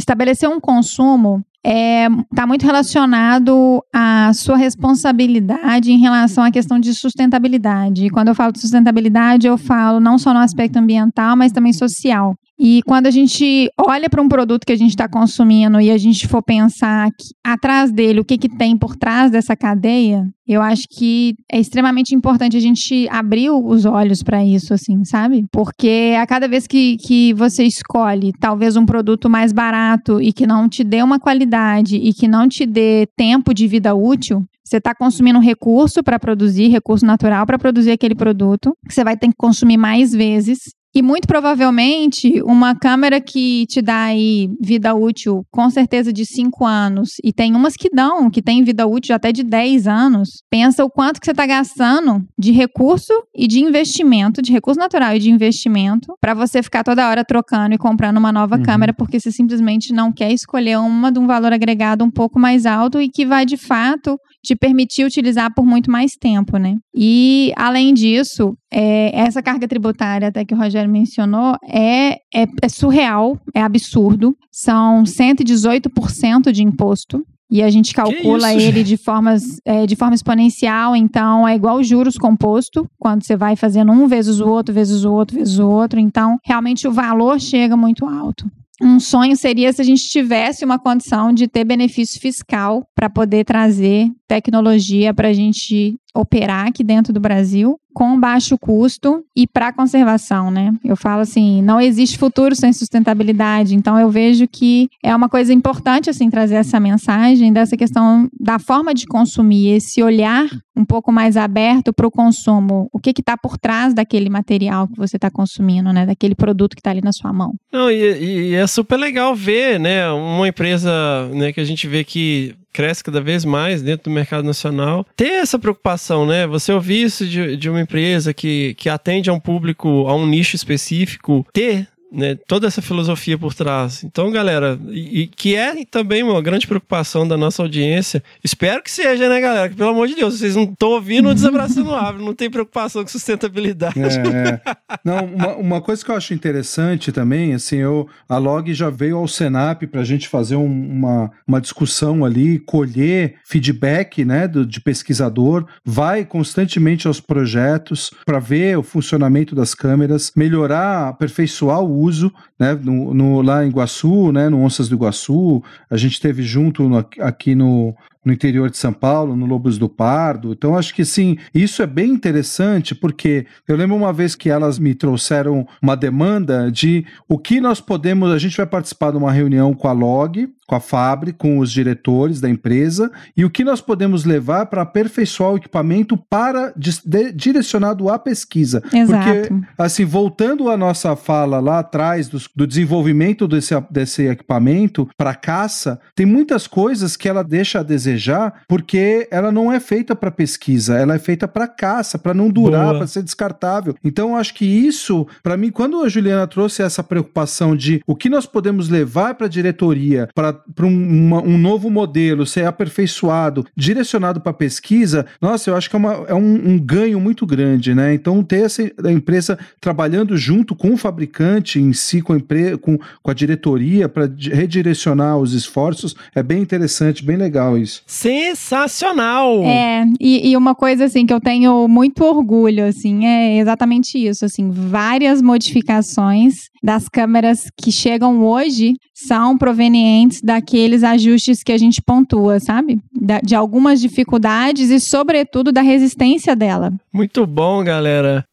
estabelecer um consumo está é, tá muito relacionado à sua responsabilidade em relação à questão de sustentabilidade. E quando eu falo de sustentabilidade, eu falo não só no aspecto ambiental, mas também social. E quando a gente olha para um produto que a gente está consumindo e a gente for pensar que, atrás dele o que, que tem por trás dessa cadeia, eu acho que é extremamente importante a gente abrir os olhos para isso, assim, sabe? Porque a cada vez que, que você escolhe talvez um produto mais barato e que não te dê uma qualidade e que não te dê tempo de vida útil, você está consumindo um recurso para produzir, recurso natural para produzir aquele produto, que você vai ter que consumir mais vezes. E muito provavelmente, uma câmera que te dá aí vida útil, com certeza de 5 anos, e tem umas que dão, que tem vida útil até de 10 anos, pensa o quanto que você está gastando de recurso e de investimento, de recurso natural e de investimento, para você ficar toda hora trocando e comprando uma nova uhum. câmera, porque você simplesmente não quer escolher uma de um valor agregado um pouco mais alto e que vai, de fato, te permitir utilizar por muito mais tempo, né? E, além disso, é, essa carga tributária, até que o Rogério mencionou, é, é, é surreal, é absurdo. São 118% de imposto. E a gente calcula isso, ele de, formas, é, de forma exponencial, então é igual juros composto, quando você vai fazendo um vezes o outro, vezes o outro, vezes o outro. Então, realmente o valor chega muito alto um sonho seria se a gente tivesse uma condição de ter benefício fiscal para poder trazer tecnologia para a gente operar aqui dentro do Brasil com baixo custo e para conservação, né? Eu falo assim, não existe futuro sem sustentabilidade, então eu vejo que é uma coisa importante assim trazer essa mensagem dessa questão da forma de consumir, esse olhar um pouco mais aberto para o consumo, o que está por trás daquele material que você está consumindo, né? Daquele produto que está ali na sua mão. Não, e, e, é super legal ver, né? Uma empresa, né? Que a gente vê que cresce cada vez mais dentro do mercado nacional, ter essa preocupação, né? Você ouvir isso de, de uma empresa que, que atende a um público, a um nicho específico, ter né, toda essa filosofia por trás. Então, galera, e, e, que é também uma grande preocupação da nossa audiência. Espero que seja, né, galera? Que, pelo amor de Deus, vocês não estão ouvindo o Desabraçando Árvore, não tem preocupação com sustentabilidade. É, é. Não, uma, uma, coisa que eu acho interessante também, assim, eu, a Log já veio ao Senap para a gente fazer um, uma, uma discussão ali, colher feedback, né, do, de pesquisador, vai constantemente aos projetos para ver o funcionamento das câmeras, melhorar, aperfeiçoar o uso, né, no, no, lá em Iguaçu, né, no Onças do Iguaçu, a gente teve junto no, aqui no, no interior de São Paulo, no Lobos do Pardo. Então, acho que sim, isso é bem interessante, porque eu lembro uma vez que elas me trouxeram uma demanda de o que nós podemos. A gente vai participar de uma reunião com a Log, com a Fabre, com os diretores da empresa, e o que nós podemos levar para aperfeiçoar o equipamento para de, direcionado à pesquisa. Exato. Porque, assim, voltando à nossa fala lá atrás do, do desenvolvimento desse, desse equipamento para caça, tem muitas coisas que ela deixa a desejar desejar, porque ela não é feita para pesquisa, ela é feita para caça, para não durar, para ser descartável. Então, acho que isso, para mim, quando a Juliana trouxe essa preocupação de o que nós podemos levar para a diretoria, para um, um novo modelo ser aperfeiçoado, direcionado para pesquisa, nossa, eu acho que é, uma, é um, um, ganho muito grande, né? Então, ter essa a empresa trabalhando junto com o fabricante em si, com a, empresa, com, com a diretoria, para redirecionar os esforços, é bem interessante, bem legal isso. Sensacional! É, e, e, uma coisa assim que eu tenho muito orgulho, assim, é exatamente isso, assim, várias modificações das câmeras que chegam hoje são provenientes daqueles ajustes que a gente pontua, sabe? Da, de algumas dificuldades e, sobretudo, da resistência dela. Muito bom, galera.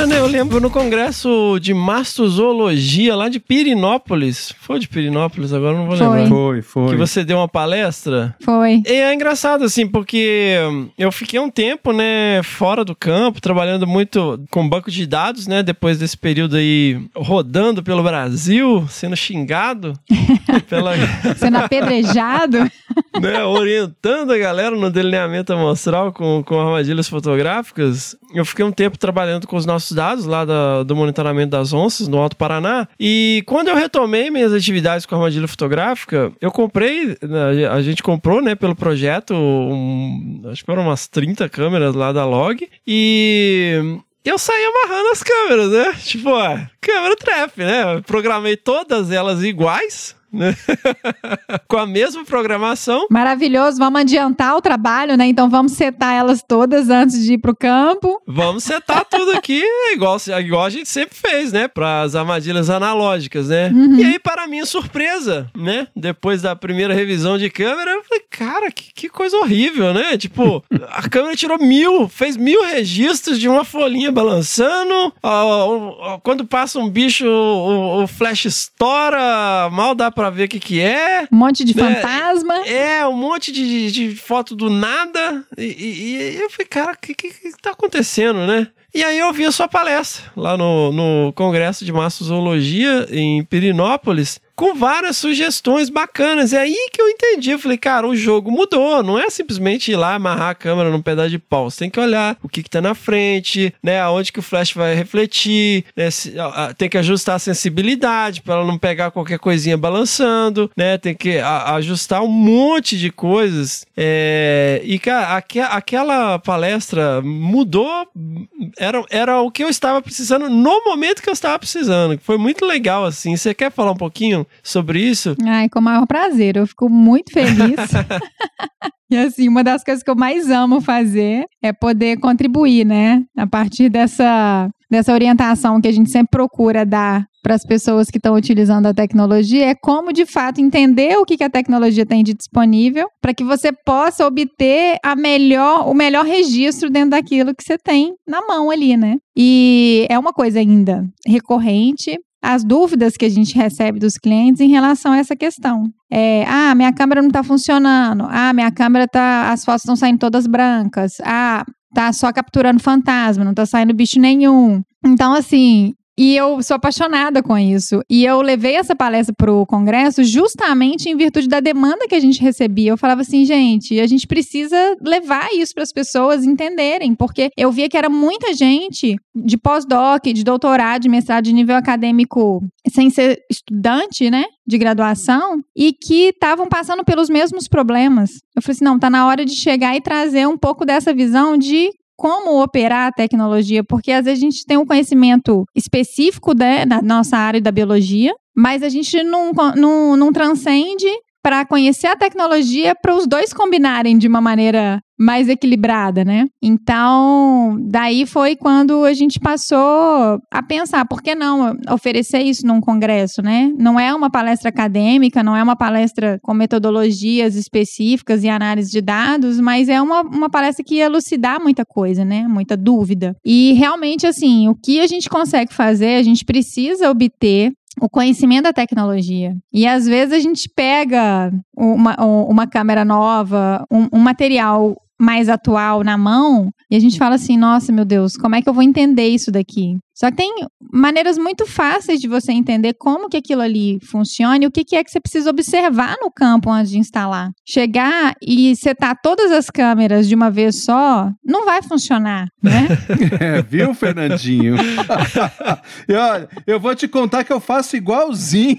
Juliana, eu lembro no congresso de mastozoologia lá de Pirinópolis. Foi de Pirinópolis, agora não vou foi. lembrar. Foi, foi. Que você deu uma palestra. Foi. E é engraçado, assim, porque eu fiquei um tempo, né, fora do campo, trabalhando muito com banco de dados, né, depois desse período aí, rodando pelo Brasil, sendo xingado. pela... Sendo apedrejado. né, orientando a galera no delineamento amostral com, com armadilhas fotográficas. Eu fiquei um tempo trabalhando com os nossos dados lá da, do monitoramento das onças no Alto Paraná. E quando eu retomei minhas atividades com armadilha fotográfica, eu comprei, né, a gente comprou, né, pelo projeto, um, acho que foram umas 30 câmeras lá da Log. E eu saí amarrando as câmeras, né? Tipo, ó, câmera trap, né? programei todas elas iguais? com a mesma programação. Maravilhoso, vamos adiantar o trabalho, né? Então vamos setar elas todas antes de ir pro campo. Vamos setar tudo aqui igual, igual a gente sempre fez, né? Para as armadilhas analógicas, né? Uhum. E aí, para minha surpresa, né? Depois da primeira revisão de câmera, eu falei, cara, que, que coisa horrível, né? Tipo, a câmera tirou mil, fez mil registros de uma folhinha balançando. Ó, ó, quando passa um bicho, o, o flash estoura, mal dá pra pra ver o que que é. Um monte de né? fantasma. É, um monte de, de foto do nada. E, e, e eu falei, cara, o que, que, que tá acontecendo, né? E aí eu vi a sua palestra lá no, no Congresso de Massozoologia em Pirinópolis com várias sugestões bacanas. É aí que eu entendi. Eu falei, cara, o jogo mudou. Não é simplesmente ir lá amarrar a câmera num pedaço de pau. Você tem que olhar o que, que tá na frente, né? Aonde que o flash vai refletir, né? Se, a, tem que ajustar a sensibilidade para ela não pegar qualquer coisinha balançando, né? Tem que a, ajustar um monte de coisas. É, e, cara, aqu, aquela palestra mudou. Era, era o que eu estava precisando no momento que eu estava precisando. Foi muito legal, assim. Você quer falar um pouquinho sobre isso? Ai, com o maior prazer. Eu fico muito feliz. E assim, uma das coisas que eu mais amo fazer é poder contribuir, né? A partir dessa, dessa orientação que a gente sempre procura dar para as pessoas que estão utilizando a tecnologia, é como de fato entender o que, que a tecnologia tem de disponível para que você possa obter a melhor, o melhor registro dentro daquilo que você tem na mão ali, né? E é uma coisa ainda recorrente, as dúvidas que a gente recebe dos clientes em relação a essa questão. É, ah, minha câmera não está funcionando. Ah, minha câmera tá, as fotos estão saindo todas brancas. Ah, tá só capturando fantasma, não está saindo bicho nenhum. Então, assim, E eu sou apaixonada com isso. E eu levei essa palestra pro congresso justamente em virtude da demanda que a gente recebia. Eu falava assim, gente, a gente precisa levar isso para as pessoas entenderem, porque eu via que era muita gente de pós-doc, de doutorado, de mestrado de nível acadêmico, sem ser estudante, né, de graduação, e que estavam passando pelos mesmos problemas. Eu falei assim, não, tá na hora de chegar e trazer um pouco dessa visão de como operar a tecnologia, porque às vezes a gente tem um conhecimento específico né, na nossa área da biologia, mas a gente não, não, não transcende para conhecer a tecnologia para os dois combinarem de uma maneira mais equilibrada, né? Então, daí foi quando a gente passou a pensar, por que não oferecer isso num congresso, né? Não é uma palestra acadêmica, não é uma palestra com metodologias específicas e análise de dados, mas é uma, uma palestra que ia elucidar muita coisa, né? Muita dúvida. E realmente, assim, o que a gente consegue fazer, a gente precisa obter o conhecimento da tecnologia. E às vezes a gente pega uma, uma câmera nova, um, um material mais atual na mão e a gente fala assim: nossa, meu Deus, como é que eu vou entender isso daqui? Só que tem maneiras muito fáceis de você entender como que aquilo ali funciona e o que, que é que você precisa observar no campo antes de instalar. Chegar e setar todas as câmeras de uma vez só não vai funcionar, né? é, viu, Fernandinho? e olha, eu vou te contar que eu faço igualzinho.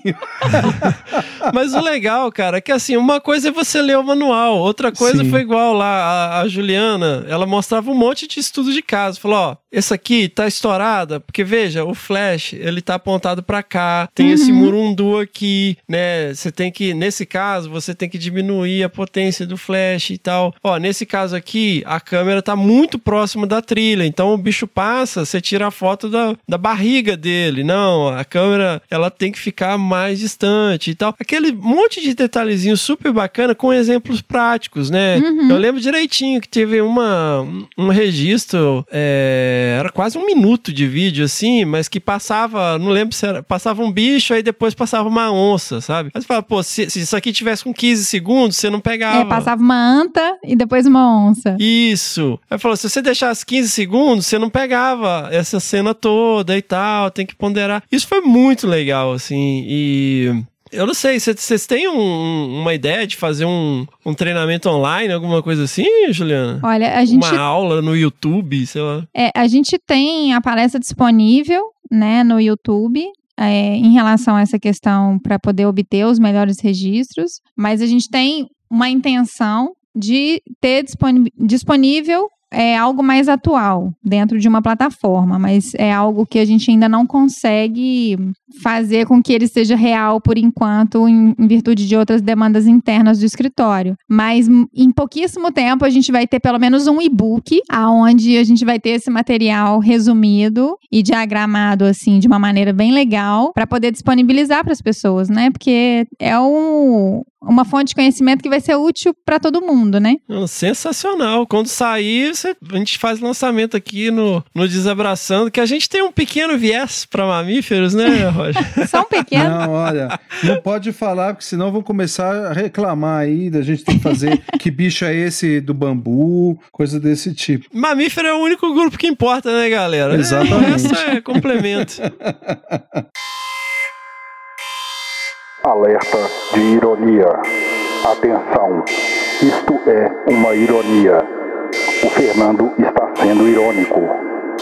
Mas o legal, cara, é que assim, uma coisa é você ler o manual, outra coisa Sim. foi igual lá, a, a Juliana, ela mostrava um monte de estudo de caso. Falou, ó, esse aqui tá estourada, porque veja, o flash, ele tá apontado para cá, tem uhum. esse murundu aqui, né? Você tem que, nesse caso, você tem que diminuir a potência do flash e tal. Ó, nesse caso aqui, a câmera tá muito próxima da trilha, então o bicho passa, você tira a foto da, da barriga dele. Não, a câmera, ela tem que ficar mais distante e tal. Aquele monte de detalhezinho super bacana com exemplos práticos, né? Uhum. Eu lembro direitinho que teve uma, um registro, é, era quase um minuto de vídeo, assim, mas que passava, não lembro se era, passava um bicho, aí depois passava uma onça, sabe? Aí você fala, pô, se, se isso aqui tivesse com 15 segundos, você não pegava. É, passava uma anta e depois uma onça. Isso. Aí falou, se você deixasse 15 segundos, você não pegava essa cena toda e tal, tem que ponderar. Isso foi muito legal, assim, e eu não sei, vocês têm um, uma ideia de fazer um, um treinamento online, alguma coisa assim, Juliana? Olha, a gente. Uma aula no YouTube, sei lá. É, a gente tem a palestra disponível, né, no YouTube. É, em relação a essa questão para poder obter os melhores registros, mas a gente tem uma intenção de ter disponível é algo mais atual dentro de uma plataforma, mas é algo que a gente ainda não consegue fazer com que ele seja real por enquanto, em, em, virtude de outras demandas internas do escritório. Mas em pouquíssimo tempo a gente vai ter pelo menos um e-book, aonde a gente vai ter esse material resumido e diagramado assim de uma maneira bem legal para poder disponibilizar para as pessoas, né? Porque é um, uma fonte de conhecimento que vai ser útil para todo mundo, né? Sensacional. Quando sair, a gente faz lançamento aqui no, no Desabraçando, que a gente tem um pequeno viés para mamíferos, né, Roger? Só um pequeno? Não, olha, não pode falar, porque senão vão começar a reclamar aí, da gente tem que fazer que bicho é esse do bambu, coisa desse tipo. Mamífero é o único grupo que importa, né, galera? Exatamente. É, é complemento. Alerta de ironia. Atenção, isto é uma ironia. O Fernando está sendo irônico.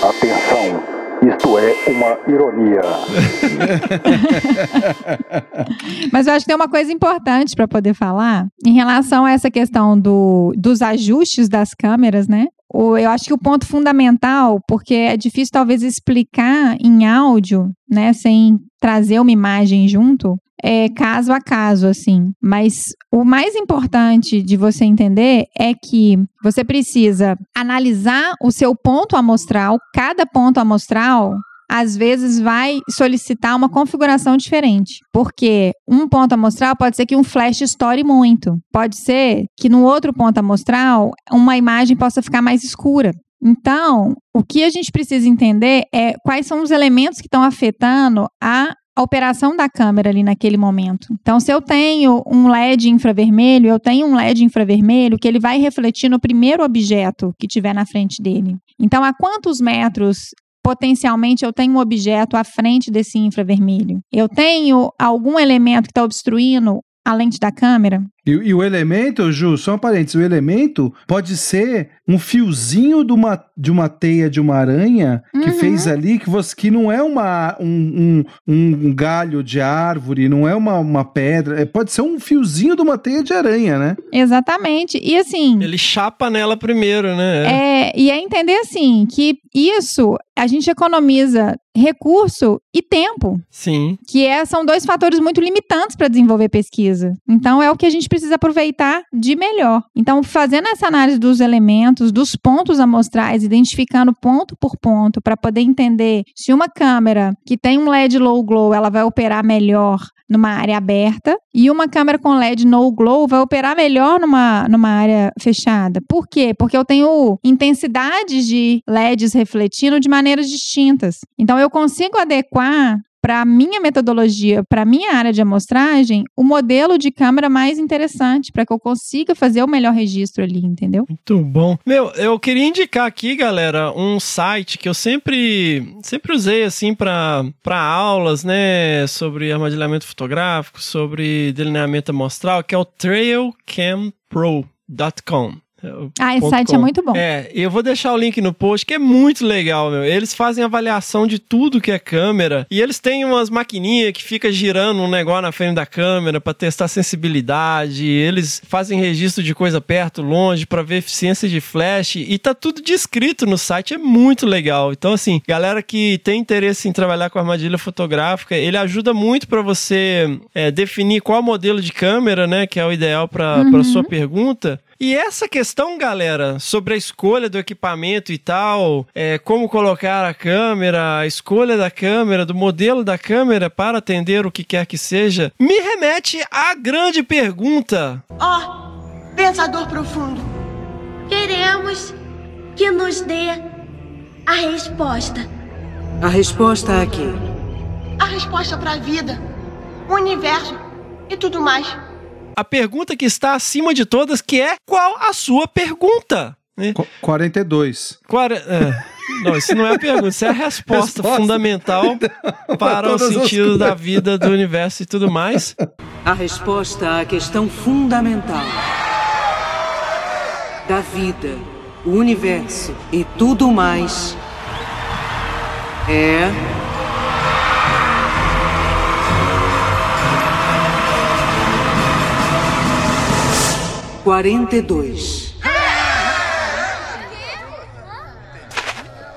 Atenção, isto é uma ironia. Mas eu acho que tem uma coisa importante para poder falar em relação a essa questão do, dos ajustes das câmeras, né? eu acho que o ponto fundamental, porque é difícil talvez explicar em áudio, né, sem trazer uma imagem junto, é, caso a caso, assim. Mas o mais importante de você entender é que você precisa analisar o seu ponto amostral, cada ponto amostral. Às vezes vai solicitar uma configuração diferente, porque um ponto amostral pode ser que um flash estoure muito, pode ser que no outro ponto amostral uma imagem possa ficar mais escura. Então, o que a gente precisa entender é quais são os elementos que estão afetando a a operação da câmera ali naquele momento. Então, se eu tenho um LED infravermelho, eu tenho um LED infravermelho que ele vai refletir no primeiro objeto que tiver na frente dele. Então, a quantos metros potencialmente eu tenho um objeto à frente desse infravermelho. Eu tenho algum elemento que está obstruindo a lente da câmera. E, e, o elemento, Ju, só um parênteses, o elemento pode ser um fiozinho de uma, de uma teia de uma aranha que Uhum. fez ali, que, você, que não é uma, um, um, um galho de árvore, não é uma, uma pedra, é, pode ser um fiozinho de uma teia de aranha, né? Exatamente. E assim. Ele chapa nela primeiro, né? É, e é entender assim que isso a gente economiza recurso e tempo, Sim. que é, são dois fatores muito limitantes para desenvolver pesquisa. Então é o que a gente precisa aproveitar de melhor. Então, fazendo essa análise dos elementos, dos pontos amostrais, identificando ponto por ponto para poder entender se uma câmera que tem um LED low glow, ela vai operar melhor numa área aberta e uma câmera com LED no glow vai operar melhor numa, numa área fechada. Por quê? Porque eu tenho intensidades de LEDs refletindo de maneiras distintas. Então eu consigo adequar para a minha metodologia, para a minha área de amostragem, o modelo de câmera mais interessante, para que eu consiga fazer o melhor registro ali, entendeu? Muito bom. Meu, eu queria indicar aqui, galera, um site que eu sempre, sempre usei assim para aulas, né, sobre armadilhamento fotográfico, sobre delineamento amostral, que é o trailcampro.com. Ah, esse site é com. muito bom. É, eu vou deixar o link no post, que é muito legal, meu. Eles fazem avaliação de tudo que é câmera. E eles têm umas maquininhas que fica girando um negócio na frente da câmera para testar sensibilidade. Eles fazem registro de coisa perto, longe, para ver eficiência de flash. E tá tudo descrito no site, é muito legal. Então, assim, galera que tem interesse em trabalhar com armadilha fotográfica, ele ajuda muito para você é, definir qual modelo de câmera, né, que é o ideal para Uhum. para sua pergunta. E essa questão, galera, sobre a escolha do equipamento e tal, é, como colocar a câmera, a escolha da câmera, do modelo da câmera para atender o que quer que seja, me remete à grande pergunta. Ó, pensador profundo. Queremos que nos dê a resposta. A resposta aqui. A resposta para a vida, o universo e tudo mais. A pergunta que está acima de todas, que é qual a sua pergunta? Né? Qu- 42. Quara- é, Não, isso não é a pergunta, isso é a resposta, Resposta. fundamental para o sentido da vida, do universo e tudo mais. A resposta à questão fundamental da vida, o universo e tudo mais é. Quarenta e dois.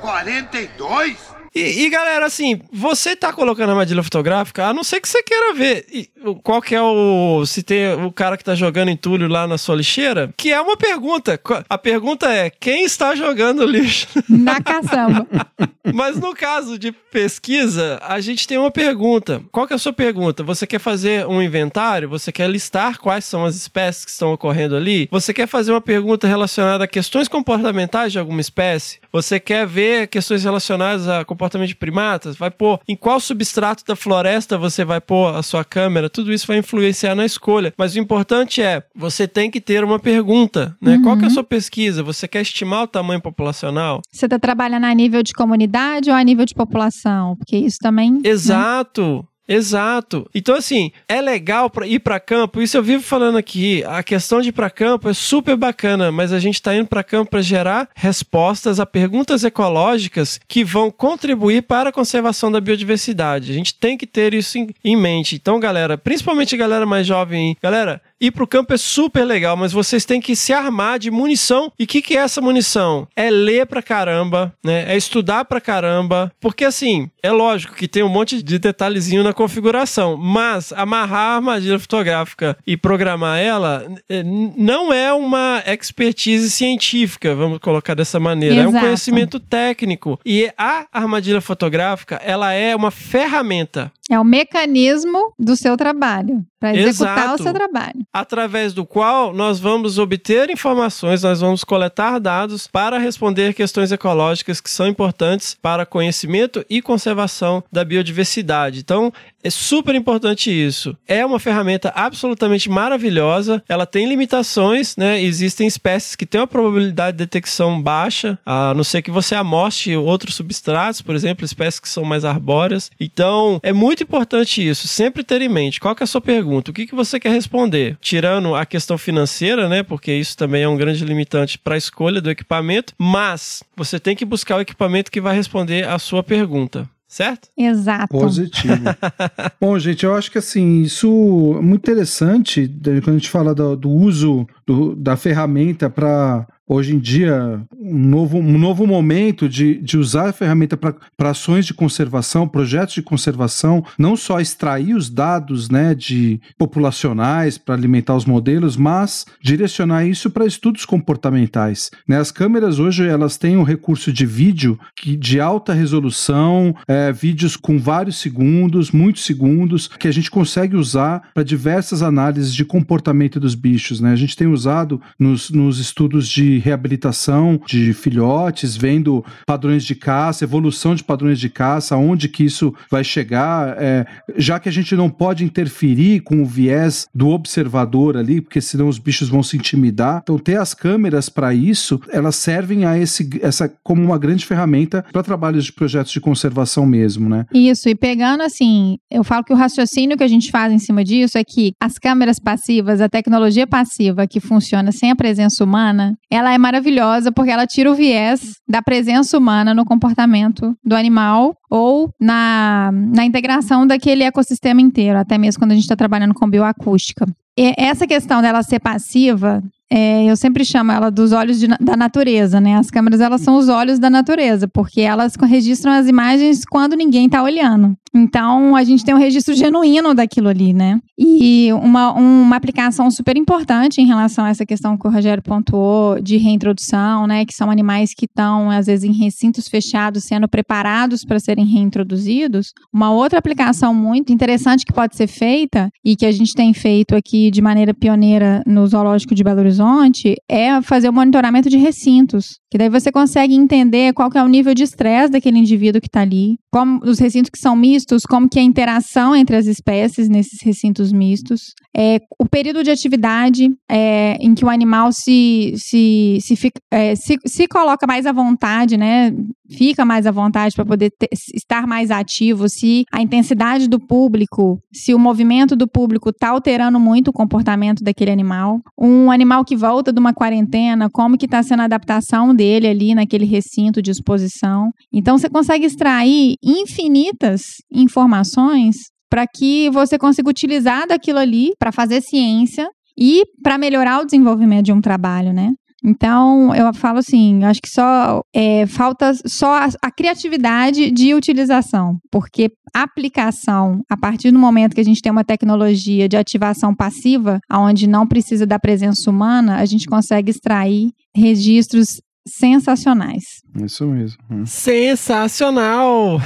42? E, e, galera, assim, você tá colocando armadilha fotográfica, a não ser que você queira ver e, qual que é o. Se tem o cara que tá jogando entulho lá na sua lixeira, que é uma pergunta. A pergunta é: quem está jogando lixo? Na caçamba. Mas no caso de pesquisa, a gente tem uma pergunta. Qual que é a sua pergunta? Você quer fazer um inventário? Você quer listar quais são as espécies que estão ocorrendo ali? Você quer fazer uma pergunta relacionada a questões comportamentais de alguma espécie? Você quer ver questões relacionadas a comportamento de primatas? Vai pôr em qual substrato da floresta você vai pôr a sua câmera? Tudo isso vai influenciar na escolha. Mas o importante é, você tem que ter uma pergunta, né? Qual que é a sua pesquisa? Você quer estimar o tamanho populacional? Você está trabalhando a nível de comunidade ou a nível de população? Porque isso também. né? Exato. Então, assim, é legal pra ir para campo. Isso eu vivo falando aqui. A questão de ir para campo é super bacana, mas a gente está indo para campo para gerar respostas a perguntas ecológicas que vão contribuir para a conservação da biodiversidade. A gente tem que ter isso em, em mente. Então, galera, principalmente galera mais jovem, galera, ir pro campo é super legal, mas vocês têm que se armar de munição. E o que, que é essa munição? É ler pra caramba, né? É estudar pra caramba. Porque assim, é lógico que tem um monte de detalhezinho na configuração, mas amarrar a armadilha fotográfica e programar ela n- não é uma expertise científica, vamos colocar dessa maneira. É um Exato. conhecimento técnico. E a armadilha fotográfica, ela é uma ferramenta É o mecanismo do seu trabalho, para executar Exato. o seu trabalho. Através do qual nós vamos obter informações, nós vamos coletar dados para responder questões ecológicas que são importantes para conhecimento e conservação da biodiversidade. Então, É super importante isso. É uma ferramenta absolutamente maravilhosa. Ela tem limitações, né? Existem espécies que têm uma probabilidade de detecção baixa, a não ser que você amostre outros substratos, por exemplo, espécies que são mais arbóreas. Então, é muito importante isso. Sempre ter em mente. Qual é a sua pergunta? O que, que você quer responder? Tirando a questão financeira, né? Porque isso também é um grande limitante para a escolha do equipamento, mas você tem que buscar o equipamento que vai responder a sua pergunta certo? Exato. Positivo. Bom, gente, eu acho que assim, isso é muito interessante quando a gente fala do, do uso do, da ferramenta para hoje em dia um novo, um novo momento de, de usar a ferramenta para ações de conservação, projetos de conservação, não só extrair os dados né, de populacionais para alimentar os modelos, mas direcionar isso para estudos comportamentais. Né? As câmeras hoje elas têm um recurso de vídeo que, de alta resolução, é, vídeos com vários segundos, muitos segundos, que a gente consegue usar para diversas análises de comportamento dos bichos. Né? A gente tem usado nos, nos estudos de reabilitação de filhotes, vendo padrões de caça, evolução de padrões de caça, onde que isso vai chegar, é, já que a gente não pode interferir com o viés do observador ali, porque senão os bichos vão se intimidar. Então, ter as câmeras para isso, elas servem a esse, essa como uma grande ferramenta para trabalhos de projetos de conservação mesmo, né? Isso, e pegando assim, eu falo que o raciocínio que a gente faz em cima disso é que as câmeras passivas, a tecnologia passiva que funciona sem a presença humana, ela é maravilhosa porque ela tira o viés da presença humana no comportamento do animal ou na, na integração daquele ecossistema inteiro, até mesmo quando a gente está trabalhando com bioacústica. E essa questão dela ser passiva, é, eu sempre chamo ela dos olhos de, da natureza, né? As câmeras, elas são os olhos da natureza, porque elas registram as imagens quando ninguém está olhando. Então, a gente tem um registro genuíno daquilo ali, né? E uma, uma aplicação super importante em relação a essa questão que o Rogério pontuou de reintrodução, né? Que são animais que estão, às vezes, em recintos fechados, sendo preparados para serem reintroduzidos. Uma outra aplicação muito interessante que pode ser feita, e que a gente tem feito aqui de maneira pioneira no Zoológico de Belo Horizonte, é fazer o monitoramento de recintos. Que daí você consegue entender qual que é o nível de estresse daquele indivíduo que está ali, como os recintos que são mistos, como que é a interação entre as espécies nesses recintos mistos, é, o período de atividade é, em que o animal se, se, se, fica, é, se, se coloca mais à vontade, né? Fica mais à vontade para poder ter, estar mais ativo, se a intensidade do público, se o movimento do público está alterando muito o comportamento daquele animal. Um animal que volta de uma quarentena, como que está sendo a adaptação dele ali naquele recinto de exposição. Então você consegue extrair infinitas informações para que você consiga utilizar daquilo ali para fazer ciência e para melhorar o desenvolvimento de um trabalho, né? Então, eu falo assim, acho que só é, falta só a, a, criatividade de utilização, porque aplicação, a partir do momento que a gente tem uma tecnologia de ativação passiva, onde não precisa da presença humana, a gente consegue extrair registros sensacionais. Isso mesmo. Hum. Sensacional!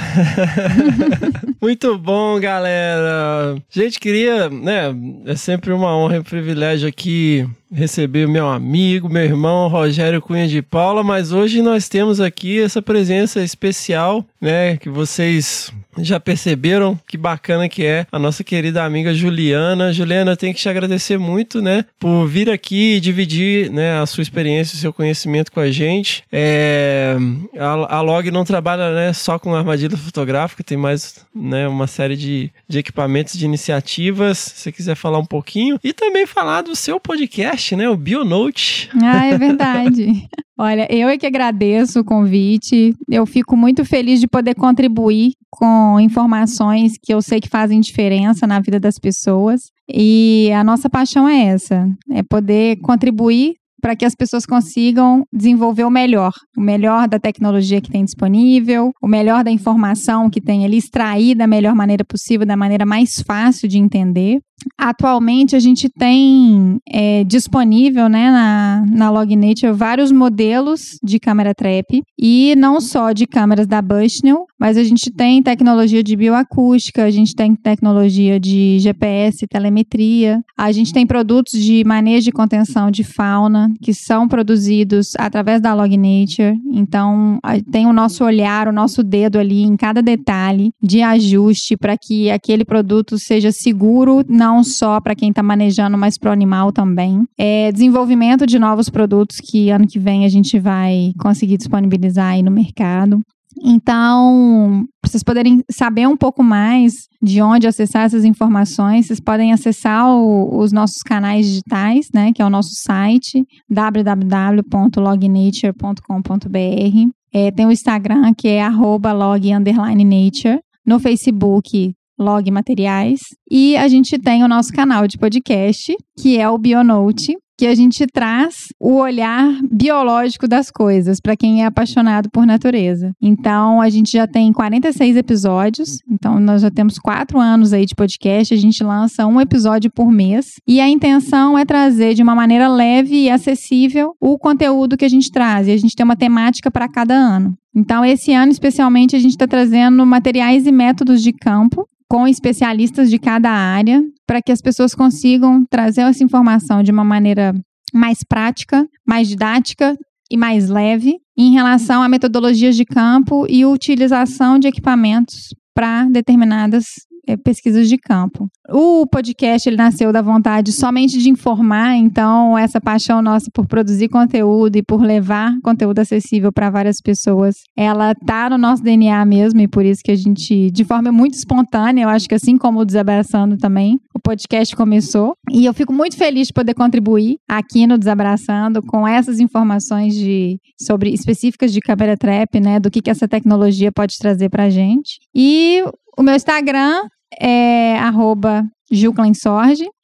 Muito bom, galera. Gente, queria, né? É sempre uma honra e um privilégio aqui receber meu amigo, meu irmão Rogério Cunha de Paula, mas hoje nós temos aqui essa presença especial, né, que vocês já perceberam que bacana que é a nossa querida amiga Juliana. Juliana, eu tenho que te agradecer muito, né, por vir aqui e dividir, né, a sua experiência, o seu conhecimento com a gente. É, a, a Log não trabalha, né, só com armadilha fotográfica, tem mais, né, uma série de, de equipamentos, de iniciativas. Se você quiser falar um pouquinho e também falar do seu podcast né? O Bionote. Ah, é verdade. Olha, eu é que agradeço o convite. Eu fico muito feliz de poder contribuir com informações que eu sei que fazem diferença na vida das pessoas. E a nossa paixão é essa: é poder contribuir para que as pessoas consigam desenvolver o melhor, o melhor da tecnologia que tem disponível, o melhor da informação que tem ali, extrair da melhor maneira possível, da maneira mais fácil de entender. Atualmente a gente tem é, disponível né, na, na Log Nature vários modelos de câmera trap e não só de câmeras da Bushnell, mas a gente tem tecnologia de bioacústica, a gente tem tecnologia de GPS, telemetria, a gente tem produtos de manejo e contenção de fauna que são produzidos através da Log Nature. Então tem o nosso olhar, o nosso dedo ali em cada detalhe de ajuste para que aquele produto seja seguro, não só para quem está manejando, mas para o animal também. É, desenvolvimento de novos produtos que ano que vem a gente vai conseguir disponibilizar aí no mercado. Então, para vocês poderem saber um pouco mais de onde acessar essas informações, vocês podem acessar o, os nossos canais digitais, né, que é o nosso site www.lognature.com.br. É, tem o Instagram que é @log_nature, no Facebook Log Materiais. E a gente tem o nosso canal de podcast, que é o Bionote, que a gente traz o olhar biológico das coisas para quem é apaixonado por natureza. Então, a gente já tem 46 episódios, então nós já temos quatro anos aí de podcast, a gente lança um episódio por mês e a intenção é trazer de uma maneira leve e acessível o conteúdo que a gente traz. E a gente tem uma temática para cada ano. Então, esse ano, especialmente, a gente está trazendo materiais e métodos de campo com especialistas de cada área, para que as pessoas consigam trazer essa informação de uma maneira mais prática, mais didática e mais leve em relação a metodologias de campo e utilização de equipamentos para determinadas pesquisas de campo. O podcast ele nasceu da vontade somente de informar, então essa paixão nossa por produzir conteúdo e por levar conteúdo acessível para várias pessoas, ela tá no nosso DNA mesmo e por isso que a gente, de forma muito espontânea, eu acho que assim como o Desabraçando também, o podcast começou e eu fico muito feliz de poder contribuir aqui no Desabraçando com essas informações de sobre específicas de câmera trap, né, do que que essa tecnologia pode trazer para gente. E o meu Instagram é arroba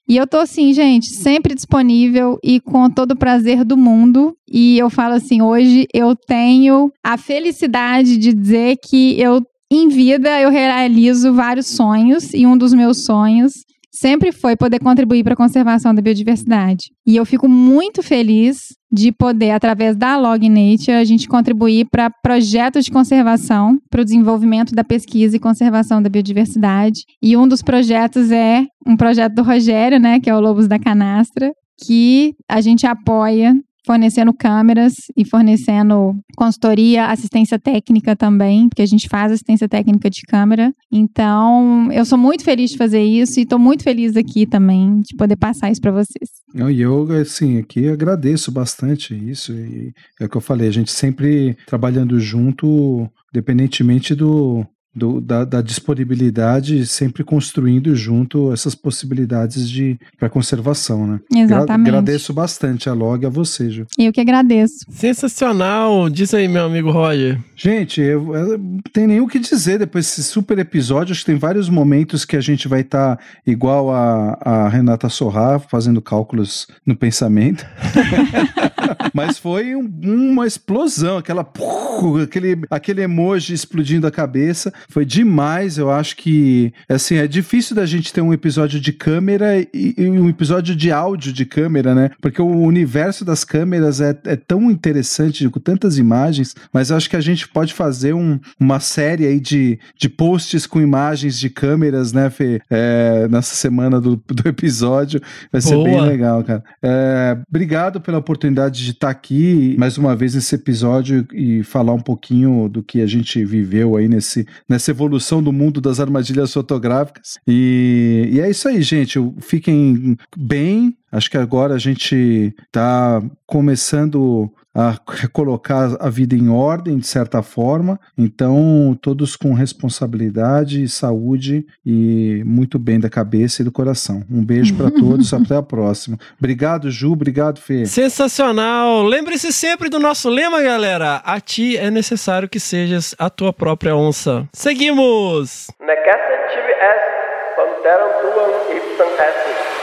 E eu tô assim, gente, sempre disponível e com todo o prazer do mundo. E eu falo assim, hoje eu tenho a felicidade de dizer que eu em vida eu realizo vários sonhos e um dos meus sonhos sempre foi poder contribuir para a conservação da biodiversidade. E eu fico muito feliz de poder, através da Log Nature, a gente contribuir para projetos de conservação, para o desenvolvimento da pesquisa e conservação da biodiversidade. E um dos projetos é um projeto do Rogério, né, que é o Lobos da Canastra, que a gente apoia fornecendo câmeras e fornecendo consultoria, assistência técnica também, porque a gente faz assistência técnica de câmera. Então, eu sou muito feliz de fazer isso e estou muito feliz aqui também de poder passar isso para vocês. E eu, assim, aqui agradeço bastante isso. E é o que eu falei, a gente sempre trabalhando junto, independentemente do, do, da, da, disponibilidade, sempre construindo junto essas possibilidades de para conservação, né? Exatamente. Gra agradeço bastante a Log a você, Ju. Eu que agradeço. Sensacional! Diz aí, meu amigo Roger. Gente, eu, eu não tem nem o que dizer depois desse super episódio. Acho que tem vários momentos que a gente vai estar tá igual a, a Renata Sorra, fazendo cálculos no pensamento. Mas foi um, uma explosão, aquela aquele, aquele emoji explodindo a cabeça. Foi demais. Eu acho que assim, é difícil da gente ter um episódio de câmera e, e um episódio de áudio de câmera, né? Porque o universo das câmeras é, é tão interessante, com tantas imagens, mas eu acho que a gente pode fazer um, uma série aí de, de posts com imagens de câmeras, né, Fê? É, nessa semana do, do episódio. Vai ser Boa. bem legal, cara. É, obrigado pela oportunidade de estar aqui mais uma vez nesse episódio e falar um pouquinho do que a gente viveu aí nesse, nessa evolução do mundo das armadilhas fotográficas. E, e é isso aí, gente. Fiquem bem. Acho que agora a gente está começando a colocar a vida em ordem, de certa forma. Então, todos com responsabilidade, saúde e muito bem da cabeça e do coração. Um beijo para todos, até a próxima. Obrigado, Ju, obrigado, Fê. Sensacional! Lembre-se sempre do nosso lema, galera. A ti é necessário que sejas a tua própria onça. Seguimos! Necesse tibi est, panteram tuam ipsam